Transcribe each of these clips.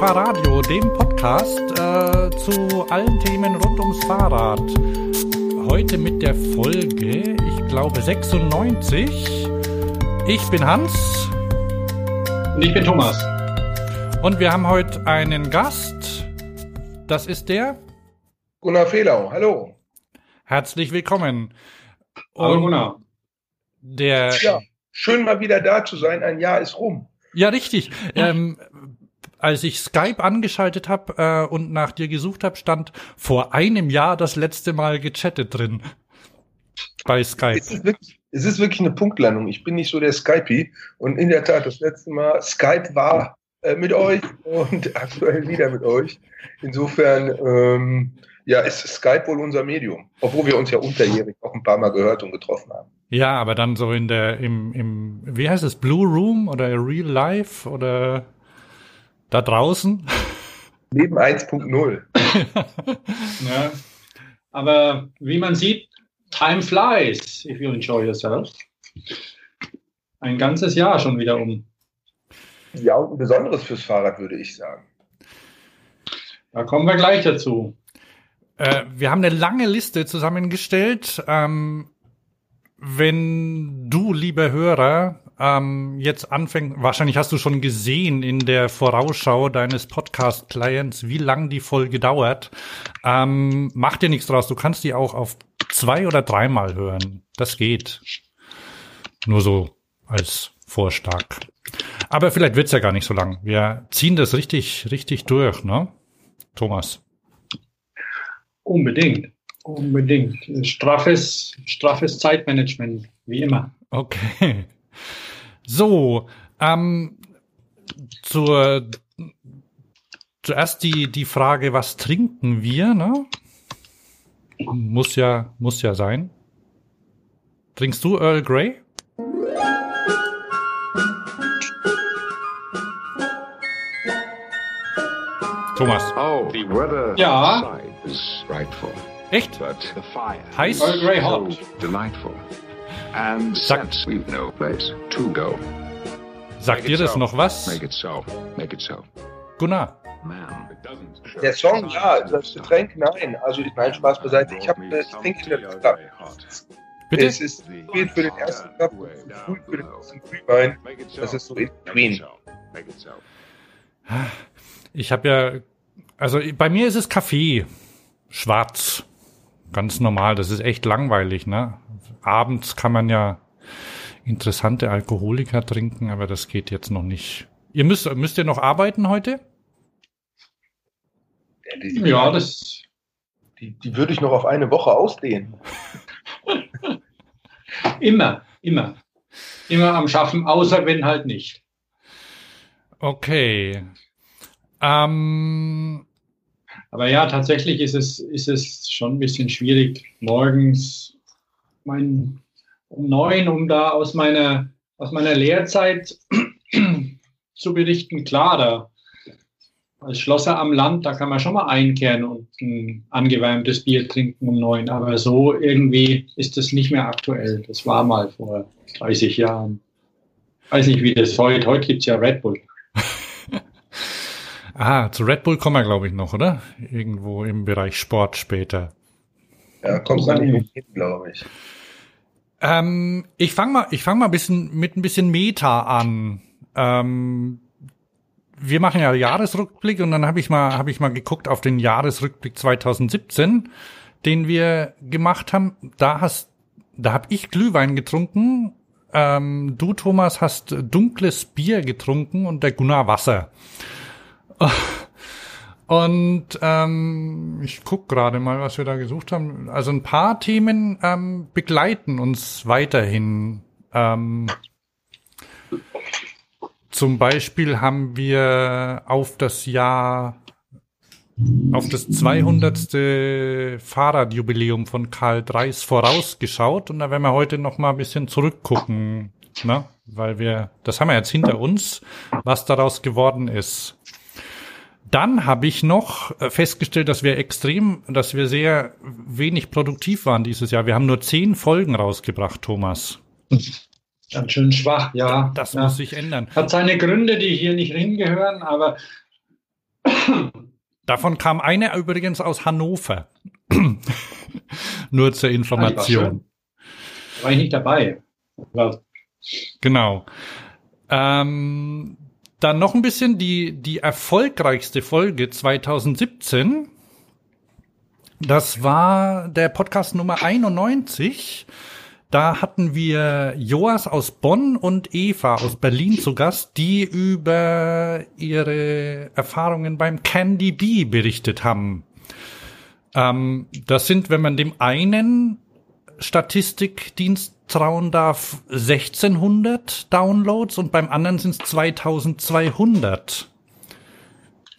Fahrradio, dem Podcast äh, zu allen Themen rund ums Fahrrad. Heute mit der Folge, ich glaube 96. Ich bin Hans. Und ich bin Thomas. Und wir haben heute einen Gast. Das ist der Gunnar Fehlau. Hallo. Herzlich willkommen. Und Hallo Gunnar. Der ja, schön mal wieder da zu sein. Ein Jahr ist rum. Ja, richtig. Ähm, als ich Skype angeschaltet habe äh, und nach dir gesucht habe, stand vor einem Jahr das letzte Mal gechattet drin. Bei Skype. Es ist, wirklich, es ist wirklich eine Punktlandung. Ich bin nicht so der Skypey. Und in der Tat, das letzte Mal, Skype war äh, mit euch und aktuell wieder mit euch. Insofern, ähm, ja, ist Skype wohl unser Medium. Obwohl wir uns ja unterjährig auch ein paar Mal gehört und getroffen haben. Ja, aber dann so in der, im, im, wie heißt es, Blue Room oder Real Life oder da draußen? Leben 1.0. ja. Aber wie man sieht, time flies if you enjoy yourself. Ein ganzes Jahr schon wieder um. Ja, und ein besonderes fürs Fahrrad, würde ich sagen. Da kommen wir gleich dazu. Äh, wir haben eine lange Liste zusammengestellt. Ähm, wenn du, lieber Hörer, ähm, jetzt anfängt, wahrscheinlich hast du schon gesehen in der Vorausschau deines Podcast-Clients, wie lang die Folge dauert. Ähm, mach dir nichts draus. Du kannst die auch auf zwei oder dreimal hören. Das geht. Nur so als Vorschlag. Aber vielleicht wird's ja gar nicht so lang. Wir ziehen das richtig, richtig durch, ne? Thomas. Unbedingt. Unbedingt. Straffes, straffes Zeitmanagement, wie immer. Okay. So, ähm, zur, zuerst die, die Frage, was trinken wir, ne? Muss ja, muss ja sein. Trinkst du Earl Grey? Thomas. Oh, the weather ja. is frightful. Echt? But the fire Heiß? Earl Grey hot. Delightful. And Sagt, we've no place to go. Sagt dir das so. noch was? Make it so. Make it so. Gunnar. Der Song, ja, das Getränk, nein. Also, ich meine, Spaß beiseite. Ich habe in der Cup. Bitte? Es ist viel für den ersten Cup und früh für den ersten Glühwein. Das ist so in between. Ich habe ja, also bei mir ist es Kaffee. Schwarz. Ganz normal. Das ist echt langweilig, ne? Abends kann man ja interessante Alkoholiker trinken, aber das geht jetzt noch nicht. Ihr müsst, müsst ihr noch arbeiten heute? Ja, das. Die, die würde ich noch auf eine Woche ausdehnen. immer, immer. Immer am Schaffen, außer wenn halt nicht. Okay. Ähm, aber ja, tatsächlich ist es, ist es schon ein bisschen schwierig, morgens mein, um neun, um da aus meiner, aus meiner Lehrzeit zu berichten. Klar, da als Schlosser am Land, da kann man schon mal einkehren und ein angewärmtes Bier trinken um neun. Aber so irgendwie ist das nicht mehr aktuell. Das war mal vor 30 Jahren. Weiß nicht, wie das heute. Heute gibt es ja Red Bull. Ah, zu Red Bull kommen wir, glaube ich, noch, oder? Irgendwo im Bereich Sport später. Ja, kommt man nicht hin, glaube ich. Ähm, ich fange mal, ich fange mal ein bisschen mit ein bisschen Meta an. Ähm, wir machen ja Jahresrückblick und dann habe ich mal, habe ich mal geguckt auf den Jahresrückblick 2017, den wir gemacht haben. Da hast, da habe ich Glühwein getrunken. Ähm, du Thomas hast dunkles Bier getrunken und der Gunnar Wasser. Und ähm, ich guck gerade mal, was wir da gesucht haben. Also ein paar Themen ähm, begleiten uns weiterhin. Ähm, zum Beispiel haben wir auf das Jahr, auf das 200. Fahrradjubiläum von Karl Dreis vorausgeschaut und da werden wir heute noch mal ein bisschen zurückgucken, ne? weil wir, das haben wir jetzt hinter uns, was daraus geworden ist. Dann habe ich noch äh, festgestellt, dass wir extrem, dass wir sehr wenig produktiv waren dieses Jahr. Wir haben nur zehn Folgen rausgebracht, Thomas. Ganz schön schwach, ja. Das ja. muss sich ändern. Hat seine Gründe, die hier nicht hingehören, aber Davon kam eine übrigens aus Hannover. Nur zur Information. Ah, war ich nicht dabei. War Genau. Ähm, dann noch ein bisschen die, die erfolgreichste Folge 2017. Das war der Podcast Nummer 91. Da hatten wir Joas aus Bonn und Eva aus Berlin zu Gast, die über ihre Erfahrungen beim Candy Bee berichtet haben. Ähm, das sind, wenn man dem einen Statistikdienst trauen darf, 1600 Downloads und beim anderen sind es 2200.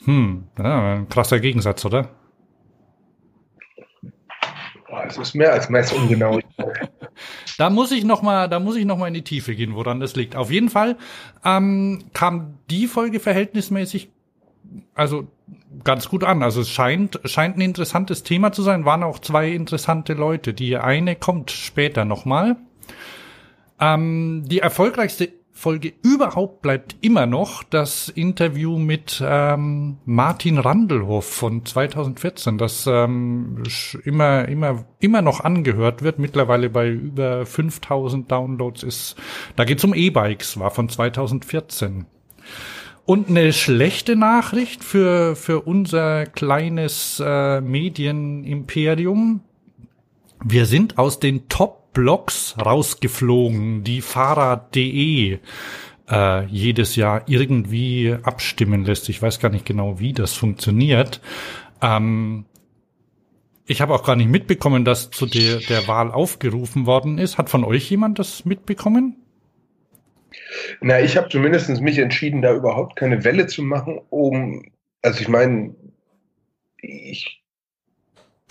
Hm, ja, ein krasser Gegensatz, oder? Es ist mehr als meist ungenau. Da muss ich noch mal, da muss ich noch mal in die Tiefe gehen, woran das liegt. Auf jeden Fall ähm, kam die Folge verhältnismäßig, also ganz gut an. Also es scheint, scheint ein interessantes Thema zu sein. Waren auch zwei interessante Leute. Die eine kommt später noch mal. Ähm, die erfolgreichste Folge überhaupt bleibt immer noch das Interview mit ähm, Martin Randelhoff von 2014, das ähm, immer, immer, immer noch angehört wird, mittlerweile bei über 5000 Downloads ist. Da geht's um E-Bikes, war von 2014. Und eine schlechte Nachricht für, für unser kleines äh, Medienimperium. Wir sind aus den Top Blogs rausgeflogen, die Fahrrad.de äh, jedes Jahr irgendwie abstimmen lässt. Ich weiß gar nicht genau, wie das funktioniert. Ähm, ich habe auch gar nicht mitbekommen, dass zu der, der Wahl aufgerufen worden ist. Hat von euch jemand das mitbekommen? Na, ich habe zumindest mich entschieden, da überhaupt keine Welle zu machen, um, also ich meine, ich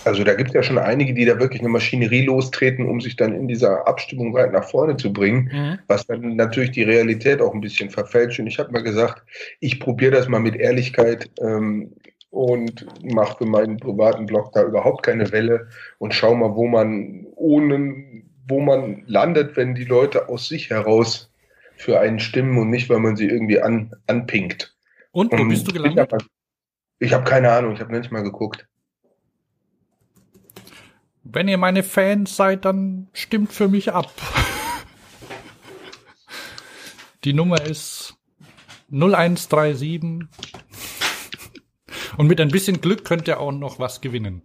also da gibt es ja schon einige, die da wirklich eine Maschinerie lostreten, um sich dann in dieser Abstimmung weit nach vorne zu bringen, mhm. was dann natürlich die Realität auch ein bisschen verfälscht. Und ich habe mal gesagt, ich probiere das mal mit Ehrlichkeit ähm, und mache für meinen privaten Blog da überhaupt keine Welle und schau mal, wo man ohne, wo man landet, wenn die Leute aus sich heraus für einen stimmen und nicht, weil man sie irgendwie an, anpinkt. Und wo bist du gelandet? Ich habe hab keine Ahnung, ich habe nicht mal geguckt. Wenn ihr meine Fans seid, dann stimmt für mich ab. Die Nummer ist 0137. Und mit ein bisschen Glück könnt ihr auch noch was gewinnen.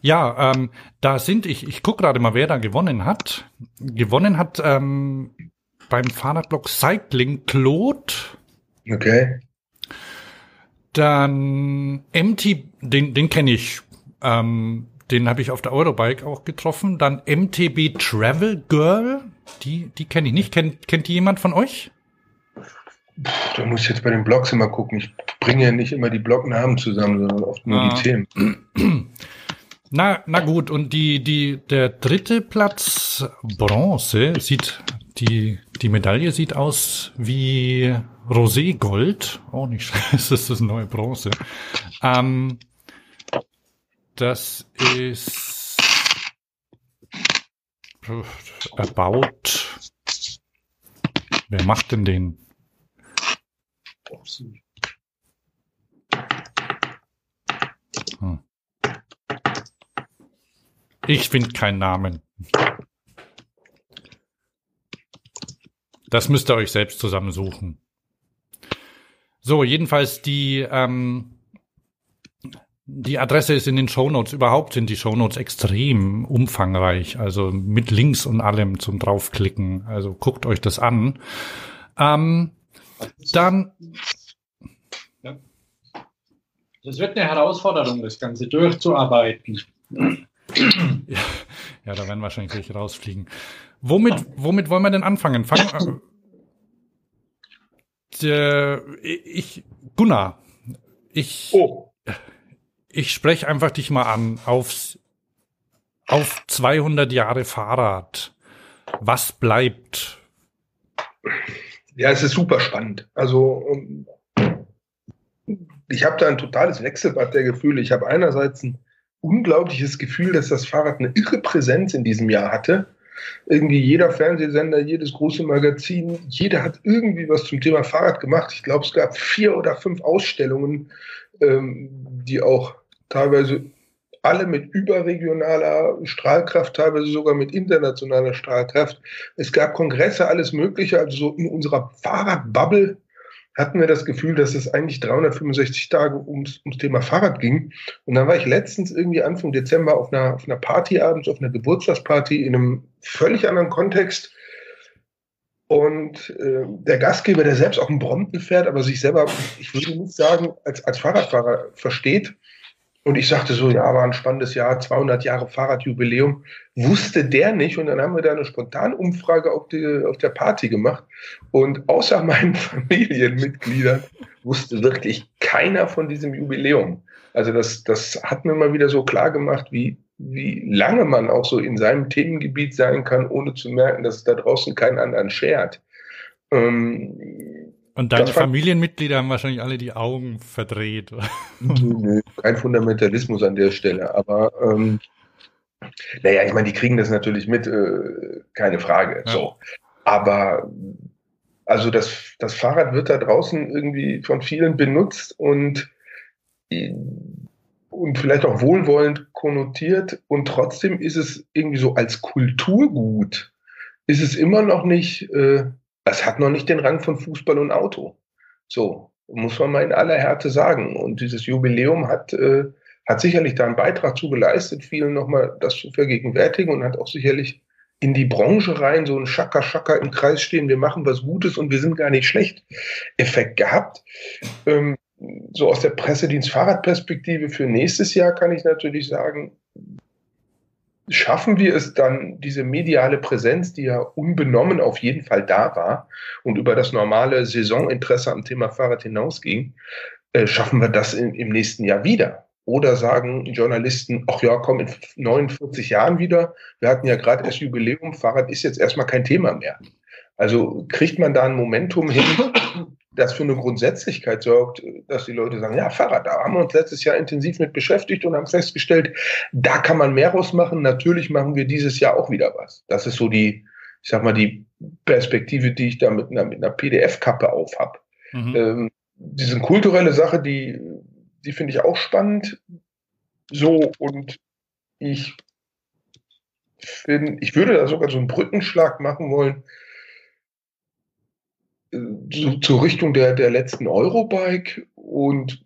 Ja, ähm, da sind ich, ich gucke gerade mal, wer da gewonnen hat. Gewonnen hat ähm, beim Fahrradblog Cycling Claude. Okay. Dann MT, den, den kenne ich. Ähm, den habe ich auf der Eurobike auch getroffen. Dann MTB Travel Girl, die, die kenne ich nicht. Kennt, kennt die jemand von euch? Da muss ich jetzt bei den Blogs immer gucken. Ich bringe ja nicht immer die Blognamen zusammen, sondern oft nur ah. die Themen. Na, na gut, und die, die, der dritte Platz, Bronze, sieht, die, die Medaille sieht aus wie Roségold. Auch nicht schlecht, das ist das neue Bronze. Ähm, das ist erbaut. Wer macht denn den? Hm. Ich finde keinen Namen. Das müsst ihr euch selbst zusammensuchen. So, jedenfalls die ähm, die Adresse ist in den Shownotes. Überhaupt sind die Shownotes extrem umfangreich, also mit Links und allem zum draufklicken. Also guckt euch das an. Ähm, dann. Ja. Das wird eine Herausforderung, das Ganze durchzuarbeiten. Ja, ja da werden wahrscheinlich welche rausfliegen. Womit, womit wollen wir denn anfangen? Fangen, äh, ich, Gunnar, ich, oh ich spreche einfach dich mal an aufs, auf 200 Jahre Fahrrad. Was bleibt? Ja, es ist super spannend. Also ich habe da ein totales Wechselbad der Gefühle. Ich habe einerseits ein unglaubliches Gefühl, dass das Fahrrad eine irre Präsenz in diesem Jahr hatte. Irgendwie jeder Fernsehsender, jedes große Magazin, jeder hat irgendwie was zum Thema Fahrrad gemacht. Ich glaube, es gab vier oder fünf Ausstellungen, ähm, die auch teilweise alle mit überregionaler Strahlkraft, teilweise sogar mit internationaler Strahlkraft. Es gab Kongresse, alles Mögliche. Also so in unserer Fahrradbubble hatten wir das Gefühl, dass es eigentlich 365 Tage ums, ums Thema Fahrrad ging. Und dann war ich letztens irgendwie Anfang Dezember auf einer, auf einer Party abends, auf einer Geburtstagsparty in einem völlig anderen Kontext. Und äh, der Gastgeber, der selbst auch ein Brompton fährt, aber sich selber, ich würde nicht sagen, als, als Fahrradfahrer versteht, und ich sagte so, ja, war ein spannendes Jahr, 200 Jahre Fahrradjubiläum. Wusste der nicht. Und dann haben wir da eine Spontanumfrage auf, die, auf der Party gemacht. Und außer meinen Familienmitgliedern wusste wirklich keiner von diesem Jubiläum. Also das, das hat mir mal wieder so klar gemacht, wie, wie lange man auch so in seinem Themengebiet sein kann, ohne zu merken, dass es da draußen keinen anderen schert. Ähm, und deine Familienmitglieder haben wahrscheinlich alle die Augen verdreht. Nö, kein Fundamentalismus an der Stelle. Aber ähm, naja, ich meine, die kriegen das natürlich mit, äh, keine Frage. Ja. So. Aber also das, das Fahrrad wird da draußen irgendwie von vielen benutzt und, und vielleicht auch wohlwollend konnotiert. Und trotzdem ist es irgendwie so als Kulturgut, ist es immer noch nicht. Äh, es hat noch nicht den Rang von Fußball und Auto. So, muss man mal in aller Härte sagen. Und dieses Jubiläum hat, äh, hat sicherlich da einen Beitrag zu geleistet, vielen nochmal das zu vergegenwärtigen und hat auch sicherlich in die Branche rein so ein Schaka im Kreis stehen, wir machen was Gutes und wir sind gar nicht schlecht Effekt gehabt. Ähm, so aus der Pressedienst Fahrradperspektive für nächstes Jahr kann ich natürlich sagen, schaffen wir es dann, diese mediale Präsenz, die ja unbenommen auf jeden Fall da war und über das normale Saisoninteresse am Thema Fahrrad hinausging, äh, schaffen wir das in, im nächsten Jahr wieder? Oder sagen Journalisten, ach ja, komm in 49 Jahren wieder. Wir hatten ja gerade erst Jubiläum, Fahrrad ist jetzt erstmal kein Thema mehr. Also kriegt man da ein Momentum hin, das für eine Grundsätzlichkeit sorgt, dass die Leute sagen, ja, Fahrrad, da haben wir uns letztes Jahr intensiv mit beschäftigt und haben festgestellt, da kann man mehr rausmachen. Natürlich machen wir dieses Jahr auch wieder was. Das ist so die, ich sag mal, die Perspektive, die ich da mit einer, mit einer PDF-Kappe auf habe. Mhm. Ähm, diese kulturelle Sache, die, die finde ich auch spannend. So, und ich finde, ich würde da sogar so einen Brückenschlag machen wollen zu, zur Richtung der, der letzten Eurobike und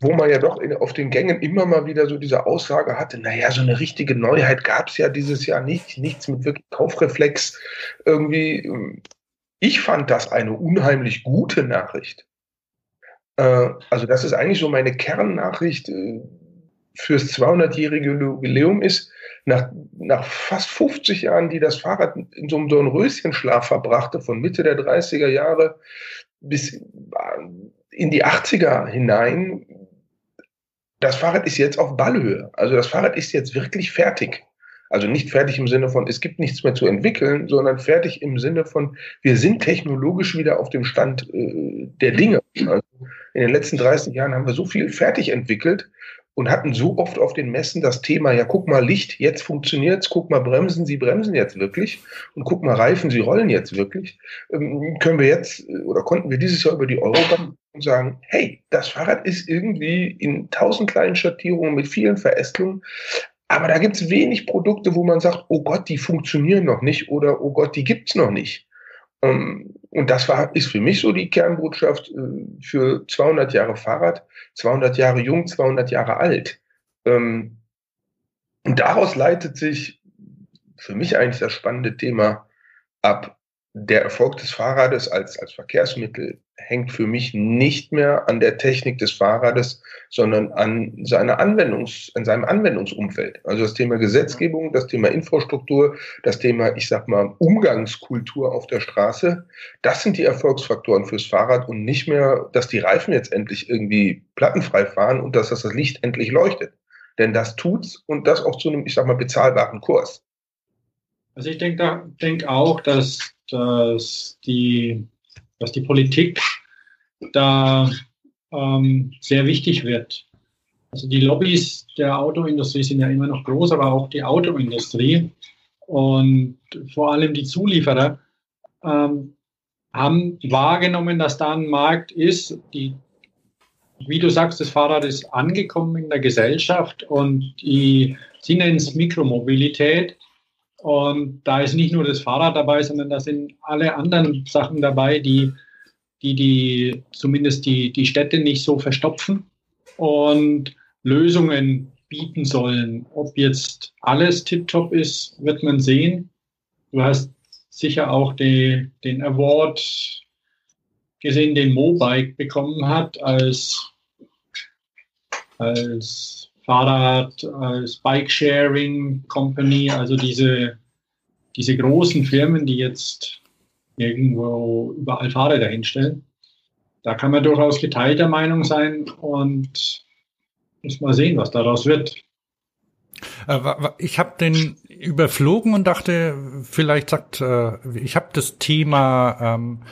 wo man ja doch in, auf den Gängen immer mal wieder so diese Aussage hatte, naja, so eine richtige Neuheit gab es ja dieses Jahr nicht, nichts mit wirklich Kaufreflex irgendwie. Ich fand das eine unheimlich gute Nachricht. Äh, also das ist eigentlich so meine Kernnachricht äh, fürs 200-jährige Jubiläum ist, nach, nach fast 50 Jahren, die das Fahrrad in so einem Dornröschenschlaf verbrachte, von Mitte der 30er Jahre bis in die 80er hinein, das Fahrrad ist jetzt auf Ballhöhe. Also das Fahrrad ist jetzt wirklich fertig. Also nicht fertig im Sinne von, es gibt nichts mehr zu entwickeln, sondern fertig im Sinne von, wir sind technologisch wieder auf dem Stand äh, der Dinge. Also in den letzten 30 Jahren haben wir so viel fertig entwickelt, und hatten so oft auf den Messen das Thema, ja, guck mal Licht, jetzt funktioniert's, guck mal Bremsen, sie bremsen jetzt wirklich und guck mal Reifen, sie rollen jetzt wirklich. Ähm, können wir jetzt oder konnten wir dieses Jahr über die Eurobahn sagen, hey, das Fahrrad ist irgendwie in tausend kleinen Schattierungen mit vielen Verästelungen, aber da gibt's wenig Produkte, wo man sagt, oh Gott, die funktionieren noch nicht oder oh Gott, die gibt's noch nicht. Ähm, und das war, ist für mich so die Kernbotschaft äh, für 200 Jahre Fahrrad, 200 Jahre jung, 200 Jahre alt. Ähm, und daraus leitet sich für mich eigentlich das spannende Thema ab, der Erfolg des Fahrrades als, als Verkehrsmittel hängt für mich nicht mehr an der Technik des Fahrrades, sondern an seiner Anwendungs, an seinem Anwendungsumfeld. Also das Thema Gesetzgebung, das Thema Infrastruktur, das Thema, ich sag mal, Umgangskultur auf der Straße. Das sind die Erfolgsfaktoren fürs Fahrrad und nicht mehr, dass die Reifen jetzt endlich irgendwie plattenfrei fahren und dass das Licht endlich leuchtet. Denn das tut's und das auch zu einem, ich sag mal, bezahlbaren Kurs. Also ich denke denk auch, dass, dass, die, dass die Politik da ähm, sehr wichtig wird. Also die Lobbys der Autoindustrie sind ja immer noch groß, aber auch die Autoindustrie und vor allem die Zulieferer ähm, haben wahrgenommen, dass da ein Markt ist, die, wie du sagst, das Fahrrad ist angekommen in der Gesellschaft und die, sie nennen es Mikromobilität. Und da ist nicht nur das Fahrrad dabei, sondern da sind alle anderen Sachen dabei, die die, die zumindest die, die Städte nicht so verstopfen und Lösungen bieten sollen. Ob jetzt alles tiptop ist, wird man sehen. Du hast sicher auch die, den Award gesehen, den Mobike bekommen hat als, als Fahrrad, als Bike-Sharing Company, also diese, diese großen Firmen, die jetzt irgendwo überall Fahrräder hinstellen. Da kann man durchaus geteilter Meinung sein und muss mal sehen, was daraus wird. Äh, ich habe den überflogen und dachte, vielleicht sagt, äh, ich habe das Thema ähm,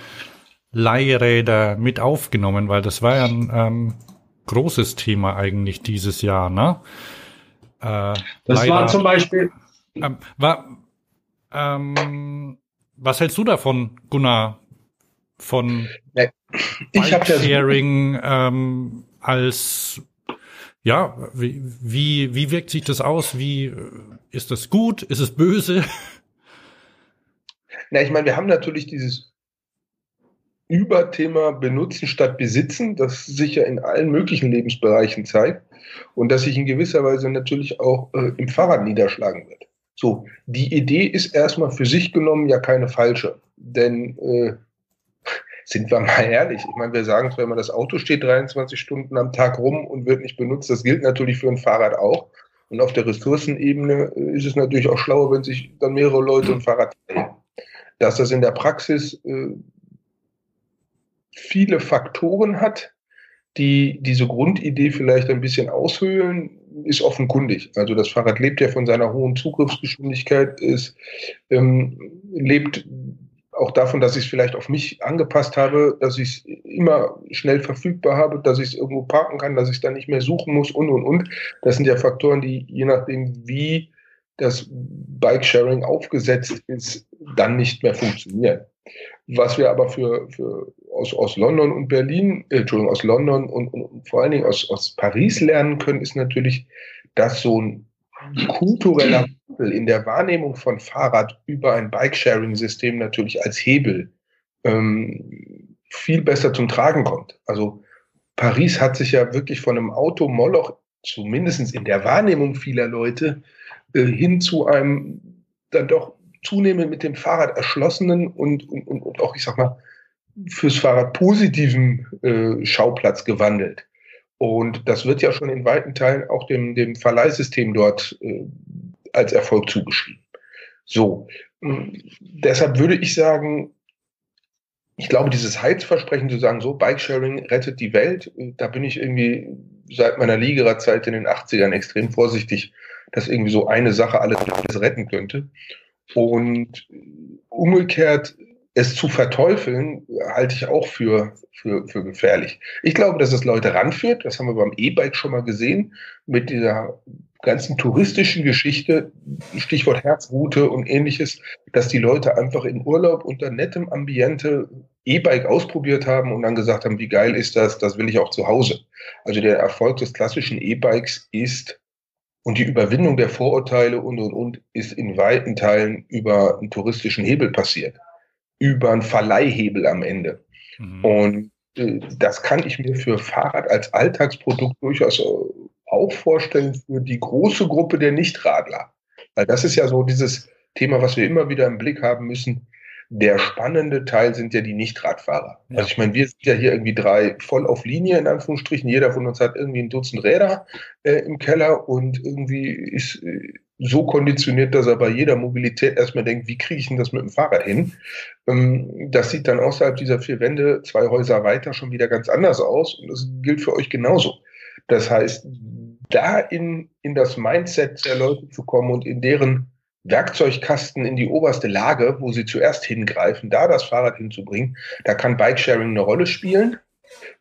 Leihräder mit aufgenommen, weil das war ja ein ähm, großes Thema eigentlich dieses Jahr, ne? Äh, das Leider, war zum Beispiel. Ähm, war, ähm, was hältst du davon, Gunnar? Von ich Sharing ähm, als ja, wie, wie, wie wirkt sich das aus? Wie äh, ist das gut? Ist es böse? Na, ich meine, wir haben natürlich dieses Überthema Benutzen statt Besitzen, das sich ja in allen möglichen Lebensbereichen zeigt und das sich in gewisser Weise natürlich auch äh, im Fahrrad niederschlagen wird. So, die Idee ist erstmal für sich genommen ja keine falsche, denn äh, sind wir mal ehrlich. Ich meine, wir sagen zwar immer, das Auto steht 23 Stunden am Tag rum und wird nicht benutzt. Das gilt natürlich für ein Fahrrad auch. Und auf der Ressourcenebene äh, ist es natürlich auch schlauer, wenn sich dann mehrere Leute ein Fahrrad teilen. Dass das in der Praxis äh, viele Faktoren hat, die diese Grundidee vielleicht ein bisschen aushöhlen, ist offenkundig. Also das Fahrrad lebt ja von seiner hohen Zugriffsgeschwindigkeit, es ähm, lebt auch davon, dass ich es vielleicht auf mich angepasst habe, dass ich es immer schnell verfügbar habe, dass ich es irgendwo parken kann, dass ich es dann nicht mehr suchen muss und, und, und. Das sind ja Faktoren, die je nachdem, wie das Bike-Sharing aufgesetzt ist, dann nicht mehr funktionieren. Was wir aber für, für aus, aus London und Berlin, äh, Entschuldigung, aus London und, und, und vor allen Dingen aus, aus Paris lernen können, ist natürlich, dass so ein kultureller Wandel in der Wahrnehmung von Fahrrad über ein Bike-Sharing-System natürlich als Hebel ähm, viel besser zum Tragen kommt. Also Paris hat sich ja wirklich von einem Auto-Moloch, zumindest in der Wahrnehmung vieler Leute, äh, hin zu einem dann doch zunehmend mit dem Fahrrad erschlossenen und, und, und auch, ich sag mal, fürs Fahrrad positiven äh, Schauplatz gewandelt. Und das wird ja schon in weiten Teilen auch dem, dem Verleihsystem dort äh, als Erfolg zugeschrieben. So, deshalb würde ich sagen, ich glaube, dieses Heizversprechen zu sagen, so Bikesharing rettet die Welt, da bin ich irgendwie seit meiner Liegererzeit in den 80ern extrem vorsichtig, dass irgendwie so eine Sache alles, alles retten könnte. Und umgekehrt es zu verteufeln, halte ich auch für, für, für gefährlich. Ich glaube, dass es Leute ranführt. Das haben wir beim E-Bike schon mal gesehen. Mit dieser ganzen touristischen Geschichte, Stichwort Herzroute und ähnliches, dass die Leute einfach in Urlaub unter nettem Ambiente E-Bike ausprobiert haben und dann gesagt haben, wie geil ist das, das will ich auch zu Hause. Also der Erfolg des klassischen E-Bikes ist und die Überwindung der Vorurteile und, und, und ist in weiten Teilen über einen touristischen Hebel passiert über einen Verleihhebel am Ende. Mhm. Und äh, das kann ich mir für Fahrrad als Alltagsprodukt durchaus auch vorstellen für die große Gruppe der Nichtradler. Weil das ist ja so dieses Thema, was wir immer wieder im Blick haben müssen. Der spannende Teil sind ja die Nichtradfahrer. Ja. Also ich meine, wir sind ja hier irgendwie drei voll auf Linie, in Anführungsstrichen. Jeder von uns hat irgendwie ein Dutzend Räder äh, im Keller und irgendwie ist äh, so konditioniert, dass er bei jeder Mobilität erstmal denkt, wie kriege ich denn das mit dem Fahrrad hin? Ähm, das sieht dann außerhalb dieser vier Wände, zwei Häuser weiter, schon wieder ganz anders aus. Und das gilt für euch genauso. Das heißt, da in, in das Mindset der Leute zu kommen und in deren Werkzeugkasten in die oberste Lage, wo sie zuerst hingreifen, da das Fahrrad hinzubringen, da kann Bikesharing eine Rolle spielen.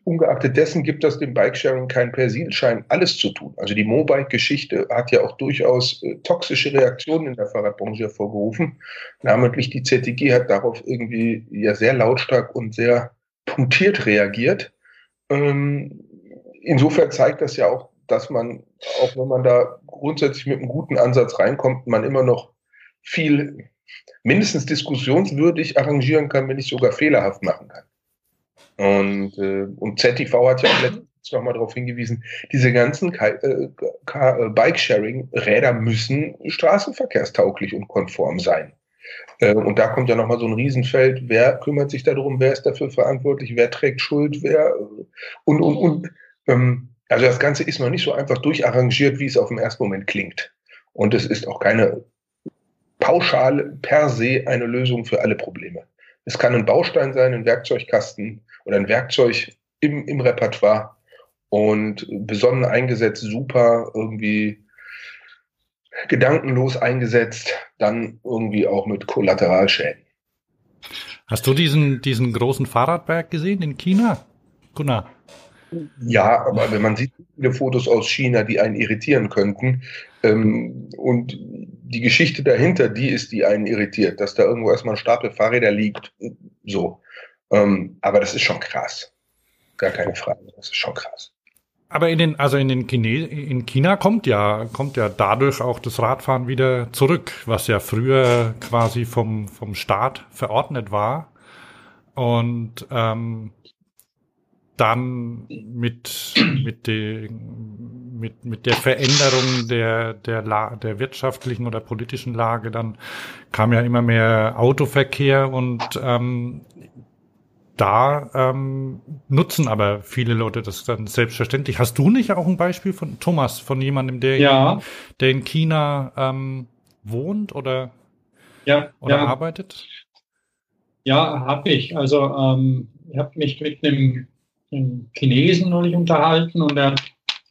ungeachtet dessen gibt das dem Bikesharing keinen Persilschein, alles zu tun. Also die Mobike-Geschichte hat ja auch durchaus äh, toxische Reaktionen in der Fahrradbranche hervorgerufen. Namentlich die ZTG hat darauf irgendwie ja sehr lautstark und sehr punktiert reagiert. Ähm, insofern zeigt das ja auch, dass man, auch wenn man da grundsätzlich mit einem guten Ansatz reinkommt, man immer noch viel mindestens diskussionswürdig arrangieren kann, wenn nicht sogar fehlerhaft machen kann. Und, äh, und ZTV hat ja letztens nochmal darauf hingewiesen, diese ganzen äh, äh, Bike-Sharing-Räder müssen straßenverkehrstauglich und konform sein. Äh, und da kommt ja nochmal so ein Riesenfeld, wer kümmert sich darum, wer ist dafür verantwortlich, wer trägt Schuld, wer und, und, und. Ähm, also das Ganze ist noch nicht so einfach durcharrangiert, wie es auf den ersten Moment klingt. Und es ist auch keine pauschal per se eine Lösung für alle Probleme. Es kann ein Baustein sein, ein Werkzeugkasten oder ein Werkzeug im, im Repertoire und besonnen eingesetzt, super irgendwie gedankenlos eingesetzt, dann irgendwie auch mit Kollateralschäden. Hast du diesen, diesen großen Fahrradberg gesehen in China? Gunnar? Ja, aber wenn man sieht viele Fotos aus China, die einen irritieren könnten, ähm, und die Geschichte dahinter, die ist, die einen irritiert, dass da irgendwo erstmal ein Stapel Fahrräder liegt, so. Ähm, aber das ist schon krass. Gar keine Frage, das ist schon krass. Aber in den, also in den Chine, in China kommt ja, kommt ja dadurch auch das Radfahren wieder zurück, was ja früher quasi vom, vom Staat verordnet war. Und ähm, dann mit, mit, den, mit, mit der Veränderung der, der, La der wirtschaftlichen oder politischen Lage, dann kam ja immer mehr Autoverkehr und ähm, da ähm, nutzen aber viele Leute das dann selbstverständlich. Hast du nicht auch ein Beispiel von Thomas, von jemandem, der, ja. in, der in China ähm, wohnt oder, ja, oder ja. arbeitet? Ja, habe ich. Also ähm, ich habe mich mit einem einen Chinesen neulich unterhalten und er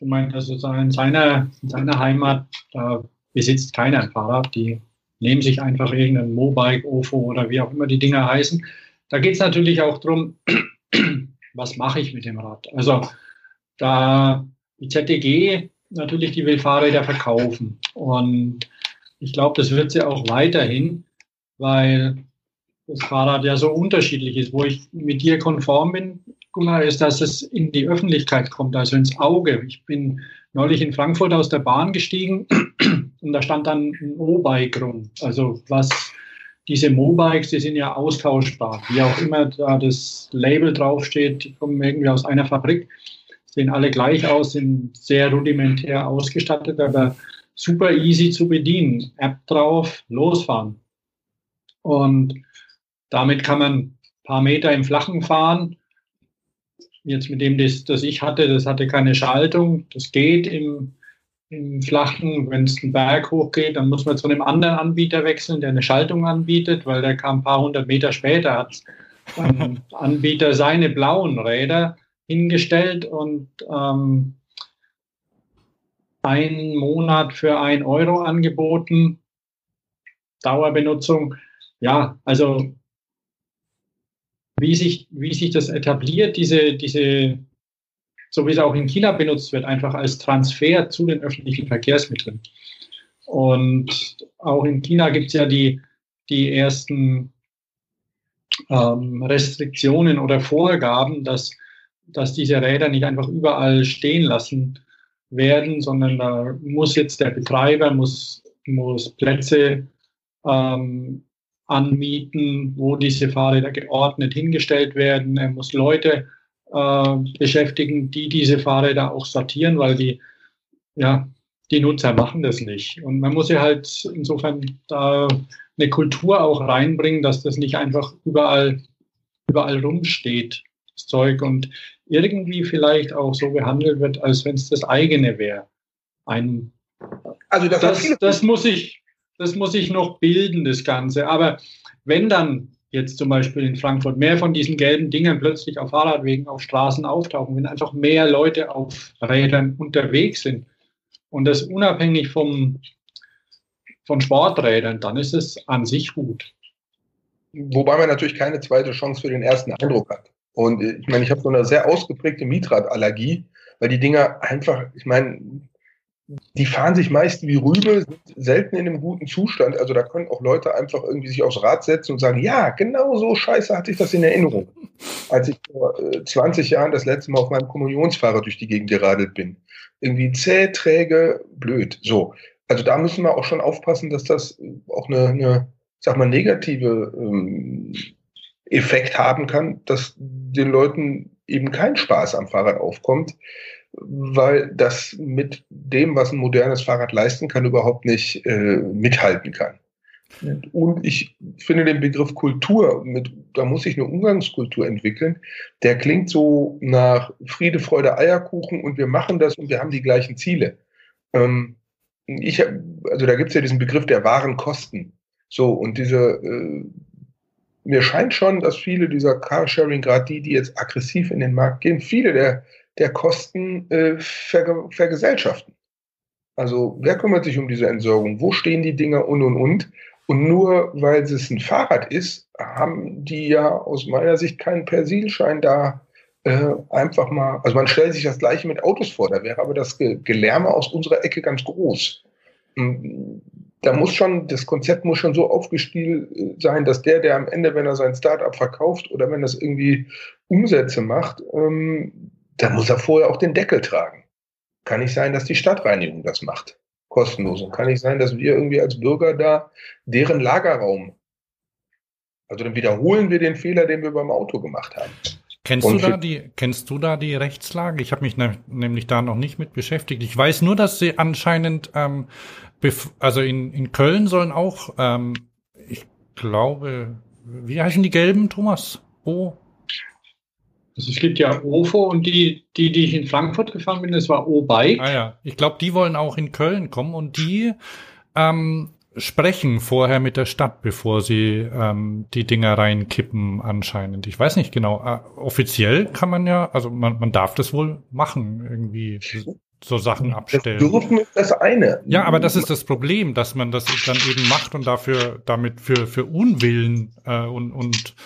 dass also in seiner, in seiner Heimat, da besitzt keiner ein Fahrrad. Die nehmen sich einfach irgendein Mobike, OFO oder wie auch immer die Dinger heißen. Da geht es natürlich auch darum, was mache ich mit dem Rad? Also da die ZDG natürlich, die will Fahrräder verkaufen. Und ich glaube, das wird sie auch weiterhin, weil das Fahrrad ja so unterschiedlich ist. Wo ich mit dir konform bin, Gunnar, ist, dass es in die Öffentlichkeit kommt, also ins Auge. Ich bin neulich in Frankfurt aus der Bahn gestiegen und da stand dann ein O-Bike rum. Also was diese Mobikes, die sind ja austauschbar. Wie auch immer da das Label draufsteht, die kommen irgendwie aus einer Fabrik, sehen alle gleich aus, sind sehr rudimentär ausgestattet, aber super easy zu bedienen. App drauf, losfahren. Und damit kann man ein paar Meter im Flachen fahren. Jetzt mit dem, das, das ich hatte, das hatte keine Schaltung. Das geht im, im Flachen. Wenn es einen Berg hochgeht, dann muss man zu einem anderen Anbieter wechseln, der eine Schaltung anbietet, weil der kam ein paar hundert Meter später, hat ein Anbieter seine blauen Räder hingestellt und ähm, einen Monat für ein Euro angeboten. Dauerbenutzung. Ja, also wie sich, wie sich das etabliert, diese, diese, so wie es auch in China benutzt wird, einfach als Transfer zu den öffentlichen Verkehrsmitteln. Und auch in China gibt es ja die, die ersten ähm, Restriktionen oder Vorgaben, dass, dass diese Räder nicht einfach überall stehen lassen werden, sondern da muss jetzt der Betreiber muss, muss Plätze ähm, anmieten, wo diese Fahrräder geordnet hingestellt werden. Er muss Leute äh, beschäftigen, die diese Fahrräder auch sortieren, weil die, ja, die Nutzer machen das nicht. Und man muss ja halt insofern da eine Kultur auch reinbringen, dass das nicht einfach überall, überall rumsteht, das Zeug, und irgendwie vielleicht auch so behandelt wird, als wenn es das eigene wäre. Ein, also das, das, das muss ich, das muss sich noch bilden, das Ganze. Aber wenn dann jetzt zum Beispiel in Frankfurt mehr von diesen gelben Dingen plötzlich auf Fahrradwegen, auf Straßen auftauchen, wenn einfach mehr Leute auf Rädern unterwegs sind und das unabhängig vom, von Sporträdern, dann ist es an sich gut. Wobei man natürlich keine zweite Chance für den ersten Eindruck hat. Und äh, ich meine, ich habe so eine sehr ausgeprägte Mietradallergie, weil die Dinger einfach, ich meine, die fahren sich meist wie Rübe, sind selten in einem guten Zustand. Also da können auch Leute einfach irgendwie sich aufs Rad setzen und sagen, ja, genau so scheiße hatte ich das in Erinnerung. Als ich vor 20 äh, Jahren das letzte Mal auf meinem Kommunionsfahrer durch die Gegend geradelt bin. Irgendwie zäh, träge, blöd. So. Also da müssen wir auch schon aufpassen, dass das auch eine, eine sag mal, negative ähm, Effekt haben kann, dass den Leuten eben kein Spaß am Fahrrad aufkommt weil das mit dem, was ein modernes Fahrrad leisten kann, überhaupt nicht äh, mithalten kann. Und ich finde den Begriff Kultur, mit, da muss ich eine Umgangskultur entwickeln, der klingt so nach Friede, Freude, Eierkuchen und wir machen das und wir haben die gleichen Ziele. Ähm, ich, also da gibt es ja diesen Begriff der wahren Kosten. So, und diese, äh, mir scheint schon, dass viele dieser Carsharing, gerade die, die jetzt aggressiv in den Markt gehen, viele der der Kosten äh, verge vergesellschaften. Also wer kümmert sich um diese Entsorgung? Wo stehen die Dinger und und und? Und nur weil es ein Fahrrad ist, haben die ja aus meiner Sicht keinen Persilschein da äh, einfach mal. Also man stellt sich das gleiche mit Autos vor, da wäre aber das Gelärme aus unserer Ecke ganz groß. Hm, da muss schon, das Konzept muss schon so aufgespielt äh, sein, dass der, der am Ende, wenn er sein Startup verkauft oder wenn das irgendwie Umsätze macht, ähm, da muss er vorher auch den Deckel tragen. Kann nicht sein, dass die Stadtreinigung das macht. Kostenlos. Und kann nicht sein, dass wir irgendwie als Bürger da deren Lagerraum, also dann wiederholen wir den Fehler, den wir beim Auto gemacht haben. Kennst du da die, kennst du da die Rechtslage? Ich habe mich ne, nämlich da noch nicht mit beschäftigt. Ich weiß nur, dass sie anscheinend, ähm, also in, in Köln sollen auch, ähm, ich glaube, wie heißen die gelben, Thomas? Oh, also es gibt ja OFO und die, die, die ich in Frankfurt gefahren bin, das war O-Bike. Ah ja, ich glaube, die wollen auch in Köln kommen und die ähm, sprechen vorher mit der Stadt, bevor sie ähm, die Dinger reinkippen anscheinend. Ich weiß nicht genau. Äh, offiziell kann man ja, also man, man darf das wohl machen, irgendwie so Sachen abstellen. Das dürfen ist das eine. Ja, aber das ist das Problem, dass man das dann eben macht und dafür damit für für Unwillen äh, und und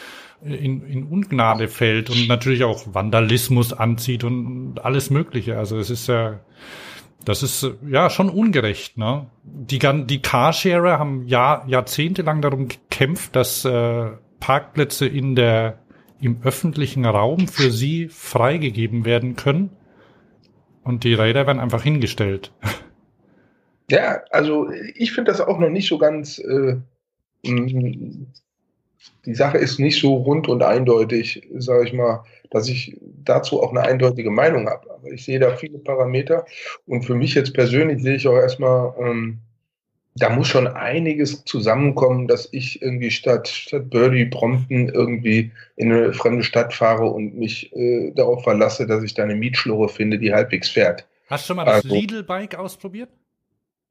in, in Ungnade fällt und natürlich auch Vandalismus anzieht und alles Mögliche. Also es ist ja, das ist ja schon ungerecht. Ne? Die, die Carsharer haben Jahr, jahrzehntelang darum gekämpft, dass äh, Parkplätze in der im öffentlichen Raum für sie freigegeben werden können. Und die Räder werden einfach hingestellt. Ja, also ich finde das auch noch nicht so ganz äh, die Sache ist nicht so rund und eindeutig, sage ich mal, dass ich dazu auch eine eindeutige Meinung habe. Aber ich sehe da viele Parameter und für mich jetzt persönlich sehe ich auch erstmal, ähm, da muss schon einiges zusammenkommen, dass ich irgendwie statt, statt Birdie Brompton irgendwie in eine fremde Stadt fahre und mich äh, darauf verlasse, dass ich da eine Mietschlurre finde, die halbwegs fährt. Hast du schon mal das also, Lidl-Bike ausprobiert?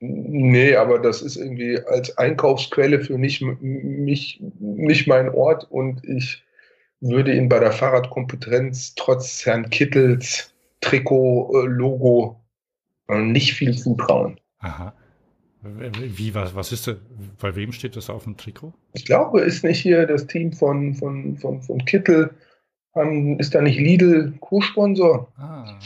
Nee, aber das ist irgendwie als Einkaufsquelle für mich, mich, nicht mein Ort und ich würde ihn bei der Fahrradkompetenz trotz Herrn Kittels Trikot-Logo äh, nicht viel zutrauen. Aha. Wie, was, was ist das? Bei wem steht das auf dem Trikot? Ich glaube, ist nicht hier das Team von, von, von, von Kittel ähm, ist da nicht Lidl Co-Sponsor? Ah,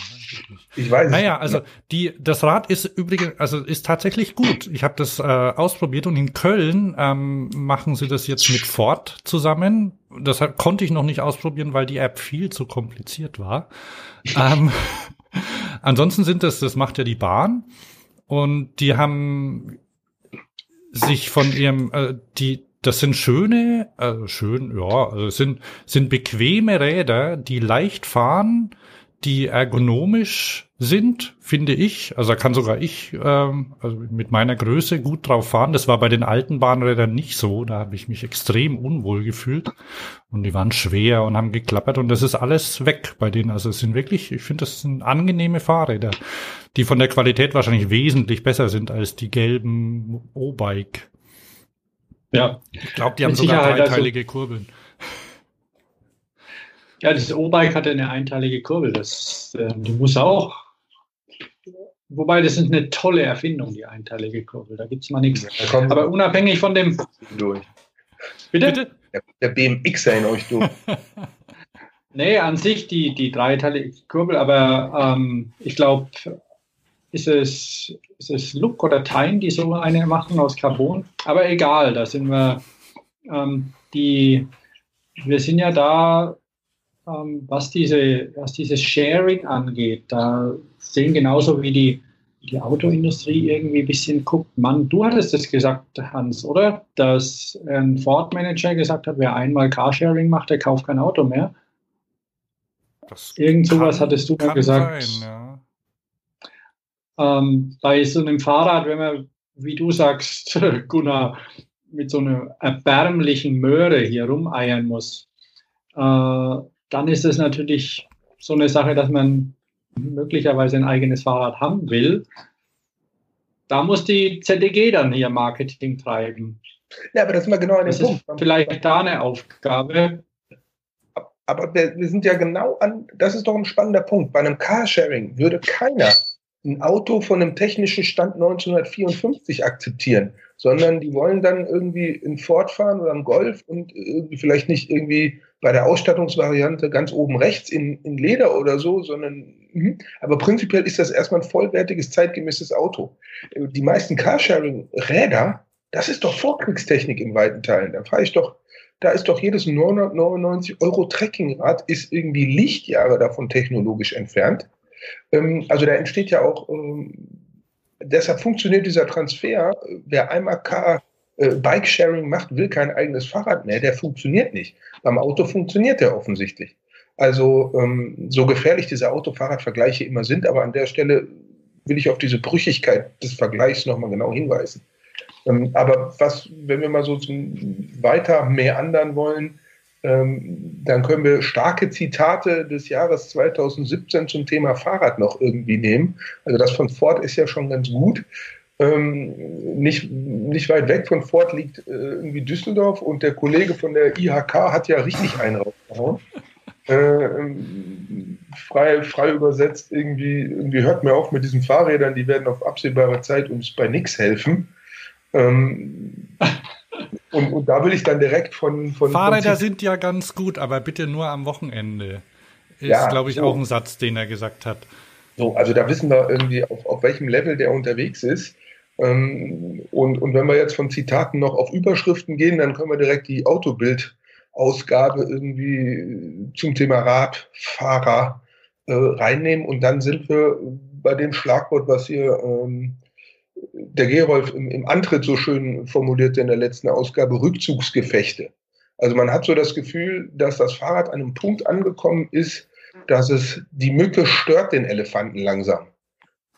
ich weiß Naja, also die, das Rad ist übrigens, also ist tatsächlich gut. Ich habe das äh, ausprobiert und in Köln ähm, machen sie das jetzt mit Ford zusammen. Das konnte ich noch nicht ausprobieren, weil die App viel zu kompliziert war. ähm, ansonsten sind das, das macht ja die Bahn und die haben sich von ihrem, äh, die das sind schöne, also schön, ja, also sind, sind bequeme Räder, die leicht fahren, die ergonomisch sind, finde ich. Also da kann sogar ich, ähm, also mit meiner Größe gut drauf fahren. Das war bei den alten Bahnrädern nicht so. Da habe ich mich extrem unwohl gefühlt. Und die waren schwer und haben geklappert. Und das ist alles weg bei denen. Also es sind wirklich, ich finde, das sind angenehme Fahrräder, die von der Qualität wahrscheinlich wesentlich besser sind als die gelben O-Bike. Ja. Ich glaube, die haben sogar Sicherheit also dreiteilige also, Kurbeln. Ja, das O-Bike hat eine einteilige Kurbel. Das, äh, die muss auch. Wobei, das ist eine tolle Erfindung, die einteilige Kurbel. Da gibt es mal nichts. Aber unabhängig von dem. Durch. Bitte? Bitte? Der, der BMXer in euch durch. Nee, an sich die, die dreiteilige Kurbel, aber ähm, ich glaube, ist es, ist es Look oder Time, die so eine machen aus Carbon? Aber egal, da sind wir, ähm, die, wir sind ja da, ähm, was, diese, was dieses Sharing angeht, da sehen genauso wie die, die Autoindustrie irgendwie ein bisschen guckt. Mann, du hattest es gesagt, Hans, oder? Dass ein Ford-Manager gesagt hat, wer einmal Carsharing macht, der kauft kein Auto mehr. Das Irgend sowas hattest du mal gesagt. Sein, ja. Ähm, bei so einem Fahrrad, wenn man, wie du sagst, Gunnar, mit so einer erbärmlichen Möhre hier rumeiern muss, äh, dann ist es natürlich so eine Sache, dass man möglicherweise ein eigenes Fahrrad haben will. Da muss die ZDG dann hier Marketing treiben. Ja, aber das ist mal genau an dem Punkt. Vielleicht da eine Aufgabe, aber wir, wir sind ja genau an, das ist doch ein spannender Punkt. Bei einem Carsharing würde keiner ein Auto von einem technischen Stand 1954 akzeptieren, sondern die wollen dann irgendwie in Ford fahren oder einen Golf und irgendwie vielleicht nicht irgendwie bei der Ausstattungsvariante ganz oben rechts in, in Leder oder so, sondern mh. aber prinzipiell ist das erstmal ein vollwertiges, zeitgemäßes Auto. Die meisten Carsharing-Räder, das ist doch Vorkriegstechnik in weiten Teilen. Da fahre ich doch da ist doch jedes 999 Euro Trekkingrad ist irgendwie Lichtjahre davon technologisch entfernt. Ähm, also da entsteht ja auch, ähm, deshalb funktioniert dieser Transfer, wer einmal Car äh, Bike-Sharing macht, will kein eigenes Fahrrad mehr, der funktioniert nicht. Beim Auto funktioniert der offensichtlich. Also ähm, so gefährlich diese Auto-Fahrrad-Vergleiche immer sind, aber an der Stelle will ich auf diese Brüchigkeit des Vergleichs nochmal genau hinweisen. Aber was, wenn wir mal so zum weiter mehr andern wollen, dann können wir starke Zitate des Jahres 2017 zum Thema Fahrrad noch irgendwie nehmen. Also das von Ford ist ja schon ganz gut. Ähm, nicht, nicht weit weg von Ford liegt äh, irgendwie Düsseldorf und der Kollege von der IHK hat ja richtig einen rausgehauen. Äh, frei, frei übersetzt, irgendwie, irgendwie hört mir auf mit diesen Fahrrädern, die werden auf absehbare Zeit uns bei nichts helfen. Ähm, und, und, da will ich dann direkt von. von Fahrräder von sind ja ganz gut, aber bitte nur am Wochenende. Ist, ja, glaube ich, so. auch ein Satz, den er gesagt hat. So, also da wissen wir irgendwie, auf, auf welchem Level der unterwegs ist. Ähm, und, und wenn wir jetzt von Zitaten noch auf Überschriften gehen, dann können wir direkt die Autobild-Ausgabe irgendwie zum Thema Radfahrer äh, reinnehmen. Und dann sind wir bei dem Schlagwort, was hier ähm, der Gerolf im, im Antritt so schön formulierte in der letzten Ausgabe, Rückzugsgefechte. Also man hat so das Gefühl, dass das Fahrrad an einem Punkt angekommen ist, dass es die Mücke stört den Elefanten langsam.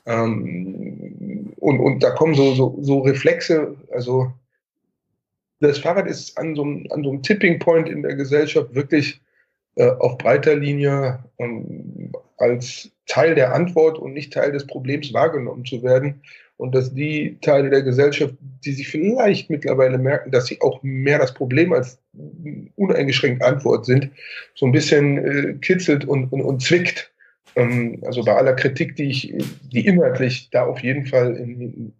Ähm, und, und da kommen so, so, so Reflexe, also das Fahrrad ist an so, einem, an so einem Tipping Point in der Gesellschaft wirklich äh, auf breiter Linie ähm, als Teil der Antwort und nicht Teil des Problems wahrgenommen zu werden und dass die Teile der Gesellschaft, die sich vielleicht mittlerweile merken, dass sie auch mehr das Problem als uneingeschränkt Antwort sind, so ein bisschen äh, kitzelt und, und, und zwickt. Ähm, also bei aller Kritik, die ich, die inhaltlich da auf jeden Fall in,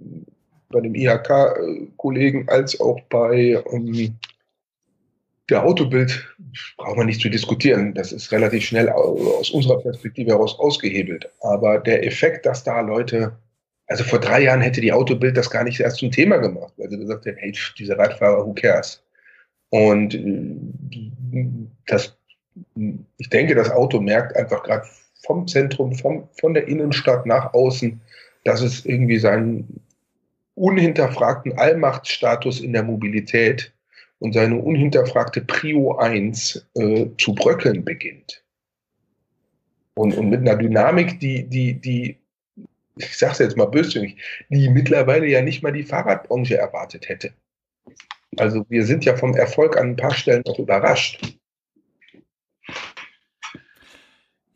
bei dem IHK-Kollegen als auch bei ähm, der Autobild brauchen wir nicht zu diskutieren. Das ist relativ schnell aus unserer Perspektive heraus ausgehebelt. Aber der Effekt, dass da Leute also vor drei Jahren hätte die Autobild das gar nicht erst zum Thema gemacht, weil sie gesagt hätten, hey, diese Radfahrer, who cares? Und äh, das, ich denke, das Auto merkt einfach gerade vom Zentrum, vom, von der Innenstadt nach außen, dass es irgendwie seinen unhinterfragten Allmachtsstatus in der Mobilität und seine unhinterfragte Prio 1 äh, zu bröckeln beginnt. Und, und mit einer Dynamik, die, die, die ich sage es jetzt mal böswillig, die mittlerweile ja nicht mal die Fahrradbranche erwartet hätte. Also wir sind ja vom Erfolg an ein paar Stellen auch überrascht.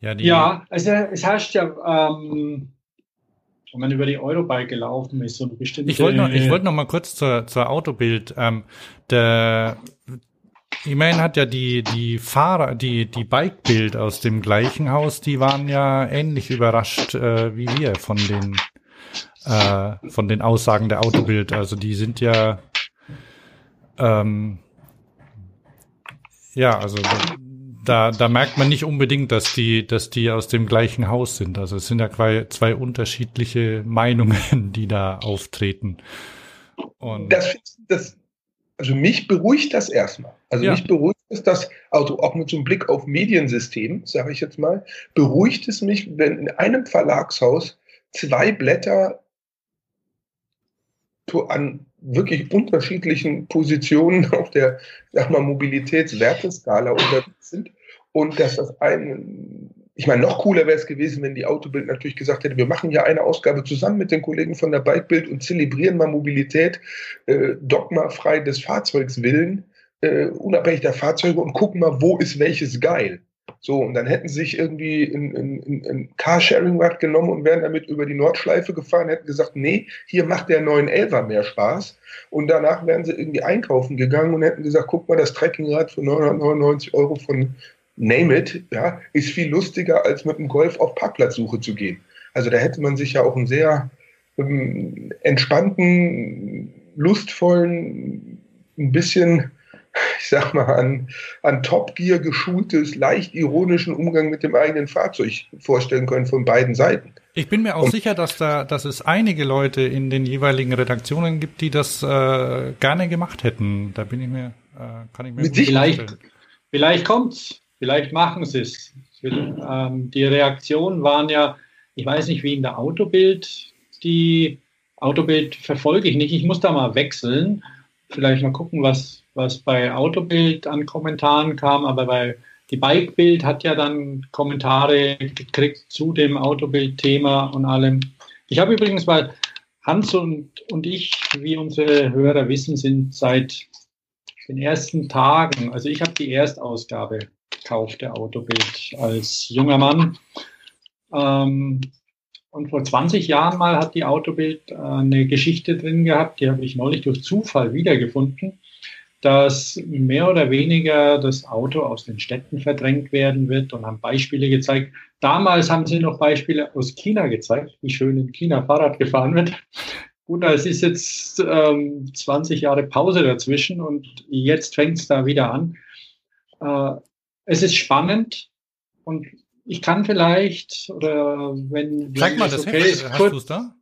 Ja, ja also es herrscht ja, ähm, wenn man über die Eurobike gelaufen ist, so eine bestimmte... Ich wollte noch, ich wollt noch mal kurz zur, zur Autobild. Ähm, der Immerhin hat ja die, die Fahrer, die, die Bike-Bild aus dem gleichen Haus, die waren ja ähnlich überrascht äh, wie wir von den, äh, von den Aussagen der Autobild. Also die sind ja, ähm, ja, also da, da merkt man nicht unbedingt, dass die, dass die aus dem gleichen Haus sind. Also es sind ja zwei, unterschiedliche Meinungen, die da auftreten. Und das, das, also mich beruhigt das erstmal. Also ja. mich beruhigt es, dass, also auch mit so einem Blick auf Mediensystem, sage ich jetzt mal, beruhigt es mich, wenn in einem Verlagshaus zwei Blätter an wirklich unterschiedlichen Positionen auf der sag mal, Mobilitätswerteskala unterwegs sind und dass das ein, ich meine, noch cooler wäre es gewesen, wenn die Autobild natürlich gesagt hätte, wir machen ja eine Ausgabe zusammen mit den Kollegen von der Bikebild und zelebrieren mal Mobilität äh, dogmafrei des Fahrzeugs willen, äh, unabhängig der Fahrzeuge und gucken mal, wo ist welches geil. So, und dann hätten sie sich irgendwie ein, ein, ein Carsharing-Rad genommen und wären damit über die Nordschleife gefahren, hätten gesagt, nee, hier macht der 911er mehr Spaß. Und danach wären sie irgendwie einkaufen gegangen und hätten gesagt, guck mal, das Trekkingrad für 999 Euro von Name It, ja, ist viel lustiger, als mit dem Golf auf Parkplatzsuche zu gehen. Also da hätte man sich ja auch einen sehr ähm, entspannten, lustvollen, ein bisschen ich sag mal, an, an Top Gear geschultes, leicht ironischen Umgang mit dem eigenen Fahrzeug vorstellen können von beiden Seiten. Ich bin mir auch Und, sicher, dass da, dass es einige Leute in den jeweiligen Redaktionen gibt, die das äh, gerne gemacht hätten. Da bin ich mir, äh, kann ich mir mit vielleicht, vielleicht kommt's, vielleicht machen sie es. Ähm, die Reaktionen waren ja, ich weiß nicht, wie in der Autobild, die Autobild verfolge ich nicht. Ich muss da mal wechseln. Vielleicht mal gucken, was, was bei Autobild an Kommentaren kam, aber bei die Bikebild hat ja dann Kommentare gekriegt zu dem Autobild-Thema und allem. Ich habe übrigens, weil Hans und, und ich, wie unsere Hörer wissen, sind seit den ersten Tagen, also ich habe die Erstausgabe gekauft der Autobild als junger Mann. Ähm, und vor 20 Jahren mal hat die Autobild äh, eine Geschichte drin gehabt, die habe ich neulich durch Zufall wiedergefunden dass mehr oder weniger das Auto aus den Städten verdrängt werden wird und haben Beispiele gezeigt. Damals haben sie noch Beispiele aus China gezeigt, wie schön in China Fahrrad gefahren wird. Gut, es ist jetzt ähm, 20 Jahre Pause dazwischen und jetzt fängt es da wieder an. Äh, es ist spannend und ich kann vielleicht, oder wenn. Zeig mal das okay ist, hast du es da?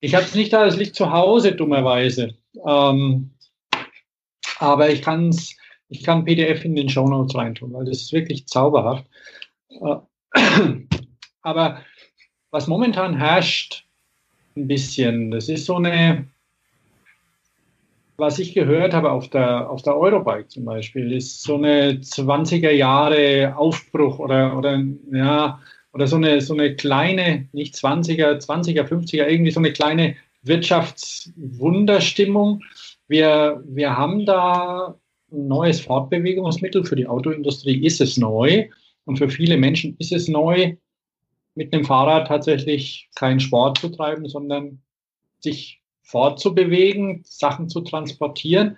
Ich habe es nicht da, es liegt zu Hause, dummerweise. Ähm, aber ich kann es, ich kann PDF in den Show Notes reintun, weil das ist wirklich zauberhaft. Äh, aber was momentan herrscht, ein bisschen, das ist so eine, was ich gehört habe auf der, auf der Eurobike zum Beispiel, ist so eine 20er Jahre Aufbruch oder, oder, ja, oder so eine, so eine kleine, nicht 20er, 20er, 50er, irgendwie so eine kleine Wirtschaftswunderstimmung, wir, wir haben da ein neues Fortbewegungsmittel. Für die Autoindustrie ist es neu und für viele Menschen ist es neu, mit einem Fahrrad tatsächlich keinen Sport zu treiben, sondern sich fortzubewegen, Sachen zu transportieren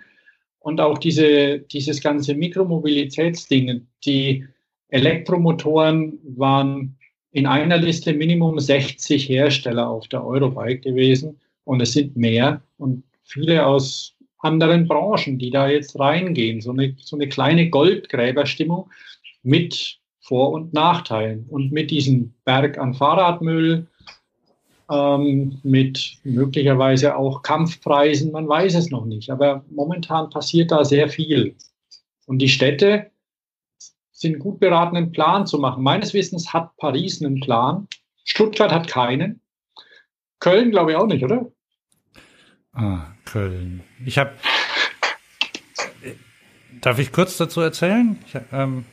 und auch diese, dieses ganze Mikromobilitätsding. Die Elektromotoren waren in einer Liste Minimum 60 Hersteller auf der Eurobike gewesen und es sind mehr und viele aus anderen Branchen, die da jetzt reingehen. So eine, so eine kleine Goldgräberstimmung mit Vor- und Nachteilen und mit diesem Berg an Fahrradmüll, ähm, mit möglicherweise auch Kampfpreisen, man weiß es noch nicht. Aber momentan passiert da sehr viel. Und die Städte sind gut beraten, einen Plan zu machen. Meines Wissens hat Paris einen Plan. Stuttgart hat keinen. Köln glaube ich auch nicht, oder? Ah, Köln. Ich habe. Darf ich kurz dazu erzählen? Ich, ähm,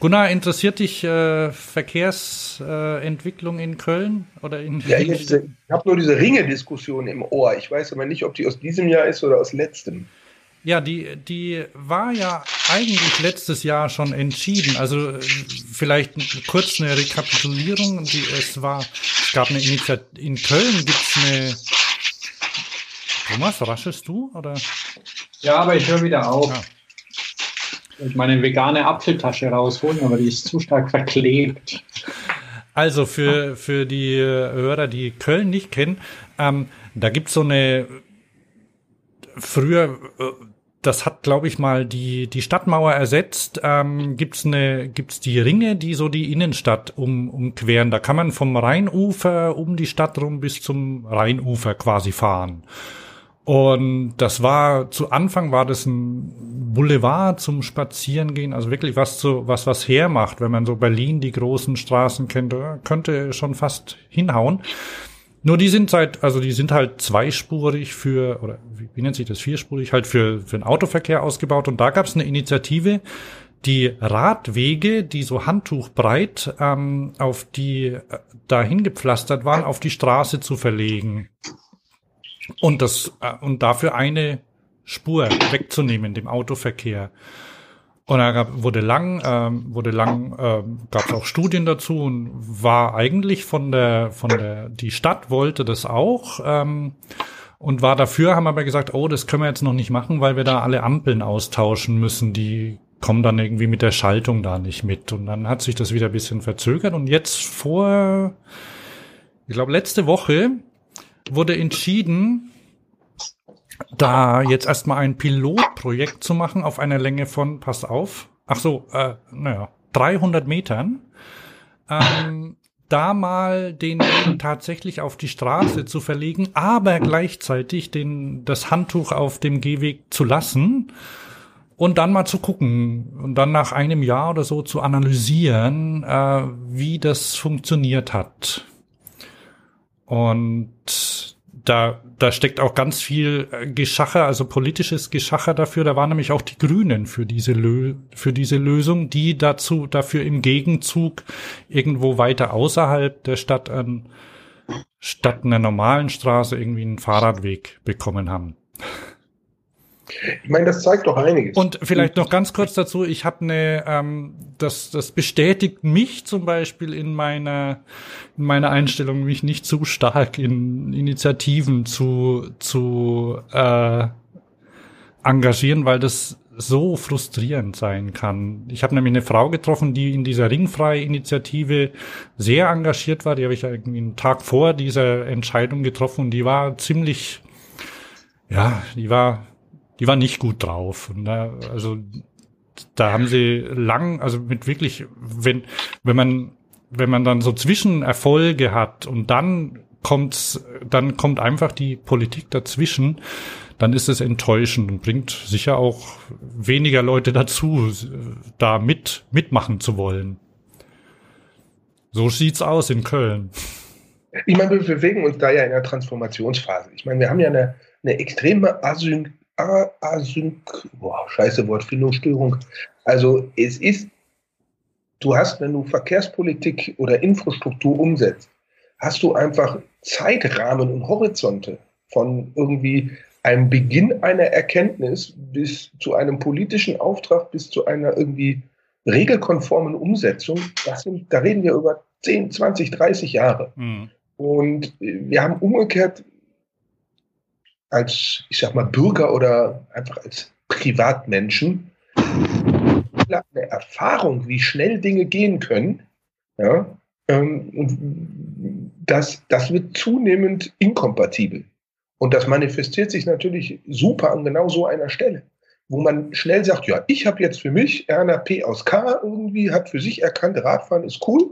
Gunnar, interessiert dich äh, Verkehrsentwicklung äh, in Köln oder in? Ja, ich, habe nur diese Ringe-Diskussion im Ohr. Ich weiß aber nicht, ob die aus diesem Jahr ist oder aus letztem. Ja, die, die war ja eigentlich letztes Jahr schon entschieden. Also vielleicht kurz eine Rekapitulierung. Die, es war, es gab eine Initiative, in Köln gibt's eine Thomas, raschelst du? Oder? Ja, aber ich höre wieder auf. Ja. Ich meine vegane Apfeltasche rausholen, aber die ist zu stark verklebt. Also für, für die Hörer, die Köln nicht kennen, ähm, da gibt's so eine früher äh, das hat, glaube ich, mal die, die Stadtmauer ersetzt. Ähm, gibt's eine, gibt's die Ringe, die so die Innenstadt um, umqueren. Da kann man vom Rheinufer um die Stadt rum bis zum Rheinufer quasi fahren. Und das war, zu Anfang war das ein Boulevard zum Spazierengehen, also wirklich was zu, was, was hermacht, wenn man so Berlin, die großen Straßen kennt, könnte schon fast hinhauen. Nur die sind seit, also die sind halt zweispurig für, oder wie, wie nennt sich das, vierspurig, halt für, für den Autoverkehr ausgebaut. Und da gab es eine Initiative, die Radwege, die so handtuchbreit ähm, auf die äh, dahin gepflastert waren, auf die Straße zu verlegen. Und das, äh, und dafür eine Spur wegzunehmen, dem Autoverkehr. Und da gab, wurde lang, ähm, wurde lang, ähm, gab es auch Studien dazu und war eigentlich von der, von der, die Stadt wollte das auch ähm, und war dafür, haben aber gesagt, oh, das können wir jetzt noch nicht machen, weil wir da alle Ampeln austauschen müssen, die kommen dann irgendwie mit der Schaltung da nicht mit. Und dann hat sich das wieder ein bisschen verzögert und jetzt vor, ich glaube, letzte Woche wurde entschieden, da jetzt erstmal ein Pilotprojekt zu machen auf einer Länge von, pass auf, ach so, äh, naja, 300 Metern, ähm, da mal den tatsächlich auf die Straße zu verlegen, aber gleichzeitig den, das Handtuch auf dem Gehweg zu lassen und dann mal zu gucken und dann nach einem Jahr oder so zu analysieren, äh, wie das funktioniert hat. Und da, da steckt auch ganz viel äh, Geschacher, also politisches Geschacher dafür. Da waren nämlich auch die Grünen für diese, Lö für diese Lösung, die dazu, dafür im Gegenzug irgendwo weiter außerhalb der Stadt an, statt einer normalen Straße irgendwie einen Fahrradweg bekommen haben. Ich meine, das zeigt doch einiges. Und vielleicht noch ganz kurz dazu, ich habe eine, ähm, das, das bestätigt mich zum Beispiel in meiner, in meiner Einstellung, mich nicht zu stark in Initiativen zu, zu äh, engagieren, weil das so frustrierend sein kann. Ich habe nämlich eine Frau getroffen, die in dieser Ringfrei-Initiative sehr engagiert war. Die habe ich irgendwie einen Tag vor dieser Entscheidung getroffen und die war ziemlich, ja, die war die war nicht gut drauf. Und da, also da haben sie lang, also mit wirklich, wenn, wenn man, wenn man dann so Zwischenerfolge hat und dann kommt's, dann kommt einfach die Politik dazwischen, dann ist es enttäuschend und bringt sicher auch weniger Leute dazu, da mit, mitmachen zu wollen. So sieht's aus in Köln. Ich meine, wir bewegen uns da ja in einer Transformationsphase. Ich meine, wir haben ja eine, eine extreme Asyn Async, boah, scheiße Wortfindungsstörung. Also es ist, du hast, wenn du Verkehrspolitik oder Infrastruktur umsetzt, hast du einfach Zeitrahmen und Horizonte von irgendwie einem Beginn einer Erkenntnis bis zu einem politischen Auftrag, bis zu einer irgendwie regelkonformen Umsetzung. Das sind, da reden wir über 10, 20, 30 Jahre. Mhm. Und wir haben umgekehrt als, ich sag mal, Bürger oder einfach als Privatmenschen eine Erfahrung, wie schnell Dinge gehen können. Ja, ähm, und das, das wird zunehmend inkompatibel. Und das manifestiert sich natürlich super an genau so einer Stelle, wo man schnell sagt, ja, ich habe jetzt für mich, Erna P. aus K. irgendwie, hat für sich erkannt, Radfahren ist cool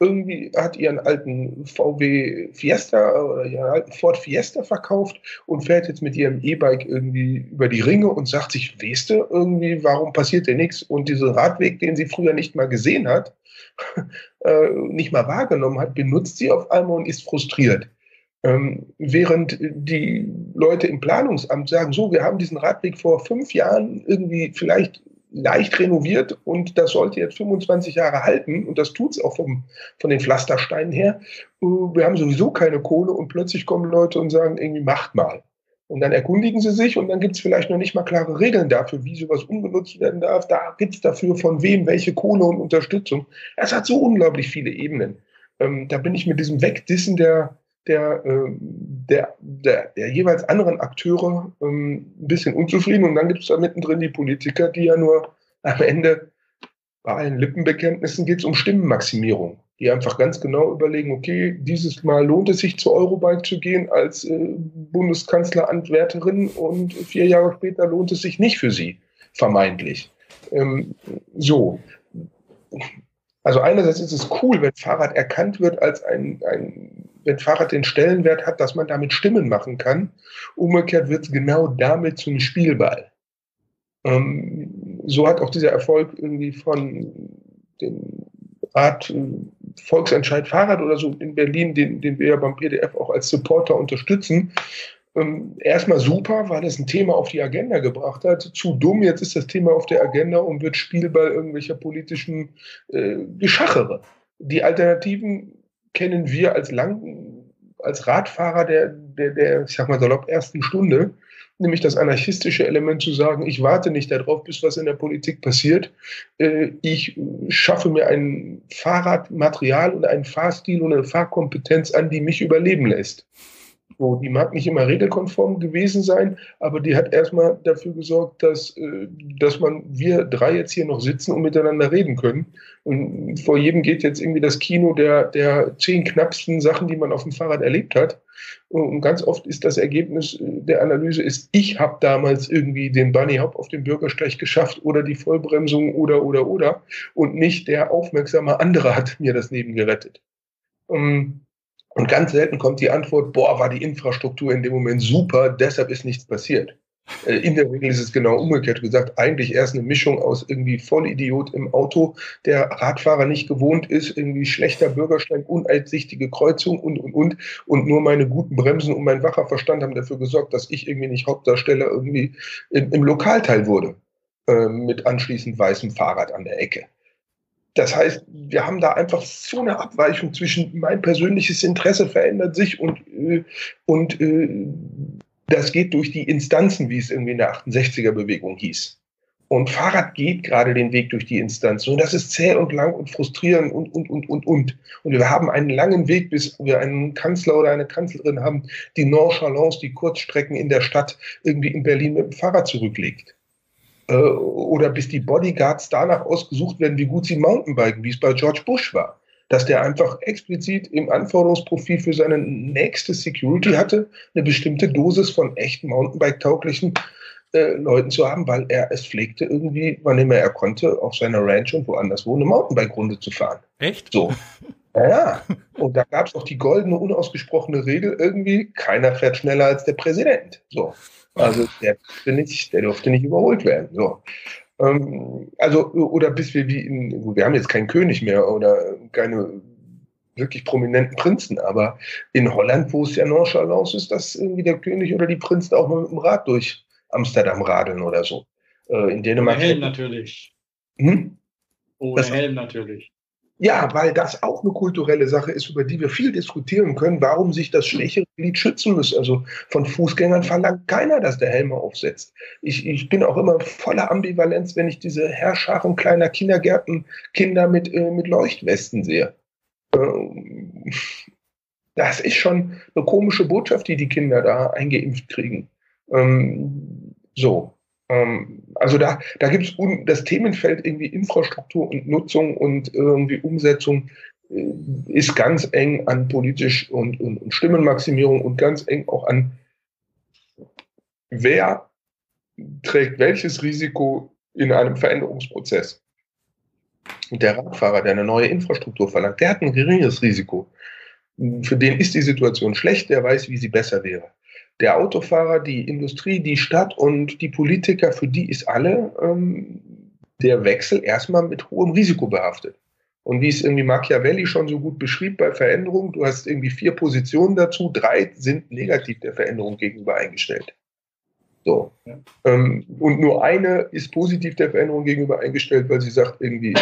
irgendwie hat ihren alten VW Fiesta oder ihren alten Ford Fiesta verkauft und fährt jetzt mit ihrem E-Bike irgendwie über die Ringe und sagt sich, weißt du, irgendwie, warum passiert denn nichts? Und diesen Radweg, den sie früher nicht mal gesehen hat, äh, nicht mal wahrgenommen hat, benutzt sie auf einmal und ist frustriert. Ähm, während die Leute im Planungsamt sagen, so, wir haben diesen Radweg vor fünf Jahren irgendwie vielleicht leicht renoviert und das sollte jetzt 25 Jahre halten und das tut es auch vom, von den Pflastersteinen her. Äh, wir haben sowieso keine Kohle und plötzlich kommen Leute und sagen, irgendwie macht mal. Und dann erkundigen sie sich und dann gibt es vielleicht noch nicht mal klare Regeln dafür, wie sowas umgenutzt werden darf. Da gibt es dafür von wem welche Kohle und Unterstützung. Es hat so unglaublich viele Ebenen. Ähm, da bin ich mit diesem Wegdissen der, der, ähm, der, der, der jeweils anderen Akteure ähm, ein bisschen unzufrieden. Und dann gibt es da mittendrin die Politiker, die ja nur am Ende bei allen Lippenbekenntnissen geht es um Stimmenmaximierung. die einfach ganz genau überlegen, okay, dieses Mal lohnt es sich zur Eurobike zu gehen als äh, Bundeskanzleranwärterin und vier Jahre später lohnt es sich nicht für sie, vermeintlich. Ähm, so. Also einerseits ist es cool, wenn Fahrrad erkannt wird als ein, ein, wenn Fahrrad den Stellenwert hat, dass man damit Stimmen machen kann. Umgekehrt wird es genau damit zum Spielball. Ähm, so hat auch dieser Erfolg irgendwie von dem Art äh, Volksentscheid Fahrrad oder so in Berlin, den, den wir ja beim PDF auch als Supporter unterstützen, ähm, erstmal super, weil es ein Thema auf die Agenda gebracht hat. Zu dumm, jetzt ist das Thema auf der Agenda und wird Spielball irgendwelcher politischen äh, Geschachere. Die Alternativen kennen wir als lang, als Radfahrer der, der, der, ich sag mal salopp, ersten Stunde nämlich das anarchistische Element zu sagen, ich warte nicht darauf, bis was in der Politik passiert. Äh, ich schaffe mir ein Fahrradmaterial und einen Fahrstil und eine Fahrkompetenz an, die mich überleben lässt. So, die mag nicht immer regelkonform gewesen sein, aber die hat erstmal dafür gesorgt, dass, äh, dass man, wir drei jetzt hier noch sitzen und miteinander reden können. Und vor jedem geht jetzt irgendwie das Kino der, der zehn knappsten Sachen, die man auf dem Fahrrad erlebt hat. Und ganz oft ist das Ergebnis äh, der Analyse ist, ich habe damals irgendwie den Bunny Hop auf dem Bürgersteig geschafft oder die Vollbremsung oder, oder, oder. Und nicht der aufmerksame andere hat mir das Leben gerettet. Um, und ganz selten kommt die Antwort, boah, war die Infrastruktur in dem Moment super, deshalb ist nichts passiert. Äh, in der Regel ist es genau umgekehrt gesagt, eigentlich erst eine Mischung aus irgendwie Vollidiot im Auto, der Radfahrer nicht gewohnt ist, irgendwie schlechter Bürgersteig, uneinsichtige Kreuzung und, und, und. Und nur meine guten Bremsen und mein wacher Verstand haben dafür gesorgt, dass ich irgendwie nicht Hauptdarsteller irgendwie im, im Lokalteil wurde. Äh, mit anschließend weißem Fahrrad an der Ecke. Das heißt, wir haben da einfach so eine Abweichung zwischen mein persönliches Interesse verändert sich und, äh, und äh, das geht durch die Instanzen, wie es irgendwie in der 68er-Bewegung hieß. Und Fahrrad geht gerade den Weg durch die Instanzen. Und das ist zäh und lang und frustrierend und, und, und, und, und. Und wir haben einen langen Weg, bis wir einen Kanzler oder eine Kanzlerin haben, die Nonchalance, die Kurzstrecken in der Stadt irgendwie in Berlin mit dem Fahrrad zurücklegt. Äh, oder bis die Bodyguards danach ausgesucht werden, wie gut sie Mountainbiken, wie es bei George Bush war. Dass der einfach explizit im Anforderungsprofil für seine nächste Security hatte, eine bestimmte Dosis von echten Mountainbike-tauglichen äh, Leuten zu haben, weil er es pflegte, irgendwie, wann immer er konnte, auf seiner Ranch und woanders wo eine Mountainbike-Runde zu fahren. Echt? So. Ja, und da gab es auch die goldene, unausgesprochene Regel irgendwie, keiner fährt schneller als der Präsident. So. Also der durfte nicht, der durfte nicht überholt werden. So. Ähm, also, oder bis wir wie in, wir haben jetzt keinen König mehr oder keine wirklich prominenten Prinzen, aber in Holland, wo es ja Nonchalance ist, dass irgendwie der König oder die Prinzen auch mal mit dem Rad durch Amsterdam radeln oder so. Äh, in Dänemark. Ohne Helm natürlich. Hm? Ohne das, Helm natürlich. Ja, weil das auch eine kulturelle Sache ist, über die wir viel diskutieren können, warum sich das schwächere Glied schützen muss. Also von Fußgängern verlangt keiner, dass der Helm aufsetzt. Ich, ich bin auch immer voller Ambivalenz, wenn ich diese Herrscharen kleiner Kindergärten, Kinder mit, äh, mit Leuchtwesten sehe. Ähm, das ist schon eine komische Botschaft, die die Kinder da eingeimpft kriegen. Ähm, so, also da, da gibt es das Themenfeld irgendwie Infrastruktur und Nutzung und irgendwie Umsetzung äh, ist ganz eng an politisch und, und, und Stimmenmaximierung und ganz eng auch an wer trägt welches Risiko in einem Veränderungsprozess. Und der Radfahrer, der eine neue Infrastruktur verlangt, der hat ein geringes Risiko. Für den ist die Situation schlecht, der weiß, wie sie besser wäre der Autofahrer, die Industrie, die Stadt und die Politiker, für die ist alle ähm, der Wechsel erstmal mit hohem Risiko behaftet. Und wie es irgendwie Machiavelli schon so gut beschrieb bei Veränderung, du hast irgendwie vier Positionen dazu, drei sind negativ der Veränderung gegenüber eingestellt. So. Ja. Ähm, und nur eine ist positiv der Veränderung gegenüber eingestellt, weil sie sagt irgendwie,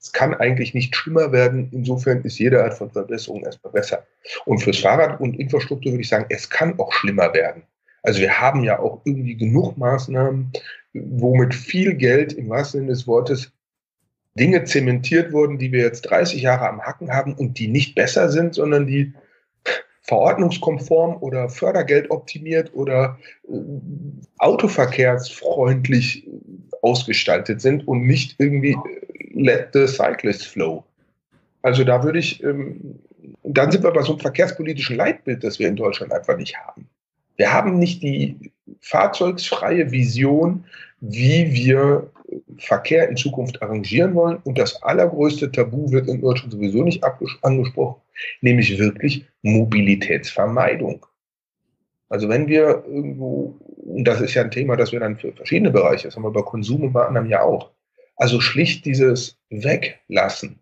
es kann eigentlich nicht schlimmer werden. Insofern ist jede Art von Verbesserung erstmal besser. Und fürs Fahrrad und Infrastruktur würde ich sagen, es kann auch schlimmer werden. Also wir haben ja auch irgendwie genug Maßnahmen, wo mit viel Geld im wahrsten Sinne des Wortes Dinge zementiert wurden, die wir jetzt 30 Jahre am Hacken haben und die nicht besser sind, sondern die verordnungskonform oder Fördergeld optimiert oder äh, autoverkehrsfreundlich ausgestaltet sind und nicht irgendwie let the cyclist flow. Also da würde ich, ähm, dann sind wir bei so einem verkehrspolitischen Leitbild, das wir in Deutschland einfach nicht haben. Wir haben nicht die fahrzeugsfreie Vision, wie wir Verkehr in Zukunft arrangieren wollen. Und das allergrößte Tabu wird in Deutschland sowieso nicht angesprochen, nämlich wirklich Mobilitätsvermeidung. Also wenn wir irgendwo, und das ist ja ein Thema, das wir dann für verschiedene Bereiche, das haben wir bei Konsum und bei anderen ja auch, also schlicht dieses Weglassen,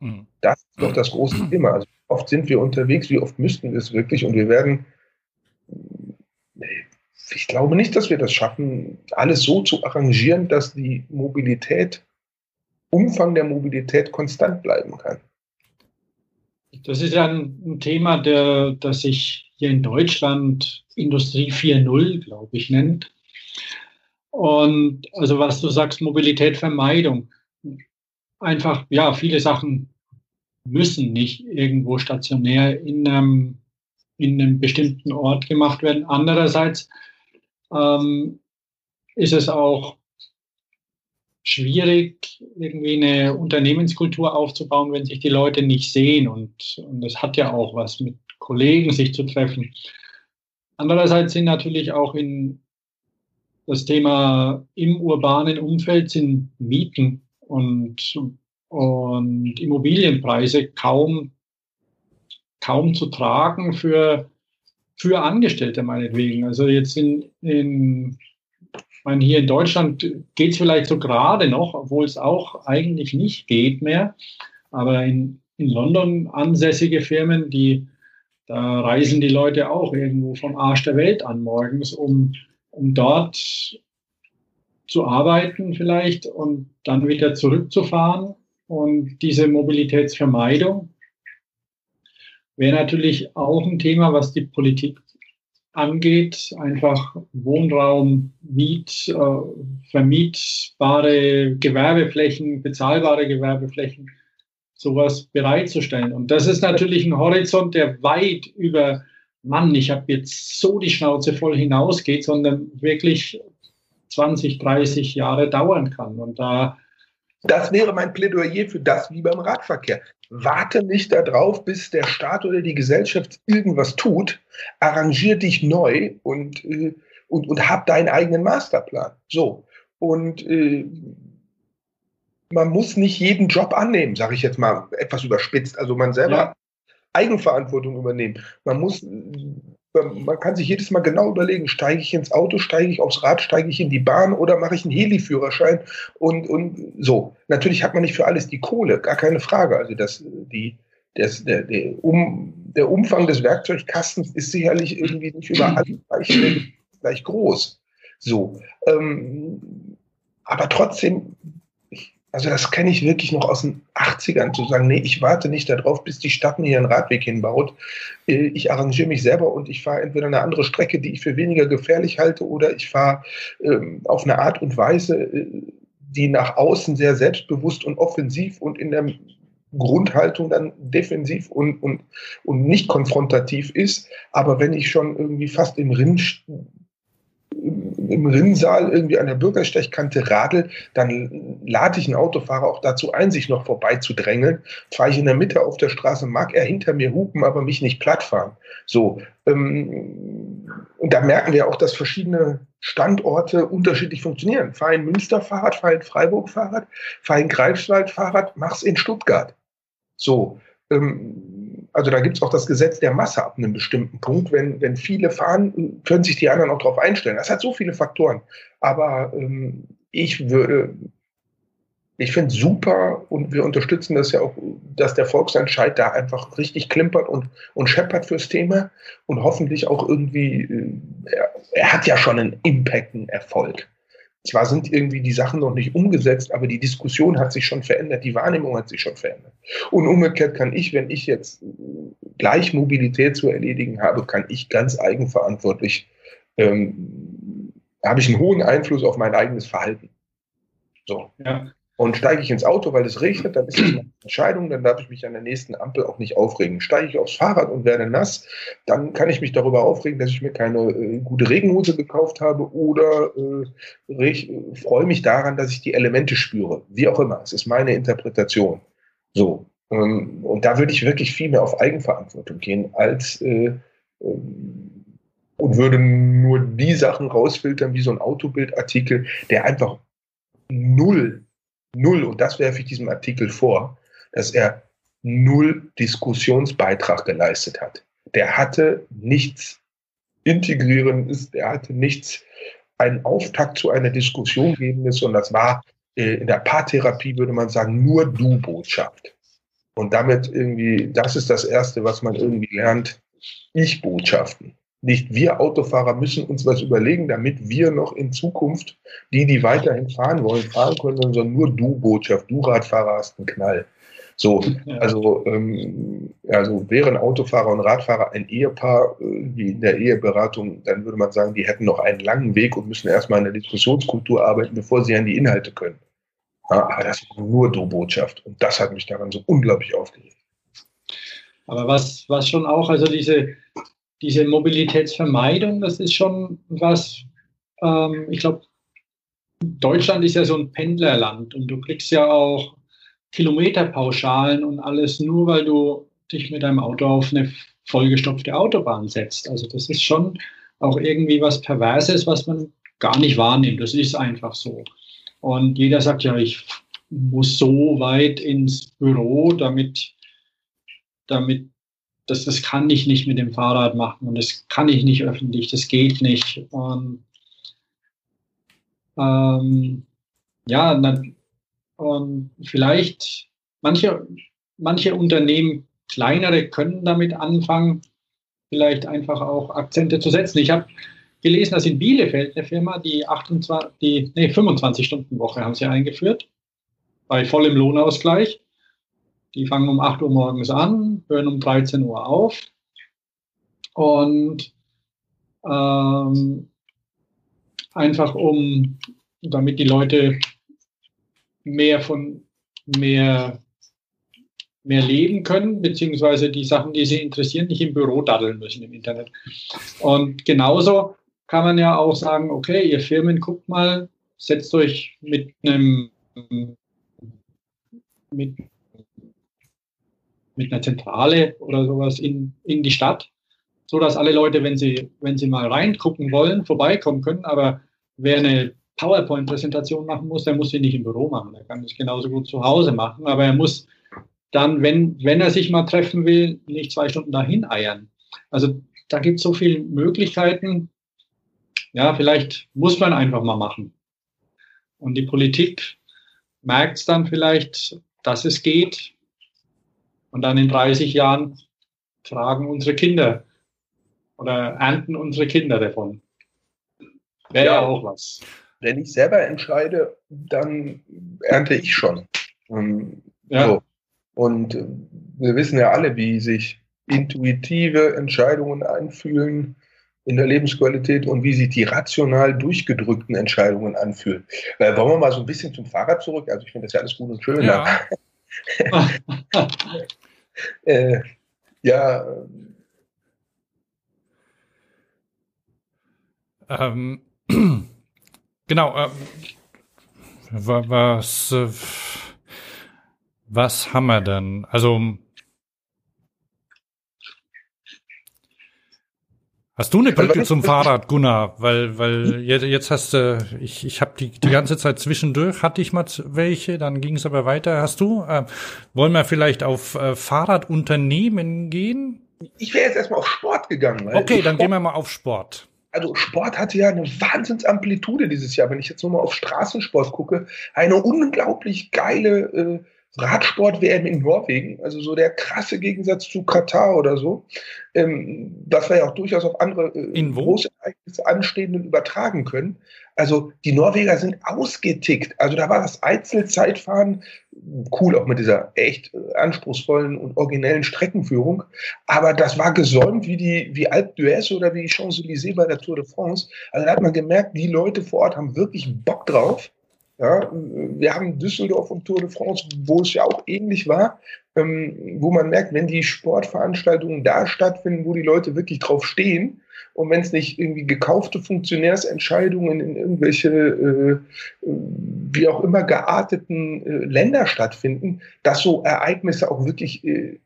mhm. das ist doch das große Thema. Also oft sind wir unterwegs, wie oft müssten wir es wirklich und wir werden ich glaube nicht, dass wir das schaffen, alles so zu arrangieren, dass die Mobilität, Umfang der Mobilität konstant bleiben kann. Das ist ja ein, Thema, der, das sich hier in Deutschland Industrie 4.0, glaube ich, nennt. Und also was du sagst, Mobilitätsvermeidung. Einfach, ja, viele Sachen müssen nicht irgendwo stationär in einem, in einem bestimmten Ort gemacht werden. Andererseits ähm, ist es auch schwierig, irgendwie eine Unternehmenskultur aufzubauen, wenn sich die Leute nicht sehen. Und, und das hat ja auch was mit Kollegen, sich zu treffen. Andererseits sind natürlich auch in das Thema im urbanen Umfeld sind Mieten und, und Immobilienpreise kaum, kaum zu tragen für für Angestellte meinetwegen. Also jetzt in, in meine, hier in Deutschland geht es vielleicht so gerade noch, obwohl es auch eigentlich nicht geht mehr. Aber in, in London ansässige Firmen, die da reisen die Leute auch irgendwo vom Arsch der Welt an morgens, um, um dort zu arbeiten vielleicht und dann wieder zurückzufahren. Und diese Mobilitätsvermeidung, wäre natürlich auch ein Thema, was die Politik angeht. Einfach Wohnraum, Miet, äh, vermietbare Gewerbeflächen, bezahlbare Gewerbeflächen, sowas bereitzustellen. Und das ist natürlich ein Horizont, der weit über, Mann, ich habe jetzt so die Schnauze voll hinausgeht, sondern wirklich 20, 30 Jahre dauern kann. Und da das wäre mein Plädoyer für das wie beim Radverkehr. Warte nicht darauf, bis der Staat oder die Gesellschaft irgendwas tut. Arrangier dich neu und, äh, und, und hab deinen eigenen Masterplan. So. Und äh, man muss nicht jeden Job annehmen, sage ich jetzt mal etwas überspitzt. Also man selber ja. Eigenverantwortung übernehmen. Man muss man kann sich jedes Mal genau überlegen, steige ich ins Auto, steige ich aufs Rad, steige ich in die Bahn oder mache ich einen Heli-Führerschein und, und so. Natürlich hat man nicht für alles die Kohle, gar keine Frage. Also das, die, das, der, der, um, der Umfang des Werkzeugkastens ist sicherlich irgendwie nicht überall gleich, gleich groß. So. Ähm, aber trotzdem also das kenne ich wirklich noch aus den 80ern, zu sagen, nee, ich warte nicht darauf, bis die Stadt mir hier einen Radweg hinbaut. Äh, ich arrangiere mich selber und ich fahre entweder eine andere Strecke, die ich für weniger gefährlich halte, oder ich fahre ähm, auf eine Art und Weise, äh, die nach außen sehr selbstbewusst und offensiv und in der Grundhaltung dann defensiv und, und, und nicht konfrontativ ist. Aber wenn ich schon irgendwie fast im Rinn im Rinnsal irgendwie an der Bürgerstechkante radel, dann lade ich einen Autofahrer auch dazu ein, sich noch vorbeizudrängeln. Fahre ich in der Mitte auf der Straße, mag er hinter mir hupen, aber mich nicht plattfahren. So. Ähm, und da merken wir auch, dass verschiedene Standorte unterschiedlich funktionieren. Fahr in Münster Fahrrad, fahr in Freiburg Fahrrad, fahr in Greifswald Fahrrad, mach's in Stuttgart. So. Ähm, also da gibt es auch das Gesetz der Masse ab einem bestimmten Punkt. Wenn, wenn viele fahren, können sich die anderen auch darauf einstellen. Das hat so viele Faktoren. Aber ähm, ich würde, ich finde es super und wir unterstützen das ja auch, dass der Volksentscheid da einfach richtig klimpert und, und scheppert fürs Thema und hoffentlich auch irgendwie, äh, er, er hat ja schon einen Impact, einen Erfolg. Zwar sind irgendwie die Sachen noch nicht umgesetzt, aber die Diskussion hat sich schon verändert, die Wahrnehmung hat sich schon verändert. Und umgekehrt kann ich, wenn ich jetzt gleich Mobilität zu erledigen habe, kann ich ganz eigenverantwortlich, ähm, habe ich einen hohen Einfluss auf mein eigenes Verhalten. So. Ja. Und steige ich ins Auto, weil es regnet, dann ist es eine Entscheidung, dann darf ich mich an der nächsten Ampel auch nicht aufregen. Steige ich aufs Fahrrad und werde nass, dann kann ich mich darüber aufregen, dass ich mir keine äh, gute Regenhose gekauft habe oder äh, freue mich daran, dass ich die Elemente spüre. Wie auch immer, es ist meine Interpretation. So. Ähm, und da würde ich wirklich viel mehr auf Eigenverantwortung gehen, als äh, ähm, und würde nur die Sachen rausfiltern, wie so ein Autobildartikel, der einfach null, null, und das werfe ich diesem Artikel vor, dass er null Diskussionsbeitrag geleistet hat. Der hatte nichts Integrierendes, der hatte nichts, einen Auftakt zu einer Diskussion gebendes, und das war äh, in der Paartherapie, würde man sagen, nur Du-Botschaft. Und damit irgendwie, das ist das Erste, was man irgendwie lernt, Ich-Botschaften. Nicht wir Autofahrer müssen uns was überlegen, damit wir noch in Zukunft, die, die weiterhin fahren wollen, fahren können, sondern nur du Botschaft, du Radfahrer hast einen Knall. So, also, ähm, also wären Autofahrer und Radfahrer ein Ehepaar, äh, wie in der Eheberatung, dann würde man sagen, die hätten noch einen langen Weg und müssen erstmal in der Diskussionskultur arbeiten, bevor sie an die Inhalte können. Ja, aber das ist nur Du-Botschaft. Und das hat mich daran so unglaublich aufgeregt. Aber was, was schon auch, also diese, diese Mobilitätsvermeidung, das ist schon was, ähm, ich glaube, Deutschland ist ja so ein Pendlerland und du kriegst ja auch Kilometerpauschalen und alles nur, weil du dich mit deinem Auto auf eine vollgestopfte Autobahn setzt. Also das ist schon auch irgendwie was Perverses, was man gar nicht wahrnimmt. Das ist einfach so. Und jeder sagt ja, ich muss so weit ins Büro, damit, damit das, das kann ich nicht mit dem Fahrrad machen und das kann ich nicht öffentlich, das geht nicht. Und ähm, ja, dann, und vielleicht manche, manche Unternehmen, kleinere, können damit anfangen, vielleicht einfach auch Akzente zu setzen. Ich habe gelesen, dass in Bielefeld eine Firma, die 28, die, nee, 25-Stunden-Woche haben sie eingeführt, bei vollem Lohnausgleich. Die fangen um 8 Uhr morgens an, hören um 13 Uhr auf. Und ähm, einfach um, damit die Leute mehr von mehr, mehr leben können, beziehungsweise die Sachen, die sie interessieren, nicht im Büro daddeln müssen im Internet. Und genauso kann man ja auch sagen, okay, ihr Firmen, guckt mal, setzt euch mit einem mit, mit einer Zentrale oder sowas in, in die Stadt, so dass alle Leute, wenn sie, wenn sie mal reingucken wollen, vorbeikommen können. Aber wer eine PowerPoint-Präsentation machen muss, der muss sie nicht im Büro machen. Er kann das genauso gut zu Hause machen. Aber er muss dann, wenn, wenn er sich mal treffen will, nicht zwei Stunden dahin eiern. Also da gibt es so viele Möglichkeiten, ja, vielleicht muss man einfach mal machen. Und die Politik merkt es dann vielleicht, dass es geht. Und dann in 30 Jahren tragen unsere Kinder oder ernten unsere Kinder davon. Wäre ja, auch was. Wenn ich selber entscheide, dann ernte ich schon. Ähm, ja. So. Und äh, wir wissen ja alle, wie sich intuitive Entscheidungen einfühlen in der Lebensqualität und wie sich die rational durchgedrückten Entscheidungen anfühlen. Weil wollen wir mal so ein bisschen zum Fahrrad zurück? Also ich finde das ja alles gut und schön. Ja. äh, ja. Ähm, genau. Ähm, was, äh, was haben wir denn? Also Hast du eine Brücke zum Fahrrad, Gunnar? Weil, weil jetzt, hast du, ich, ich habe die, die ganze Zeit zwischendurch, hatte ich mal welche, dann ging es aber weiter. Hast du? Äh, wollen wir vielleicht auf äh, Fahrradunternehmen gehen? Ich wäre jetzt erstmal auf Sport gegangen. okay, dann Sport, gehen wir mal auf Sport. Also Sport hatte ja eine Wahnsinnsamplitude dieses Jahr. Wenn ich jetzt nur mal auf Straßensport gucke, eine unglaublich geile äh, Radsport-WM in Norwegen, also so der krasse Gegensatz zu Katar oder so, ähm, was wir ja auch durchaus auf andere äh, große Ereignisse anstehenden übertragen können. Also die Norweger sind ausgetickt. Also da war das Einzelzeitfahren cool, auch mit dieser echt äh, anspruchsvollen und originellen Streckenführung. Aber das war gesäumt wie die wie Alpe d'Huez oder wie Champs-Élysées bei der Tour de France. Also da hat man gemerkt, die Leute vor Ort haben wirklich Bock drauf. Ja, wir haben Düsseldorf und Tour de France, wo es ja auch ähnlich war, ähm, wo man merkt, wenn die Sportveranstaltungen da stattfinden, wo die Leute wirklich drauf stehen, Und wenn es nicht irgendwie gekaufte Funktionärsentscheidungen in irgendwelche, äh, wie auch immer gearteten äh, Länder stattfinden, dass so Ereignisse auch wirklich äh,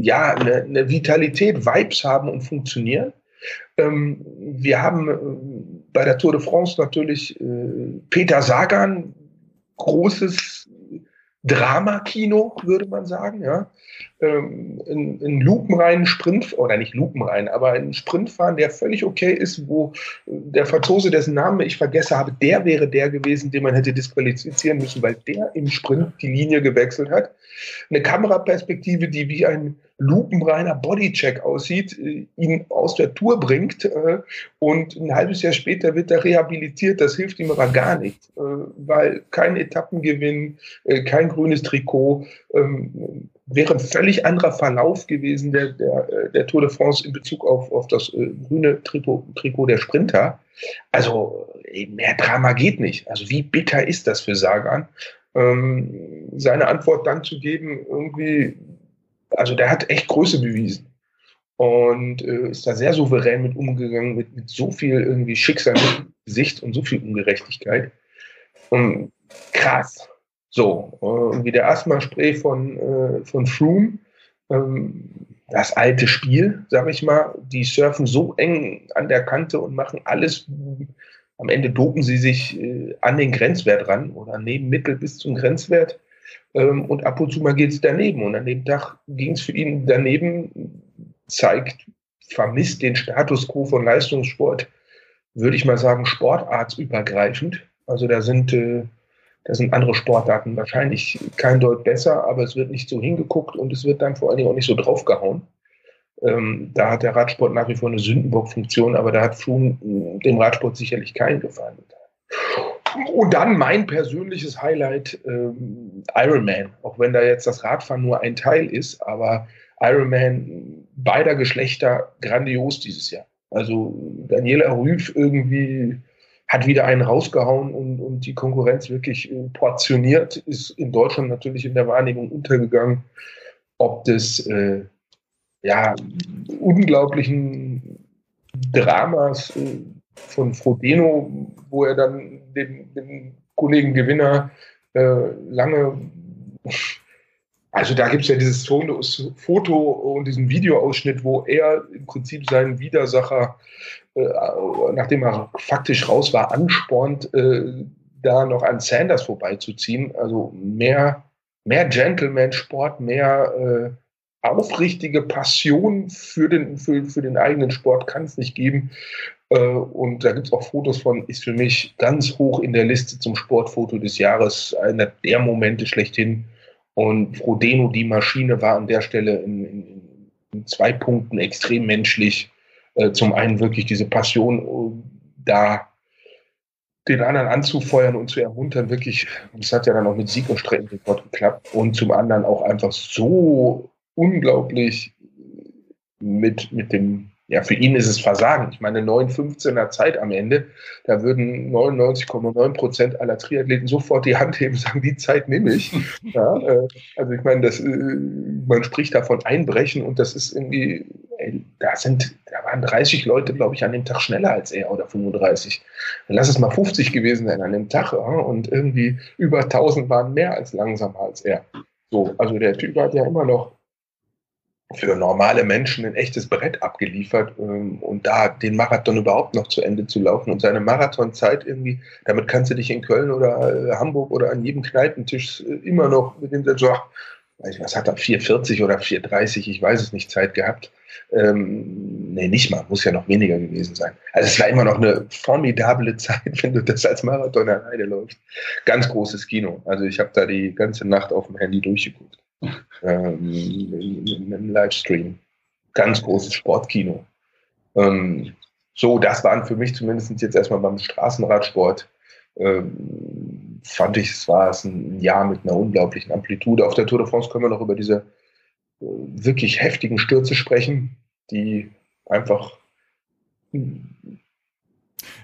ja, eine, eine Vitalität, Vibes haben und funktionieren. Ähm, wir haben äh, bei der Tour de France natürlich äh, Peter Sagan, großes Dramakino, würde man sagen, ja. Ähm, in, in lupenreinen Sprint, oder nicht lupenrein, aber ein Sprintfahren, der völlig okay ist, wo der Franzose, dessen Namen ich vergesse habe, der wäre der gewesen, den man hätte disqualifizieren müssen, weil der im Sprint die Linie gewechselt hat. Eine Kameraperspektive, die wie ein lupenreiner Bodycheck aussieht, äh, ihn aus der Tour bringt äh, und ein halbes Jahr später wird er rehabilitiert. Das hilft ihm aber gar nicht, äh, weil kein Etappengewinn, kein grünes Trikot, ähm, wäre ein völlig anderer Verlauf gewesen der, der, der Tour de France in Bezug auf, auf das grüne Trikot, Trikot der Sprinter. Also mehr Drama geht nicht. Also wie bitter ist das für Sagan? Ähm, seine Antwort dann zu geben, irgendwie also der hat echt Größe bewiesen und äh, ist da sehr souverän mit umgegangen, mit, mit so viel irgendwie Schicksal im und so viel Ungerechtigkeit. Und krass. So, äh, wie der Asthma-Spray von, äh, von Froome, ähm, das alte Spiel, sag ich mal, die surfen so eng an der Kante und machen alles. Am Ende dopen sie sich äh, an den Grenzwert ran oder nehmen Mittel bis zum Grenzwert. Ähm, und ab und zu mal geht es daneben. Und an dem Tag ging es für ihn daneben, zeigt, vermisst den Status quo von Leistungssport, würde ich mal sagen, sportartsübergreifend. Also da sind, äh, da sind andere Sportarten wahrscheinlich kein Deut besser, aber es wird nicht so hingeguckt und es wird dann vor allen Dingen auch nicht so draufgehauen. Ähm, da hat der Radsport nach wie vor eine Sündenbock-Funktion, aber da hat Froome dem Radsport sicherlich keinen Gefallen. Und dann mein persönliches Highlight, ähm, Ironman. Auch wenn da jetzt das Radfahren nur ein Teil ist, aber Ironman beider Geschlechter grandios dieses Jahr. Also Daniela Rüff irgendwie hat wieder einen rausgehauen und, und die Konkurrenz wirklich äh, portioniert, ist in Deutschland natürlich in der Wahrnehmung untergegangen. Ob des äh, ja, unglaublichen Dramas äh, von Frodeno, wo er dann den, den Kollegen Gewinner äh, lange. Also da gibt es ja dieses Foto und diesen Videoausschnitt, wo er im Prinzip seinen Widersacher, äh, nachdem er faktisch raus war, anspornt, äh, da noch an Sanders vorbeizuziehen. Also mehr, mehr Gentleman-Sport, mehr äh, aufrichtige Passion für den, für, für den eigenen Sport kann es nicht geben. Äh, und da gibt es auch Fotos von, ist für mich ganz hoch in der Liste zum Sportfoto des Jahres, einer der Momente schlechthin. Und Frodeno, die Maschine, war an der Stelle in, in, in zwei Punkten extrem menschlich. Äh, zum einen wirklich diese Passion, da den anderen anzufeuern und zu ermuntern, wirklich, das hat ja dann auch mit Sieg und Streckenrekord geklappt. Und zum anderen auch einfach so unglaublich mit, mit dem ja, für ihn ist es Versagen. Ich meine, 9,15er Zeit am Ende, da würden 99,9 Prozent aller Triathleten sofort die Hand heben und sagen, die Zeit nehme ich. Ja, äh, also ich meine, das, äh, man spricht davon einbrechen und das ist irgendwie, ey, da sind, da waren 30 Leute, glaube ich, an dem Tag schneller als er oder 35. Lass es mal 50 gewesen sein an dem Tag ja, und irgendwie über 1000 waren mehr als langsamer als er. So, also der Typ hat ja immer noch für normale Menschen ein echtes Brett abgeliefert ähm, und da den Marathon überhaupt noch zu Ende zu laufen und seine Marathonzeit irgendwie, damit kannst du dich in Köln oder äh, Hamburg oder an jedem Kneipentisch äh, immer noch mit dem so, weiß ich, was hat er, 440 oder 430, ich weiß es nicht, Zeit gehabt. Ähm, nee, nicht mal, muss ja noch weniger gewesen sein. Also es war immer noch eine formidable Zeit, wenn du das als Marathon alleine läufst. Ganz großes Kino. Also ich habe da die ganze Nacht auf dem Handy durchgeguckt ähm, im Livestream. Ganz großes Sportkino. Ähm, so, das waren für mich zumindest jetzt erstmal beim Straßenradsport. Ähm, fand ich, es war es ein Jahr mit einer unglaublichen Amplitude. Auf der Tour de France können wir noch über diese äh, wirklich heftigen Stürze sprechen, die einfach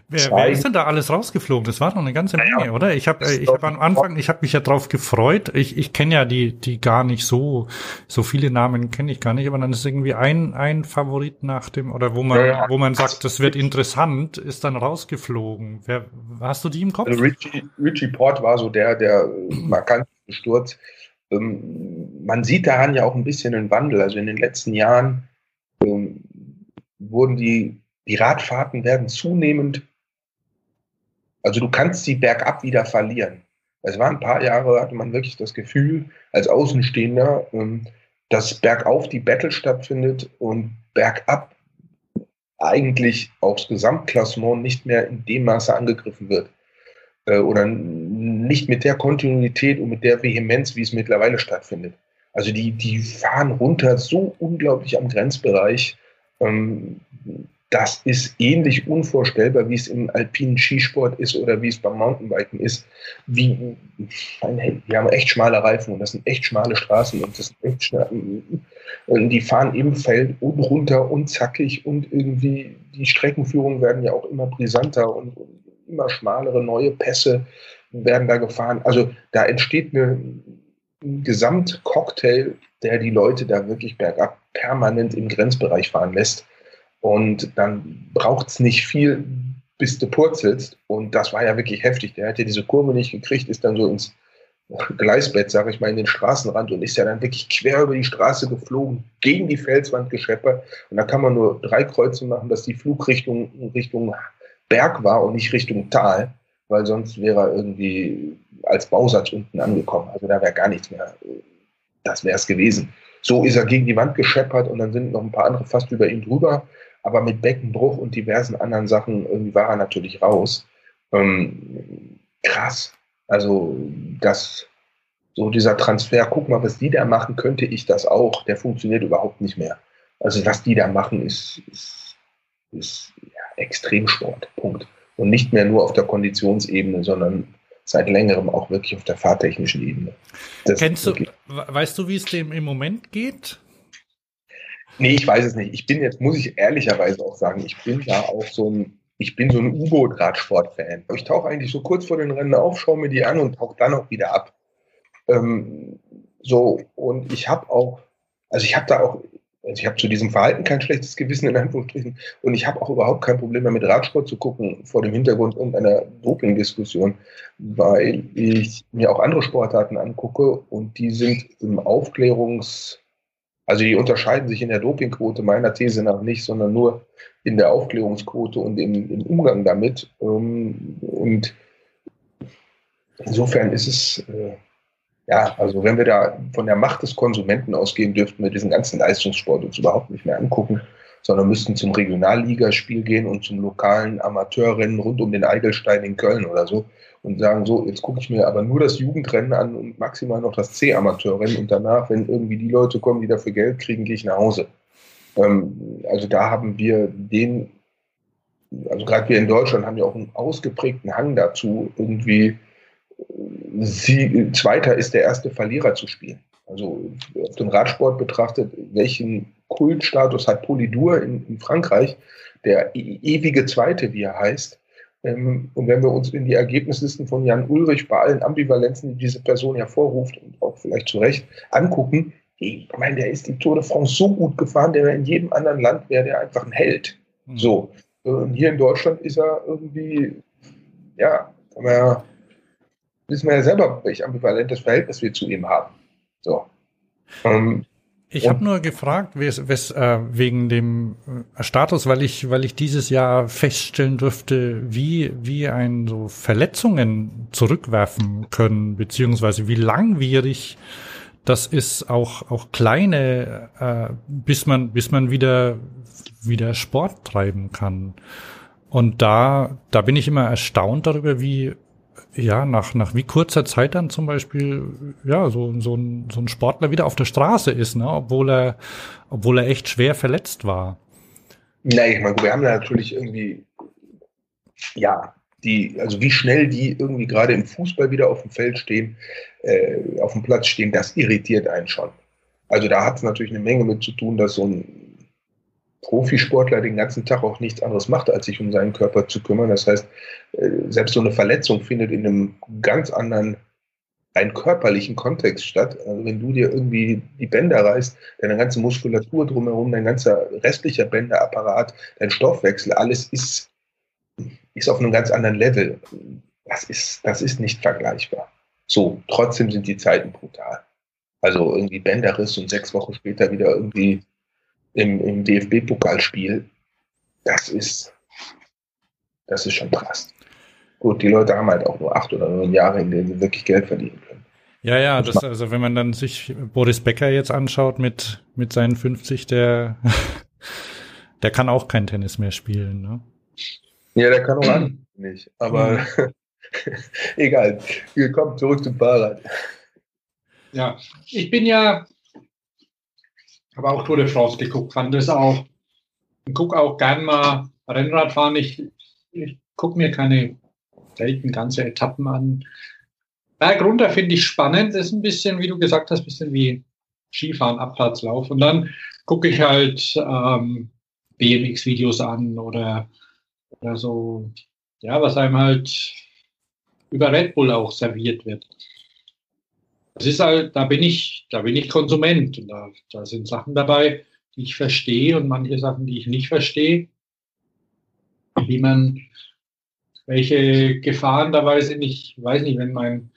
Wer, wer ist denn da alles rausgeflogen? Das war doch eine ganze Menge, ja, oder? Ich habe ich hab am Anfang, ich habe mich ja drauf gefreut. Ich, ich kenne ja die die gar nicht so so viele Namen kenne ich gar nicht, aber dann ist irgendwie ein ein Favorit nach dem oder wo man ja, ja. wo man sagt, das wird interessant, ist dann rausgeflogen. Wer hast du die im Kopf? Also Richie, Richie Port war so der der markant Sturz. Ähm, man sieht daran ja auch ein bisschen einen Wandel. Also in den letzten Jahren ähm, wurden die die Radfahrten werden zunehmend also du kannst sie bergab wieder verlieren. Es waren ein paar Jahre, hatte man wirklich das Gefühl, als Außenstehender, ähm, dass bergauf die Battle stattfindet und bergab eigentlich aufs Gesamtklassement nicht mehr in dem Maße angegriffen wird. Äh, oder nicht mit der Kontinuität und mit der Vehemenz, wie es mittlerweile stattfindet. Also die, die fahren runter so unglaublich am Grenzbereich. Ähm, das ist ähnlich unvorstellbar, wie es im alpinen Skisport ist oder wie es beim Mountainbiken ist. Wie, wir haben echt schmale Reifen und das sind echt schmale Straßen und das sind echt und die fahren im Feld und runter und zackig und irgendwie die Streckenführungen werden ja auch immer brisanter und, und immer schmalere neue Pässe werden da gefahren. Also da entsteht eine, ein Gesamtcocktail, der die Leute da wirklich bergab permanent im Grenzbereich fahren lässt. Und dann braucht es nicht viel, bis du purzelst. Und das war ja wirklich heftig. Der hat ja diese Kurve nicht gekriegt, ist dann so ins Gleisbett, sage ich mal, in den Straßenrand und ist ja dann wirklich quer über die Straße geflogen, gegen die Felswand gescheppert. Und da kann man nur drei Kreuze machen, dass die Flugrichtung Richtung Berg war und nicht Richtung Tal, weil sonst wäre er irgendwie als Bausatz unten angekommen. Also da wäre gar nichts mehr. Das wäre es gewesen. So ist er gegen die Wand gescheppert und dann sind noch ein paar andere fast über ihn drüber aber mit Beckenbruch und diversen anderen Sachen irgendwie war er natürlich raus. Ähm, krass. Also das, so dieser Transfer, guck mal, was die da machen, könnte ich das auch. Der funktioniert überhaupt nicht mehr. Also was die da machen, ist, ist, ist ja, Extremsport. Punkt. Und nicht mehr nur auf der Konditionsebene, sondern seit längerem auch wirklich auf der fahrtechnischen Ebene. Das Kennst du, weißt du, wie es dem im Moment geht? Nee, ich weiß es nicht. Ich bin jetzt, muss ich ehrlicherweise auch sagen, ich bin da auch so ein, ich bin so ein U-Boot-Radsport-Fan. Ich tauche eigentlich so kurz vor den Rennen auf, schaue mir die an und tauche dann auch wieder ab. Ähm, so, und ich habe auch, also ich habe da auch, also ich habe zu diesem Verhalten kein schlechtes Gewissen in Anführungsstrichen und ich habe auch überhaupt kein Problem mehr mit Radsport zu gucken vor dem Hintergrund irgendeiner Doping-Diskussion, weil ich mir auch andere Sportarten angucke und die sind im Aufklärungs- also die unterscheiden sich in der Dopingquote meiner These nach nicht, sondern nur in der Aufklärungsquote und im, im Umgang damit. Ähm, und insofern ist es, äh, ja, also wenn wir da von der Macht des Konsumenten ausgehen, dürften wir diesen ganzen Leistungssport uns überhaupt nicht mehr angucken, sondern müssten zum Regionalligaspiel gehen und zum lokalen Amateurrennen rund um den Eigelstein in Köln oder so und sagen, so, jetzt gucke ich mir aber nur das Jugendrennen an und maximal noch das C-Amateurrennen und danach, wenn irgendwie die Leute kommen, die dafür Geld kriegen, gehe ich nach Hause. Ähm, also da haben wir den, also gerade wir in Deutschland haben ja auch einen ausgeprägten Hang dazu, irgendwie sie, Zweiter ist der erste Verlierer zu spielen. Also auf dem Radsport betrachtet, welchen Kultstatus hat Polydur in, in Frankreich, der e ewige Zweite, wie er heißt, ähm, und wenn wir uns in die Ergebnislisten von Jan Ulrich bei allen Ambivalenzen, die diese Person hervorruft und auch vielleicht zu Recht angucken, ich meine, der ist die Tour de France so gut gefahren, der in jedem anderen Land wäre der einfach ein Held. Mhm. So. Und hier in Deutschland ist er irgendwie, ja, wir, wissen wir ja selber, welch ambivalentes Verhältnis wir zu ihm haben. So. Ähm, ich habe nur gefragt, wes, wes, äh, wegen dem äh, Status, weil ich, weil ich dieses Jahr feststellen durfte, wie, wie ein so Verletzungen zurückwerfen können, beziehungsweise wie langwierig das ist, auch, auch kleine, äh, bis man, bis man wieder, wieder Sport treiben kann. Und da, da bin ich immer erstaunt darüber, wie, ja, nach, nach wie kurzer Zeit dann zum Beispiel, ja, so, so, ein, so ein Sportler wieder auf der Straße ist, ne, obwohl er, obwohl er echt schwer verletzt war. Na, ich meine, wir haben da natürlich irgendwie, ja, die, also wie schnell die irgendwie gerade im Fußball wieder auf dem Feld stehen, äh, auf dem Platz stehen, das irritiert einen schon. Also da hat es natürlich eine Menge mit zu tun, dass so ein Profisportler den ganzen Tag auch nichts anderes macht, als sich um seinen Körper zu kümmern. Das heißt, äh, selbst so eine Verletzung findet in einem ganz anderen, einen körperlichen Kontext statt. Also wenn du dir irgendwie die Bänder reißt, deine ganze Muskulatur drumherum, dein ganzer restlicher Bänderapparat, dein Stoffwechsel, alles ist, ist auf einem ganz anderen Level. Das ist, das ist nicht vergleichbar. So, trotzdem sind die Zeiten brutal. Also irgendwie Bänderriss und sechs Wochen später wieder irgendwie im, im DFB-Pokalspiel. Das ist, das ist schon krass. Gut, die Leute haben halt auch nur acht oder neun Jahre, in denen sie wirklich Geld verdienen können. Ja, ja, das, also wenn man dann sich Boris Becker jetzt anschaut mit, mit seinen 50, der, der kann auch kein Tennis mehr spielen, ne? Ja, der kann auch an, nicht. Aber egal. Wir kommen zurück zum Fahrrad. Ja, ich bin ja, habe auch Tour de France geguckt, fand das auch. Ich gucke auch gern mal Rennradfahren. Ich, ich gucke mir keine selten ganze Etappen an. Berg runter finde ich spannend. Das ist ein bisschen, wie du gesagt hast, ein bisschen wie Skifahren, Abfahrtslauf. Und dann gucke ich halt ähm, BMX-Videos an oder, oder so, ja, was einem halt über Red Bull auch serviert wird. Das ist halt, da bin ich, da bin ich Konsument und da, da sind Sachen dabei, die ich verstehe und manche Sachen, die ich nicht verstehe. Wie man, welche Gefahren dabei sind. Ich weiß nicht, wenn mein,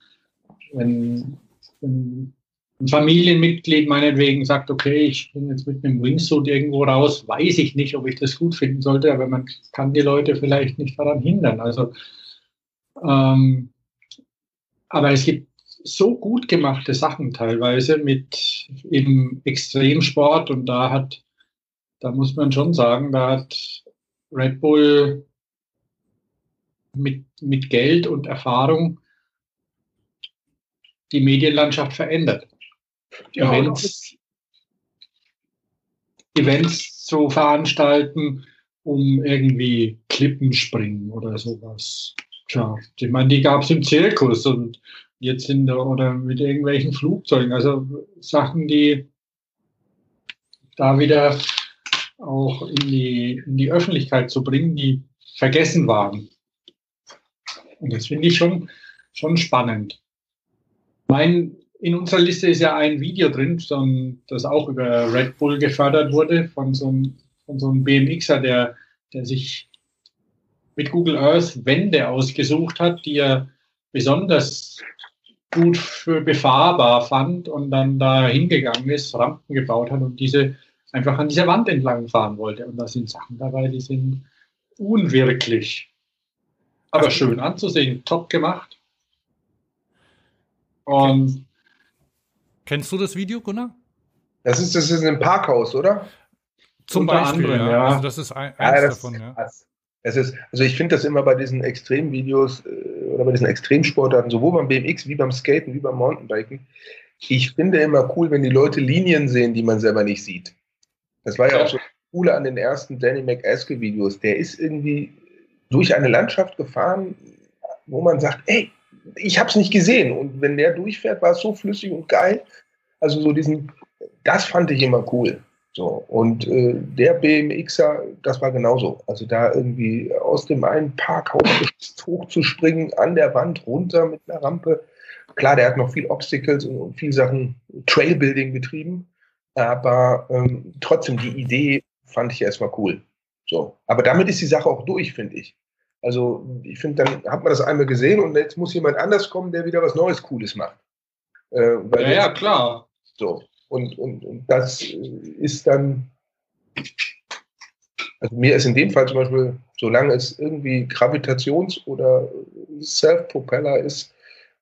wenn, wenn ein Familienmitglied meinetwegen sagt, okay, ich bin jetzt mit einem Wingsuit irgendwo raus, weiß ich nicht, ob ich das gut finden sollte, aber man kann die Leute vielleicht nicht daran hindern. Also, ähm, aber es gibt so gut gemachte Sachen teilweise mit eben Extremsport und da hat, da muss man schon sagen, da hat Red Bull mit, mit Geld und Erfahrung die Medienlandschaft verändert. Ja, Events, Events zu veranstalten, um irgendwie Klippen springen oder sowas. Tja, ich meine, die gab es im Zirkus und jetzt in der, oder mit irgendwelchen Flugzeugen. Also Sachen, die da wieder auch in die, in die Öffentlichkeit zu bringen, die vergessen waren. Und das finde ich schon, schon spannend. Mein, in unserer Liste ist ja ein Video drin, das auch über Red Bull gefördert wurde, von so einem, von so einem BMXer, der, der sich mit Google Earth Wände ausgesucht hat, die er besonders gut für befahrbar fand und dann da hingegangen ist, Rampen gebaut hat und diese einfach an dieser Wand entlang fahren wollte. Und da sind Sachen dabei, die sind unwirklich. Aber schön anzusehen, top gemacht. Und Kennst du das Video, Gunnar? Das ist, das ist ein Parkhaus, oder? Zum Beispiel, anderem, ja. ja. Also das ist ein, eins ja, davon, ja. Es ist, also ich finde das immer bei diesen Extremvideos äh, oder bei diesen Extremsportarten, sowohl beim BMX wie beim Skaten wie beim Mountainbiken, ich finde immer cool, wenn die Leute Linien sehen, die man selber nicht sieht. Das war ja, ja. auch so cool an den ersten Danny McAskill Videos. Der ist irgendwie durch eine Landschaft gefahren, wo man sagt, ey, ich habe es nicht gesehen. Und wenn der durchfährt, war es so flüssig und geil. Also so diesen, das fand ich immer cool. So, und äh, der BMXer, das war genauso. Also da irgendwie aus dem einen Parkhaus hochzuspringen, an der Wand runter mit einer Rampe. Klar, der hat noch viel Obstacles und viel Sachen Trailbuilding betrieben, aber ähm, trotzdem die Idee fand ich erstmal cool. So, aber damit ist die Sache auch durch, finde ich. Also ich finde, dann hat man das einmal gesehen und jetzt muss jemand anders kommen, der wieder was Neues, Cooles macht. Äh, ja, ja, klar. So, und, und, und das ist dann, also mir ist in dem Fall zum Beispiel, solange es irgendwie Gravitations- oder Self-Propeller ist,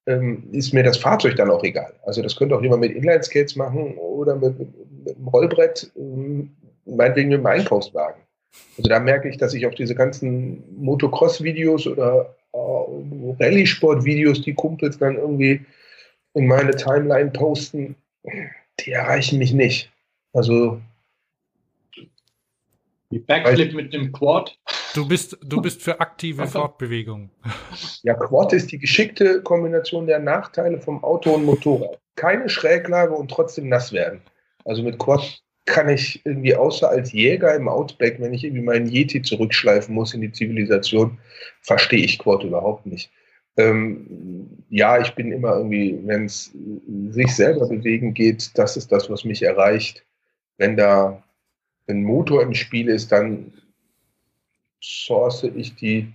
ähm, ist mir das Fahrzeug dann auch egal. Also das könnte auch jemand mit Inline-Skates machen oder mit, mit, mit einem Rollbrett, ähm, meinetwegen mit einem Einkaufswagen. Also da merke ich, dass ich auf diese ganzen Motocross-Videos oder äh, Rallye-Sport-Videos, die Kumpels dann irgendwie in meine Timeline posten, die erreichen mich nicht. Also. Die Backflip mit dem Quad. Du bist, du bist für aktive Fortbewegung. Ja, Quad ist die geschickte Kombination der Nachteile vom Auto und Motorrad. Keine Schräglage und trotzdem nass werden. Also mit Quad kann ich irgendwie außer als Jäger im Outback, wenn ich irgendwie meinen Yeti zurückschleifen muss in die Zivilisation, verstehe ich Quad überhaupt nicht. Ähm, ja, ich bin immer irgendwie, wenn es sich selber bewegen geht, das ist das, was mich erreicht. Wenn da ein Motor im Spiel ist, dann source ich die,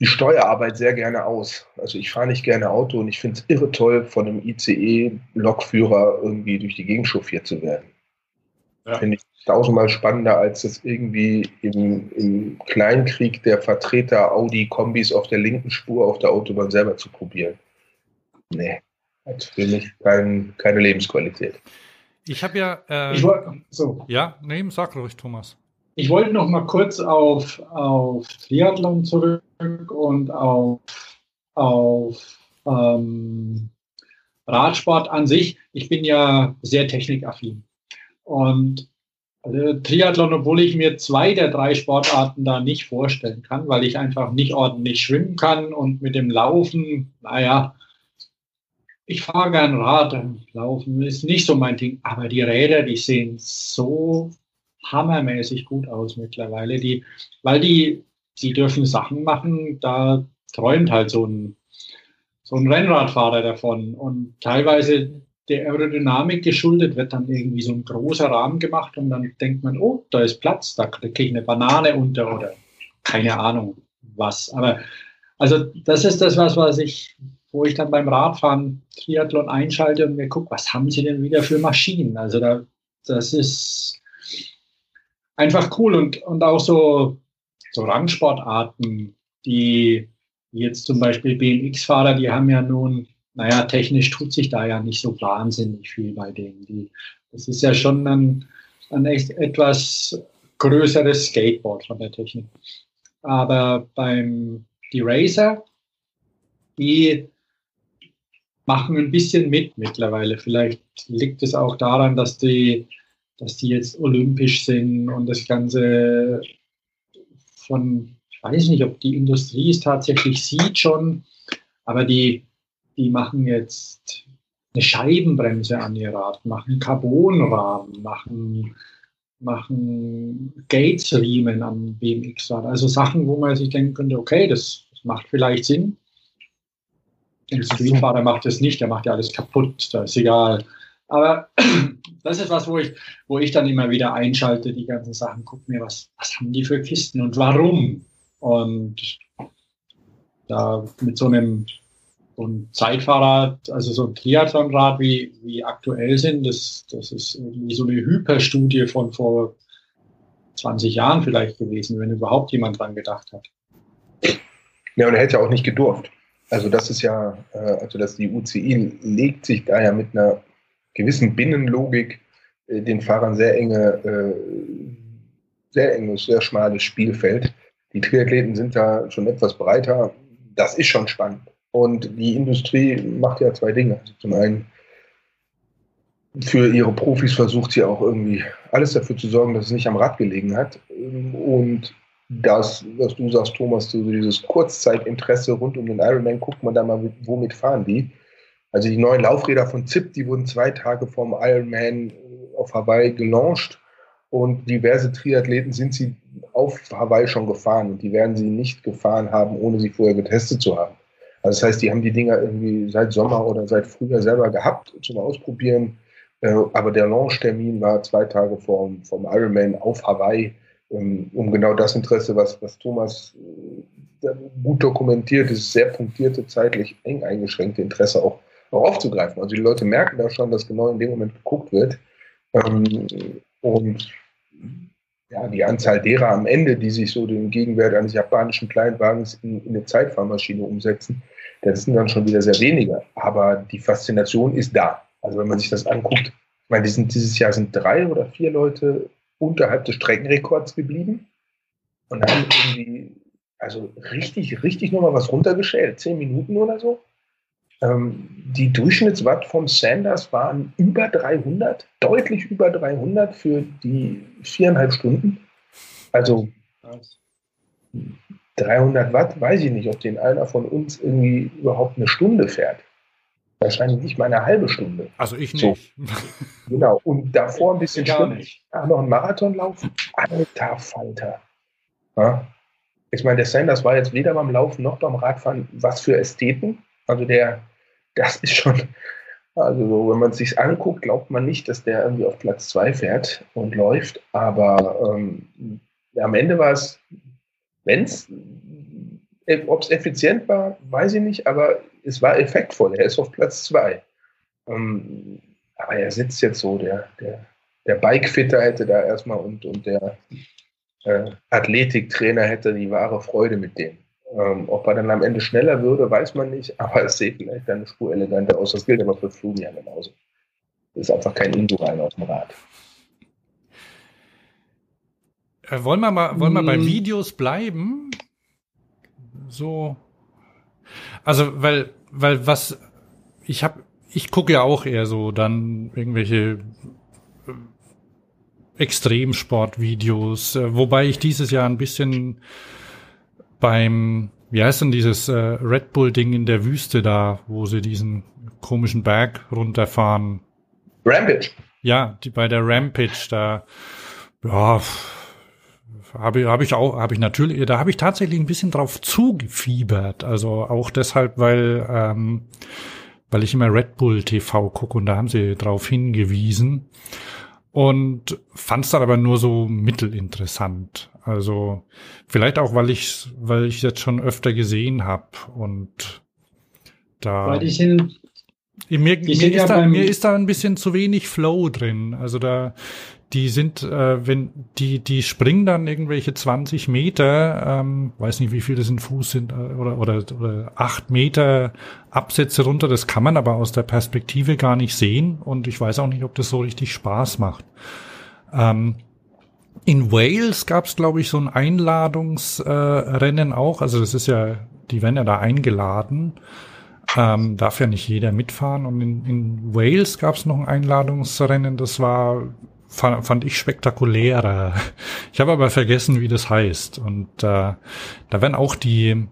die Steuerarbeit sehr gerne aus. Also ich fahre nicht gerne Auto und ich finde es irre toll, von einem ICE-Lokführer irgendwie durch die Gegend chauffiert zu werden. Ja. Finde ich tausendmal spannender, als es irgendwie im, im Kleinkrieg der Vertreter Audi-Kombis auf der linken Spur auf der Autobahn selber zu probieren. Nee, hat für mich kein, keine Lebensqualität. Ich habe ja. Äh, ich wollt, so. Ja, nee, sag ruhig, Thomas. Ich wollte noch mal kurz auf, auf Triathlon zurück und auf, auf ähm, Radsport an sich. Ich bin ja sehr technikaffin. Und also Triathlon, obwohl ich mir zwei der drei Sportarten da nicht vorstellen kann, weil ich einfach nicht ordentlich schwimmen kann und mit dem Laufen, naja, ich fahre gern Rad, Laufen ist nicht so mein Ding, aber die Räder, die sehen so hammermäßig gut aus mittlerweile, die, weil die, die dürfen Sachen machen, da träumt halt so ein, so ein Rennradfahrer davon. Und teilweise der Aerodynamik geschuldet wird dann irgendwie so ein großer Rahmen gemacht und dann denkt man, oh, da ist Platz, da kriege ich eine Banane unter oder keine Ahnung was. Aber also das ist das, was, was ich, wo ich dann beim Radfahren Triathlon einschalte und mir gucke, was haben sie denn wieder für Maschinen? Also da, das ist einfach cool und, und auch so, so Rangsportarten, die jetzt zum Beispiel BMX-Fahrer, die haben ja nun naja, technisch tut sich da ja nicht so wahnsinnig viel bei denen. Die, das ist ja schon ein, ein echt etwas größeres Skateboard von der Technik. Aber beim die Racer, die machen ein bisschen mit mittlerweile. Vielleicht liegt es auch daran, dass die, dass die jetzt olympisch sind und das Ganze von, ich weiß nicht, ob die Industrie es tatsächlich sieht schon, aber die die machen jetzt eine Scheibenbremse an ihr Rad, machen Carbonrahmen, machen, machen Gates-Riemen am BMX-Rad. Also Sachen, wo man sich denken könnte, okay, das, das macht vielleicht Sinn. Ein Streetfahrer macht das nicht, der macht ja alles kaputt, da ist egal. Aber das ist was, wo ich, wo ich dann immer wieder einschalte, die ganzen Sachen, gucke mir, was, was haben die für Kisten und warum? Und da mit so einem ein Zeitfahrrad, also so ein Triathlonrad wie, wie aktuell sind, das, das ist irgendwie so eine Hyperstudie von vor 20 Jahren vielleicht gewesen, wenn überhaupt jemand dran gedacht hat. Ja, und er hätte ja auch nicht gedurft. Also das ist ja, äh, also dass die UCI legt sich da ja mit einer gewissen Binnenlogik äh, den Fahrern sehr enge, äh, sehr enges, sehr schmales Spielfeld. Die Triathleten sind da schon etwas breiter. Das ist schon spannend. Und die Industrie macht ja zwei Dinge. Zum einen für ihre Profis versucht sie auch irgendwie alles dafür zu sorgen, dass es nicht am Rad gelegen hat. Und das, was du sagst, Thomas, so dieses Kurzzeitinteresse rund um den Ironman, guckt man da mal, womit fahren die. Also die neuen Laufräder von ZIP, die wurden zwei Tage vorm Ironman auf Hawaii gelauncht und diverse Triathleten sind sie auf Hawaii schon gefahren und die werden sie nicht gefahren haben, ohne sie vorher getestet zu haben. Also das heißt, die haben die Dinger irgendwie seit Sommer oder seit Frühjahr selber gehabt zum Ausprobieren. Äh, aber der Launch-Termin war zwei Tage vor vom Ironman auf Hawaii, um, um genau das Interesse, was, was Thomas äh, gut dokumentiert, dieses sehr punktierte, zeitlich eng eingeschränkte Interesse auch, auch aufzugreifen. Also die Leute merken da schon, dass genau in dem Moment geguckt wird. Ähm, und ja, die Anzahl derer am Ende, die sich so den Gegenwert eines japanischen Kleinwagens in, in eine Zeitfahrmaschine umsetzen, das sind dann schon wieder sehr wenige. Aber die Faszination ist da. Also wenn man sich das anguckt, ich meine, sind, dieses Jahr sind drei oder vier Leute unterhalb des Streckenrekords geblieben und haben irgendwie, also richtig, richtig nochmal was runtergeschält, zehn Minuten oder so. Ähm, die Durchschnittswatt vom Sanders waren über 300, deutlich über 300 für die viereinhalb Stunden. Also 300 Watt, weiß ich nicht, ob den einer von uns irgendwie überhaupt eine Stunde fährt. Wahrscheinlich nicht mal eine halbe Stunde. Also ich nicht. So. Genau. Und davor ein bisschen Gar schwimmen, nicht. Ach, noch einen Marathon laufen. Alter Falter. Ja? Ich meine, der Sanders war jetzt weder beim Laufen noch beim Radfahren was für Ästheten. Also der, das ist schon, also so, wenn man es sich anguckt, glaubt man nicht, dass der irgendwie auf Platz zwei fährt und läuft. Aber ähm, am Ende war es, wenn es, ob es effizient war, weiß ich nicht, aber es war effektvoll. Er ist auf Platz zwei. Ähm, aber er sitzt jetzt so, der, der, der Bikefitter hätte da erstmal und, und der äh, Athletiktrainer hätte die wahre Freude mit dem. Ähm, ob er dann am Ende schneller würde, weiß man nicht, aber es sieht vielleicht eine Spur eleganter aus. Das gilt aber für Florian genauso. Das ist einfach kein Indorein auf dem Rad. Äh, wollen wir mal, wollen wir bei Mm. Videos bleiben? So. Also, weil, weil was, ich hab, ich gucke ja auch eher so dann irgendwelche äh, Extremsportvideos, äh, wobei ich dieses Jahr ein bisschen beim, wie heißt denn dieses äh, Red Bull Ding in der Wüste da, wo sie diesen komischen Berg runterfahren, Rampage. ja, die, bei der Rampage da, ja, habe ich, hab ich auch, habe ich natürlich, da habe ich tatsächlich ein bisschen drauf zugefiebert. Also auch deshalb, weil, ähm, weil ich immer Red Bull TV gucke und da haben sie drauf hingewiesen und fand es dann aber nur so mittelinteressant. Also vielleicht auch, weil ich, weil ich jetzt schon öfter gesehen habe und da. Weil die sind, Mir, mir, ist ja da, mir ist da ein bisschen zu wenig Flow drin. Also da, die sind, äh, wenn die, die springen dann irgendwelche 20 Meter, ähm, weiß nicht, wie viel das in Fuß sind, äh, oder, oder, oder acht Meter Absätze runter. Das kann man aber aus der Perspektive gar nicht sehen. Und ich weiß auch nicht, ob das so richtig Spaß macht. Ähm, in Wales gab es, glaube ich, so ein Einladungsrennen äh, auch. Also das ist ja, die werden ja da eingeladen. Ähm, darf ja nicht jeder mitfahren. Und in, in Wales gab es noch ein Einladungsrennen, das war, fand, fand ich spektakulärer. Ich habe aber vergessen, wie das heißt. Und äh, da werden auch die,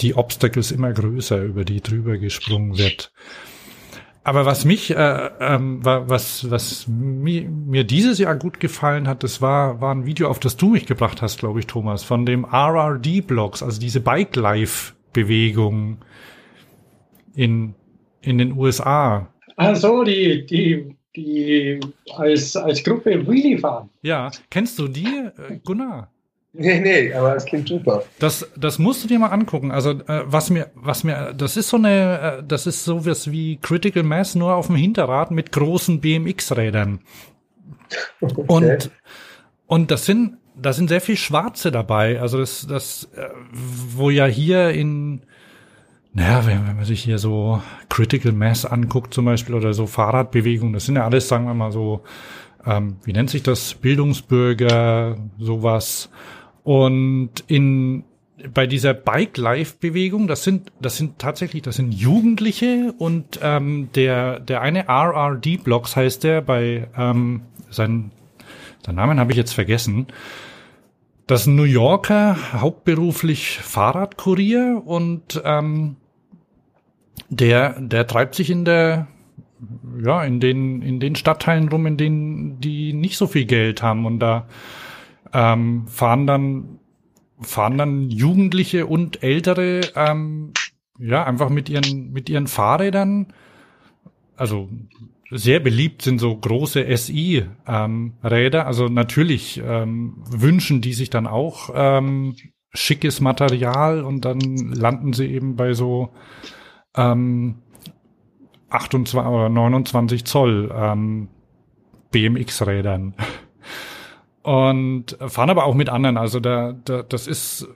die Obstacles immer größer, über die drüber gesprungen wird. Aber was mich, äh, ähm, wa- was, was mi, mir dieses Jahr gut gefallen hat, das war, war ein Video, auf das du mich gebracht hast, glaube ich, Thomas, von dem RRD-Blogs, also diese Bike-Life-Bewegung in, in den USA. ach so, die, die, die als, als Gruppe Wheelie fahren. Ja, kennst du die, äh, Gunnar? Nee, nee, aber es klingt super. Das, das musst du dir mal angucken. Also äh, was mir, was mir, das ist so eine, äh, das ist sowas wie Critical Mass nur auf dem Hinterrad mit großen BMX-Rädern. Und und das sind, da sind sehr viel Schwarze dabei. Also das, das, äh, wo ja hier in, naja, wenn, wenn man sich hier so Critical Mass anguckt zum Beispiel oder so Fahrradbewegung, das sind ja alles, sagen wir mal so, ähm, wie nennt sich das, Bildungsbürger, sowas. Und in bei dieser Bike-Life-Bewegung, das sind, das sind tatsächlich, das sind Jugendliche und ähm, der, der eine RRD-Blogs heißt der bei ähm, sein, seinen Namen habe ich jetzt vergessen. Das ist ein New Yorker, hauptberuflich Fahrradkurier und ähm, der, der treibt sich in der, ja, in den, in den Stadtteilen rum, in denen die nicht so viel Geld haben. Und da ähm, fahren dann fahren dann Jugendliche und Ältere ähm, ja einfach mit ihren mit ihren Fahrrädern. Also sehr beliebt sind so große SI ähm, also natürlich ähm, wünschen die sich dann auch ähm, schickes Material und dann landen sie eben bei so ähm, 28 oder 29 Zoll ähm, BMX Rädern und fahren aber auch mit anderen. Also da, da das ist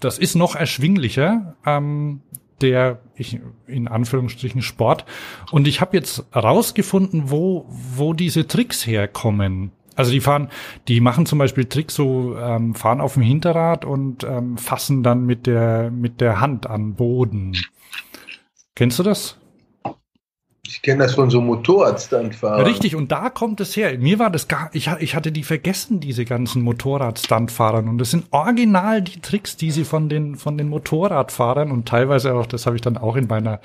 das ist noch erschwinglicher. Ähm, der ich in Anführungsstrichen Sport und ich habe jetzt rausgefunden, wo wo diese Tricks herkommen. Also die fahren, die machen zum Beispiel Tricks so, ähm, fahren auf dem Hinterrad und ähm, fassen dann mit der mit der Hand an Boden. Kennst du das? Ich kenne das von so Motorradstandfahrern. Richtig, und da kommt es her. Mir war das gar, ich, ich hatte die vergessen, diese ganzen Motorradstandfahrern. Und das sind original die Tricks, die sie von den, von den Motorradfahrern und teilweise auch, das habe ich dann auch in meiner,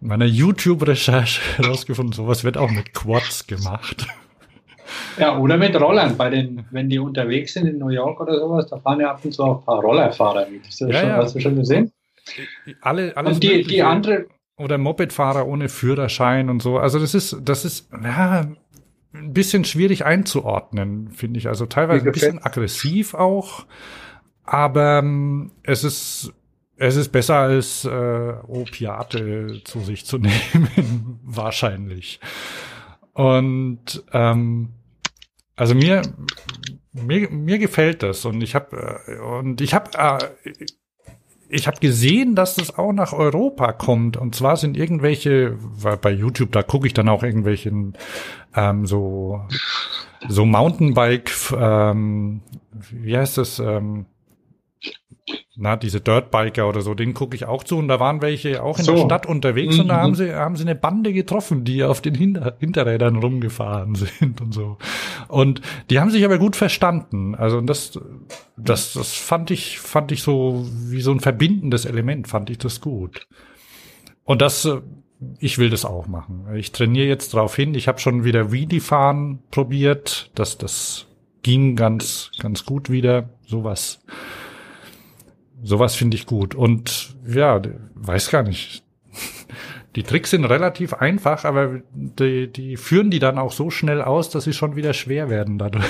in meiner YouTube-Recherche herausgefunden, sowas wird auch mit Quads gemacht. Ja, oder mit Rollern. Bei den, wenn die unterwegs sind in New York oder sowas, da fahren ja ab und zu auch ein paar Rollerfahrer mit. Hast du, ja, schon, ja. hast du schon gesehen? Alle, alles und die, die andere, oder Mopedfahrer ohne Führerschein und so. Also das ist, das ist ja, ein bisschen schwierig einzuordnen, finde ich. Also teilweise ein bisschen aggressiv auch, aber ähm, es ist es ist besser als äh, Opiate zu sich zu nehmen, wahrscheinlich. Und ähm, also mir mir, mir gefällt das und ich habe äh, und ich habe äh, ich habe gesehen, dass das auch nach Europa kommt. Und zwar sind irgendwelche, weil bei YouTube, da gucke ich dann auch irgendwelchen ähm, so so Mountainbike, ähm, wie heißt das? Ähm, na, diese Dirtbiker oder so, denen gucke ich auch zu und da waren welche auch in so. der Stadt unterwegs mhm. und da haben mhm. sie, haben sie eine Bande getroffen, die auf den Hinter Hinterrädern rumgefahren sind und so. Und die haben sich aber gut verstanden. Also das, das, das fand ich, fand ich so wie so ein verbindendes Element, fand ich das gut. Und das, ich will das auch machen. Ich trainiere jetzt drauf hin. Ich habe schon wieder Wheelie fahren probiert. Das, das ging ganz, ganz gut wieder. Sowas sowas finde ich gut. Und ja, weiß gar nicht. Die Tricks sind relativ einfach, aber die, die führen die dann auch so schnell aus, dass sie schon wieder schwer werden dadurch.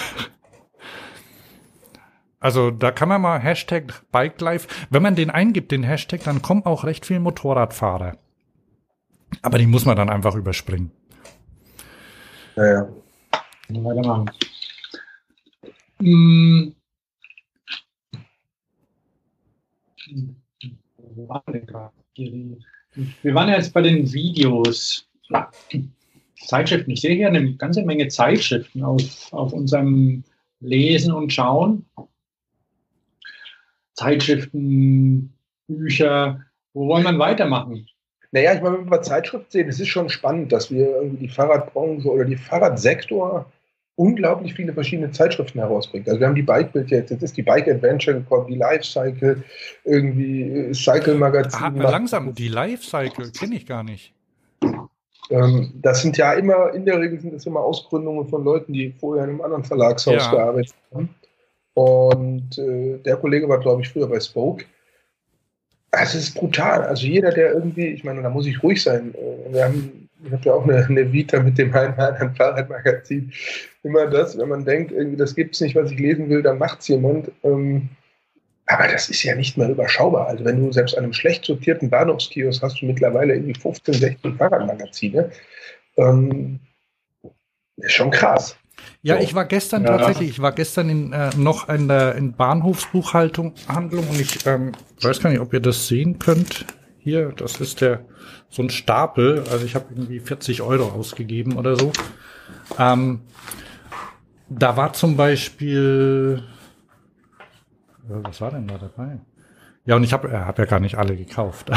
Also da kann man mal Hashtag BikeLife, wenn man den eingibt, den Hashtag, dann kommen auch recht viele Motorradfahrer. Aber die muss man dann einfach überspringen. Ja, ja. Weitermachen. Hm. Wir waren ja jetzt bei den Videos. Zeitschriften. Ich sehe hier eine ganze Menge Zeitschriften auf, auf unserem Lesen und Schauen. Zeitschriften, Bücher. Wo wollen wir weitermachen? Naja, ich meine, wenn wir Zeitschriften sehen, es ist schon spannend, dass wir irgendwie die Fahrradbranche oder die Fahrradsektor unglaublich viele verschiedene Zeitschriften herausbringt. Also wir haben die Bike Bild jetzt, jetzt ist die Bike Adventure gekommen, die Life Cycle, irgendwie äh, Cycle Magazin. Ah, langsam, die Life Cycle kenne ich gar nicht. Ähm, das sind ja immer, in der Regel sind das immer Ausgründungen von Leuten, die vorher in einem anderen Verlagshaus ja. gearbeitet haben. Und äh, der Kollege war, glaube ich, früher bei Spoke. Es ist brutal. Also jeder, der irgendwie, ich meine, da muss ich ruhig sein. Äh, wir haben ich habe ja auch eine, eine Vita mit dem Einmal Fahrradmagazin. Immer das, wenn man denkt, irgendwie, das gibt es nicht, was ich lesen will, dann macht es jemand. Ähm, aber das ist ja nicht mehr überschaubar. Also wenn du selbst an einem schlecht sortierten Bahnhofskiosk hast du mittlerweile irgendwie 15, 16 Fahrradmagazine. Ähm, ist schon krass. Ja, so. ich war gestern ja. tatsächlich, ich war gestern in, äh, noch in der in Bahnhofsbuchhaltung Handlung und ich ähm, weiß gar nicht, ob ihr das sehen könnt. Hier, das ist der so ein Stapel. Also ich habe irgendwie 40 Euro ausgegeben oder so. Ähm, da war zum Beispiel, was war denn da dabei? Ja, und ich habe hab ja gar nicht alle gekauft.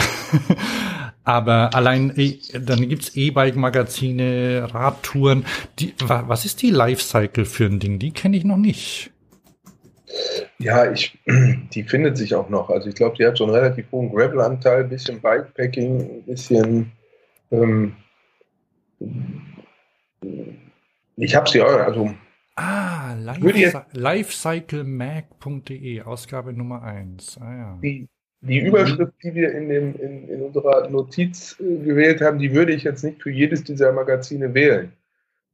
Aber allein, e, dann gibt's E-Bike-Magazine, Radtouren. Die, was ist die Lifecycle für ein Ding? Die kenne ich noch nicht. Ja, ich, die findet sich auch noch. Also ich glaube, die hat so einen relativ hohen Gravel-Anteil, ein bisschen Bikepacking, ein bisschen. Ähm, ich habe sie auch, also. Ah, lifecyclemag.de, Ausgabe Nummer 1. Ah, ja. Die, die Überschrift, die wir in, dem, in, in unserer Notiz äh, gewählt haben, die würde ich jetzt nicht für jedes dieser Magazine wählen.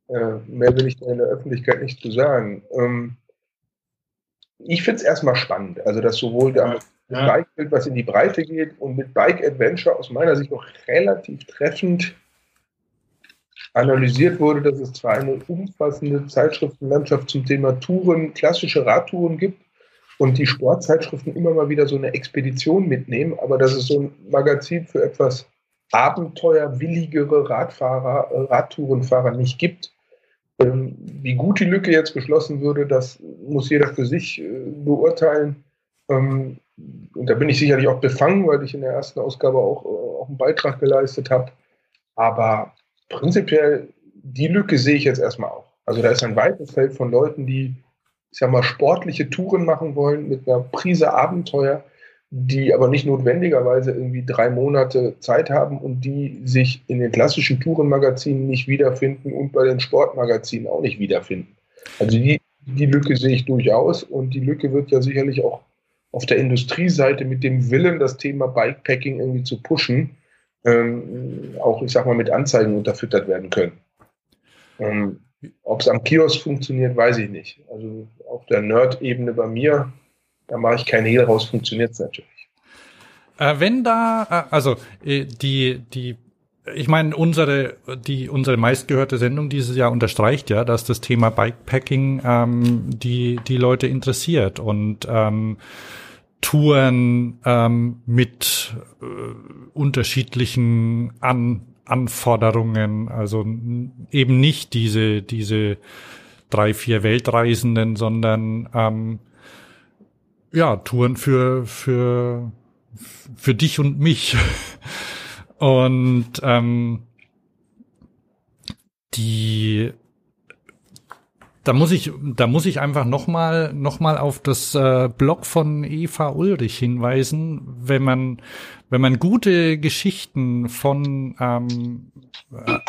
Äh, mehr will ich da in der Öffentlichkeit nicht zu sagen. Ähm, ich finde es erstmal spannend. Also, dass sowohl der ja. Bike-Bild, was in die Breite geht, und mit Bike Adventure aus meiner Sicht auch relativ treffend analysiert wurde, dass es zwar eine umfassende Zeitschriftenlandschaft zum Thema Touren, klassische Radtouren gibt und die Sportzeitschriften immer mal wieder so eine Expedition mitnehmen, aber dass es so ein Magazin für etwas abenteuerwilligere Radfahrer, Radtourenfahrer nicht gibt. Ähm, wie gut die Lücke jetzt geschlossen würde, das muss jeder für sich äh, beurteilen. Ähm, und da bin ich sicherlich auch befangen, weil ich in der ersten Ausgabe auch, äh, auch einen Beitrag geleistet habe. Aber prinzipiell, die Lücke sehe ich jetzt erstmal auch. Also da ist ein weites Feld von Leuten, die, ich sag mal, sportliche Touren machen wollen mit einer Prise Abenteuer, die aber nicht notwendigerweise irgendwie drei Monate Zeit haben und die sich in den klassischen Tourenmagazinen nicht wiederfinden und bei den Sportmagazinen auch nicht wiederfinden. Also die, die Lücke sehe ich durchaus und die Lücke wird ja sicherlich auch auf der Industrieseite mit dem Willen, das Thema Bikepacking irgendwie zu pushen, ähm, auch, ich sag mal, mit Anzeigen unterfüttert werden können. Ähm, Ob es am Kiosk funktioniert, weiß ich nicht. Also auf der Nerd-Ebene bei mir da mache ich keinen Hehl raus, funktioniert es natürlich. Äh, wenn da, äh, also äh, die, die, ich meine, unsere, die, unsere meistgehörte Sendung dieses Jahr unterstreicht ja, dass das Thema Bikepacking ähm, die, die Leute interessiert und ähm, Touren ähm, mit äh, unterschiedlichen An Anforderungen, also eben nicht diese, diese drei, vier Weltreisenden, sondern ähm, ja, Touren für, für, für dich und mich. Und ähm, die da muss ich, da muss ich einfach nochmal noch mal auf das äh, Blog von Eva Ulrich hinweisen, wenn man, wenn man gute Geschichten von ähm, äh,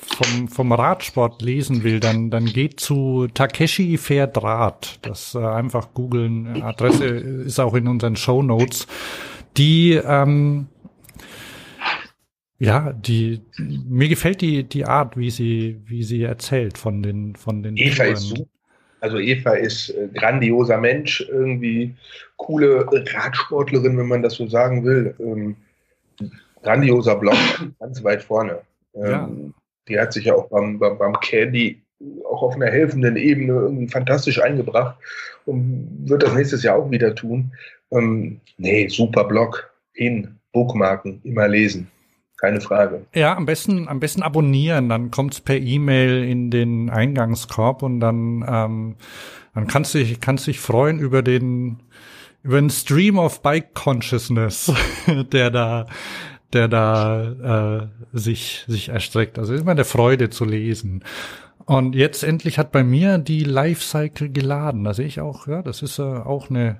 vom, vom Radsport lesen will, dann, dann geht zu Takeshi Rad. Das äh, einfach googeln. Adresse ist auch in unseren Show Notes. Die ähm, ja, die mir gefällt die die Art, wie sie wie sie erzählt von den von den Eva Touren. ist super. Also Eva ist äh, grandioser Mensch, irgendwie coole Radsportlerin, wenn man das so sagen will. Ähm, grandioser Blog, ganz weit vorne. Ähm, ja. Die hat sich ja auch beim, beim, beim Candy auch auf einer helfenden Ebene irgendwie fantastisch eingebracht und wird das nächstes Jahr auch wieder tun. Ähm, nee, super Blog, hin, Bookmarken, immer lesen. Keine Frage. Ja, am besten, am besten abonnieren, dann kommt's per E-Mail in den Eingangskorb und dann, ähm, dann kannst du dich, kannst dich freuen über den, über den Stream of Bike Consciousness, der da, der da äh, sich, sich erstreckt. Also ist immer der Freude zu lesen. Und jetzt endlich hat bei mir die Lifecycle geladen. Da sehe ich auch, ja, das ist äh, auch eine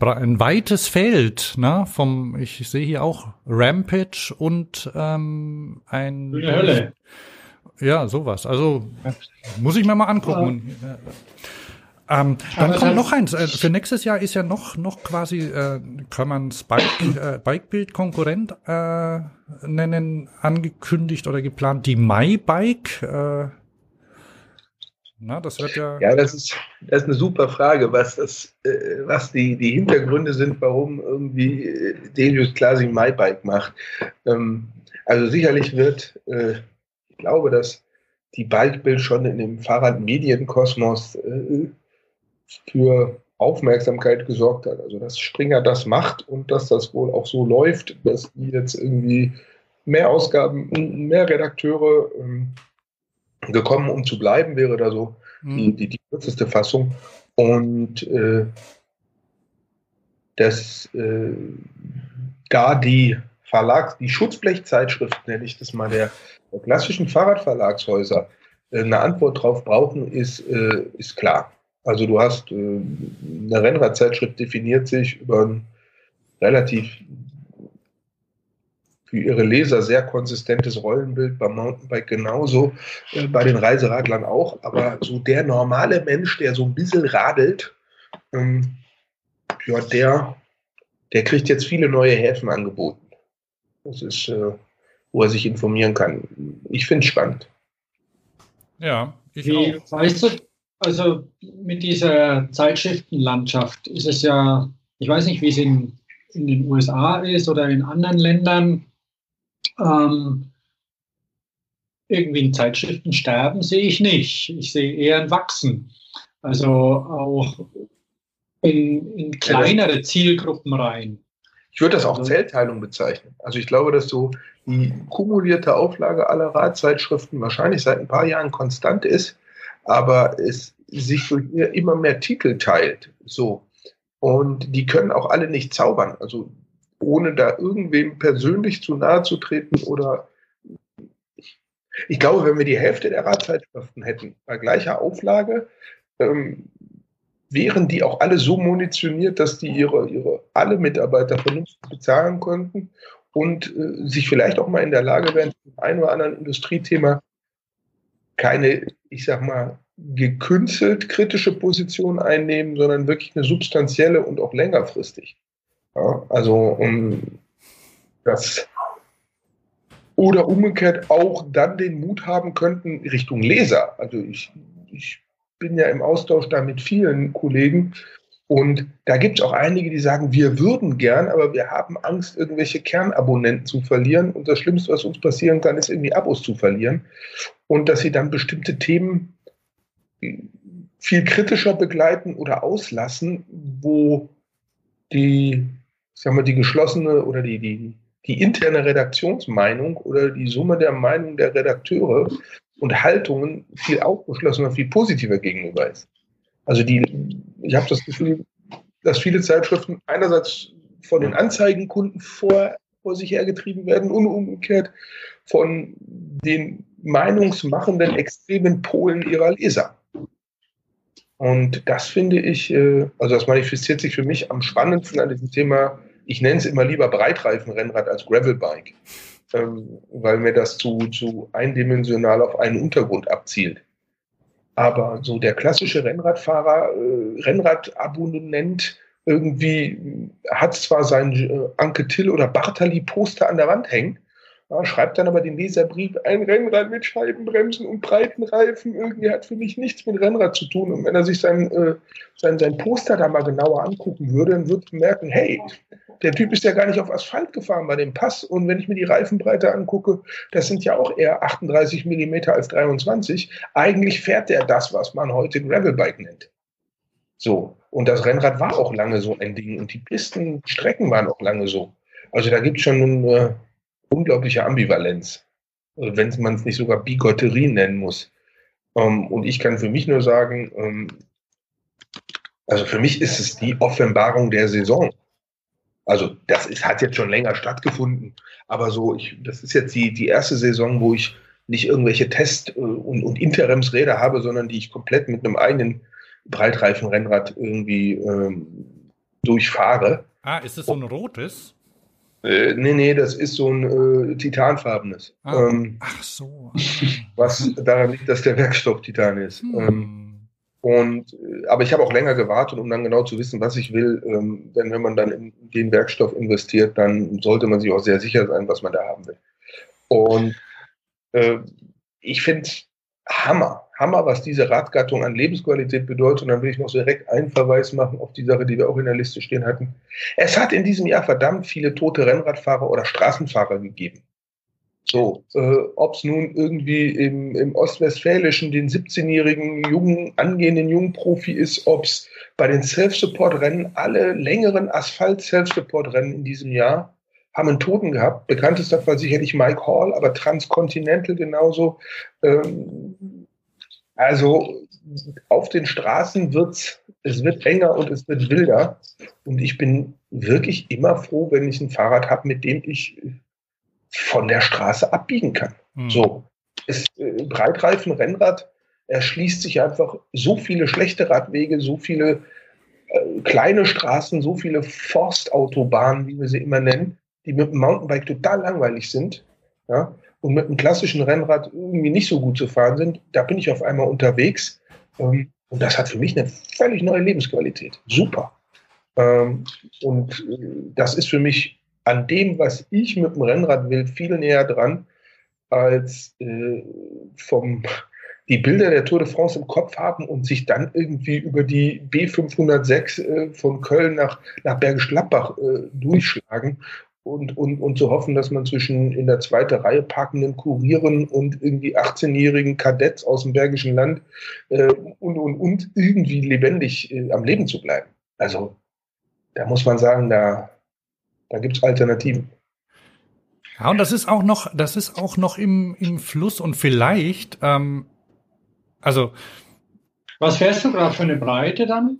ein weites Feld, ne? Vom, ich sehe hier auch Rampage und ähm, ein Grüne Hölle. Ja, sowas. Also muss ich mir mal angucken. Ja. Ähm, dann kommt noch eins. Äh, für nächstes Jahr ist ja noch noch quasi äh, kann man Bike äh, Bikebild Konkurrent äh, nennen angekündigt oder geplant die MyBike. Äh, na, das wird ja. Ja, das ist, das ist eine super Frage, was, das, äh, was die, die Hintergründe sind, warum irgendwie äh, Delius Klasi MyBike macht. Ähm, also sicherlich wird, äh, ich glaube, dass die Bikebild schon in dem Fahrradmedienkosmos äh, für Aufmerksamkeit gesorgt hat. Also dass Springer das macht und dass das wohl auch so läuft, dass die jetzt irgendwie mehr Ausgaben, mehr Redakteure ähm, gekommen, um zu bleiben, wäre da so mhm. die, die, kürzeste Fassung. Und äh, dass äh, da die Verlags-, die Schutzblechzeitschrift, nenne ich das mal, der, der klassischen Fahrradverlagshäuser äh, eine Antwort drauf brauchen, ist, äh, ist klar. Also du hast äh, eine Rennradzeitschrift definiert sich über ein relativ für ihre Leser sehr konsistentes Rollenbild, beim Mountainbike genauso, äh, bei den Reiseradlern auch. Aber so der normale Mensch, der so ein bisschen radelt, ähm, ja, der, der kriegt jetzt viele neue Häfen angeboten. Das ist, äh, wo er sich informieren kann. Ich finde es spannend. Ja, ich Wie, auch. Weißt du, also mit dieser Zeitschriftenlandschaft ist es ja, ich weiß nicht, wie es in, in den USA ist oder in anderen Ländern, ähm, irgendwie in Zeitschriften sterben sehe ich nicht. Ich sehe eher ein Wachsen. Also auch in, in kleinere Zielgruppen rein. Ich würde das auch also, Zellteilung bezeichnen. Also ich glaube, dass so die kumulierte Auflage aller Radzeitschriften wahrscheinlich seit ein paar Jahren konstant ist, aber es sich durch immer mehr Titel teilt. So. Und die können auch alle nicht zaubern. Also ohne da irgendwem persönlich zu nahe zu treten oder Ich glaube, wenn wir die Hälfte der Radzeitschriften hätten, bei gleicher Auflage, ähm, wären die auch alle so munitioniert, dass die ihre, ihre alle Mitarbeiter vernünftig bezahlen konnten und äh, sich vielleicht auch mal in der Lage wären, zum einen oder anderen Industriethema keine, ich sag mal, gekünstelt kritische Position einnehmen, sondern wirklich eine substanzielle und auch längerfristig. Ja, also um das oder umgekehrt auch dann den Mut haben könnten Richtung Leser. Also ich, ich bin ja im Austausch da mit vielen Kollegen und da gibt es auch einige, die sagen, wir würden gern, aber wir haben Angst, irgendwelche Kernabonnenten zu verlieren. Und das Schlimmste, was uns passieren kann, ist irgendwie Abos zu verlieren. Und dass sie dann bestimmte Themen viel kritischer begleiten oder auslassen, wo die, sagen wir, die geschlossene oder die, die, die interne Redaktionsmeinung oder die Summe der Meinung der Redakteure und Haltungen viel aufgeschlossener, viel positiver gegenüber ist. Also die, ich habe das Gefühl, dass viele Zeitschriften einerseits von den Anzeigenkunden vor, vor sich hergetrieben werden und umgekehrt von den meinungsmachenden extremen Polen ihrer Leser. Und das finde ich, äh, also das manifestiert sich für mich am spannendsten an diesem Thema, ich nenne es immer lieber Breitreifenrennrad als Gravelbike, ähm, weil mir das zu, zu eindimensional auf einen Untergrund abzielt. Aber so der klassische Rennradfahrer, äh, Rennradabonnent, irgendwie hat zwar sein äh, Anke Till oder Bartali Poster an der Wand hängen, ja, schreibt dann aber den Leserbrief, ein Rennrad mit Scheibenbremsen und breiten Reifen, irgendwie hat für mich nichts mit Rennrad zu tun. Und wenn er sich sein, äh, sein, sein Poster da mal genauer angucken würde, dann würde er merken, hey, der Typ ist ja gar nicht auf Asphalt gefahren bei dem Pass. Und wenn ich mir die Reifenbreite angucke, das sind ja auch eher 38 Millimeter als 23. Eigentlich fährt der das, was man heute Gravelbike nennt. So. Und das Rennrad war auch lange so ein Ding. Und die Pistenstrecken waren auch lange so. Also da gibt es schon eine, unglaubliche Ambivalenz, also wenn man es nicht sogar Bigotterie nennen muss. Ähm, und ich kann für mich nur sagen, ähm, also für mich ist es die Offenbarung der Saison. Also das ist, hat jetzt schon länger stattgefunden, aber so, ich, das ist jetzt die, die erste Saison, wo ich nicht irgendwelche Test- äh, und, und Interimsräder habe, sondern die ich komplett mit einem eigenen Breitreifenrennrad irgendwie ähm, durchfahre. Ah, ist es so ein rotes? Äh, nee, nee, das ist so ein äh, titanfarbenes. Ah, ähm, ach so. Was daran liegt, dass der Werkstoff Titan ist. Hm. Ähm, und, äh, aber ich habe auch länger gewartet, um dann genau zu wissen, was ich will. Ähm, denn wenn man dann in den Werkstoff investiert, dann sollte man sich auch sehr sicher sein, was man da haben will. Und äh, ich finde Hammer, Hammer, was diese Radgattung an Lebensqualität bedeutet. Und dann will ich noch direkt einen Verweis machen auf die Sache, die wir auch in der Liste stehen hatten. Es hat in diesem Jahr verdammt viele tote Rennradfahrer oder Straßenfahrer gegeben. So, äh, ob es nun irgendwie im, im Ostwestfälischen den 17-jährigen jungen, angehenden jungen Profi ist, ob es bei den Self-Support-Rennen, alle längeren Asphalt-Self-Support-Rennen in diesem Jahr, haben einen Toten gehabt. Bekanntester Fall sicherlich Mike Hall, aber Transcontinental genauso. Ähm, also auf den Straßen wird's, es wird enger und es wird wilder. Und ich bin wirklich immer froh, wenn ich ein Fahrrad habe, mit dem ich von der Straße abbiegen kann. Mhm. So. Es, äh, Breitreifen, Rennrad erschließt sich einfach so viele schlechte Radwege, so viele äh, kleine Straßen, so viele Forstautobahnen, wie wir sie immer nennen, die mit dem Mountainbike total langweilig sind. Ja, und mit einem klassischen Rennrad irgendwie nicht so gut zu fahren sind, da bin ich auf einmal unterwegs. Ähm, und das hat für mich eine völlig neue Lebensqualität. Super. Ähm, und äh, das ist für mich an dem, was ich mit dem Rennrad will, viel näher dran, als äh, vom die Bilder der Tour de France im Kopf haben und sich dann irgendwie über die B506 äh, von Köln nach, nach Bergisch Gladbach äh, durchschlagen und, und, und zu hoffen, dass man zwischen in der zweiten Reihe parkenden Kurieren und irgendwie 18-jährigen Kadetts aus dem Bergischen Land äh, und, und, und irgendwie lebendig äh, am Leben zu bleiben. Also da muss man sagen, da, da gibt es Alternativen. Ja, und das ist auch noch, das ist auch noch im, im Fluss und vielleicht, ähm, also. Was fährst du gerade für eine Breite dann?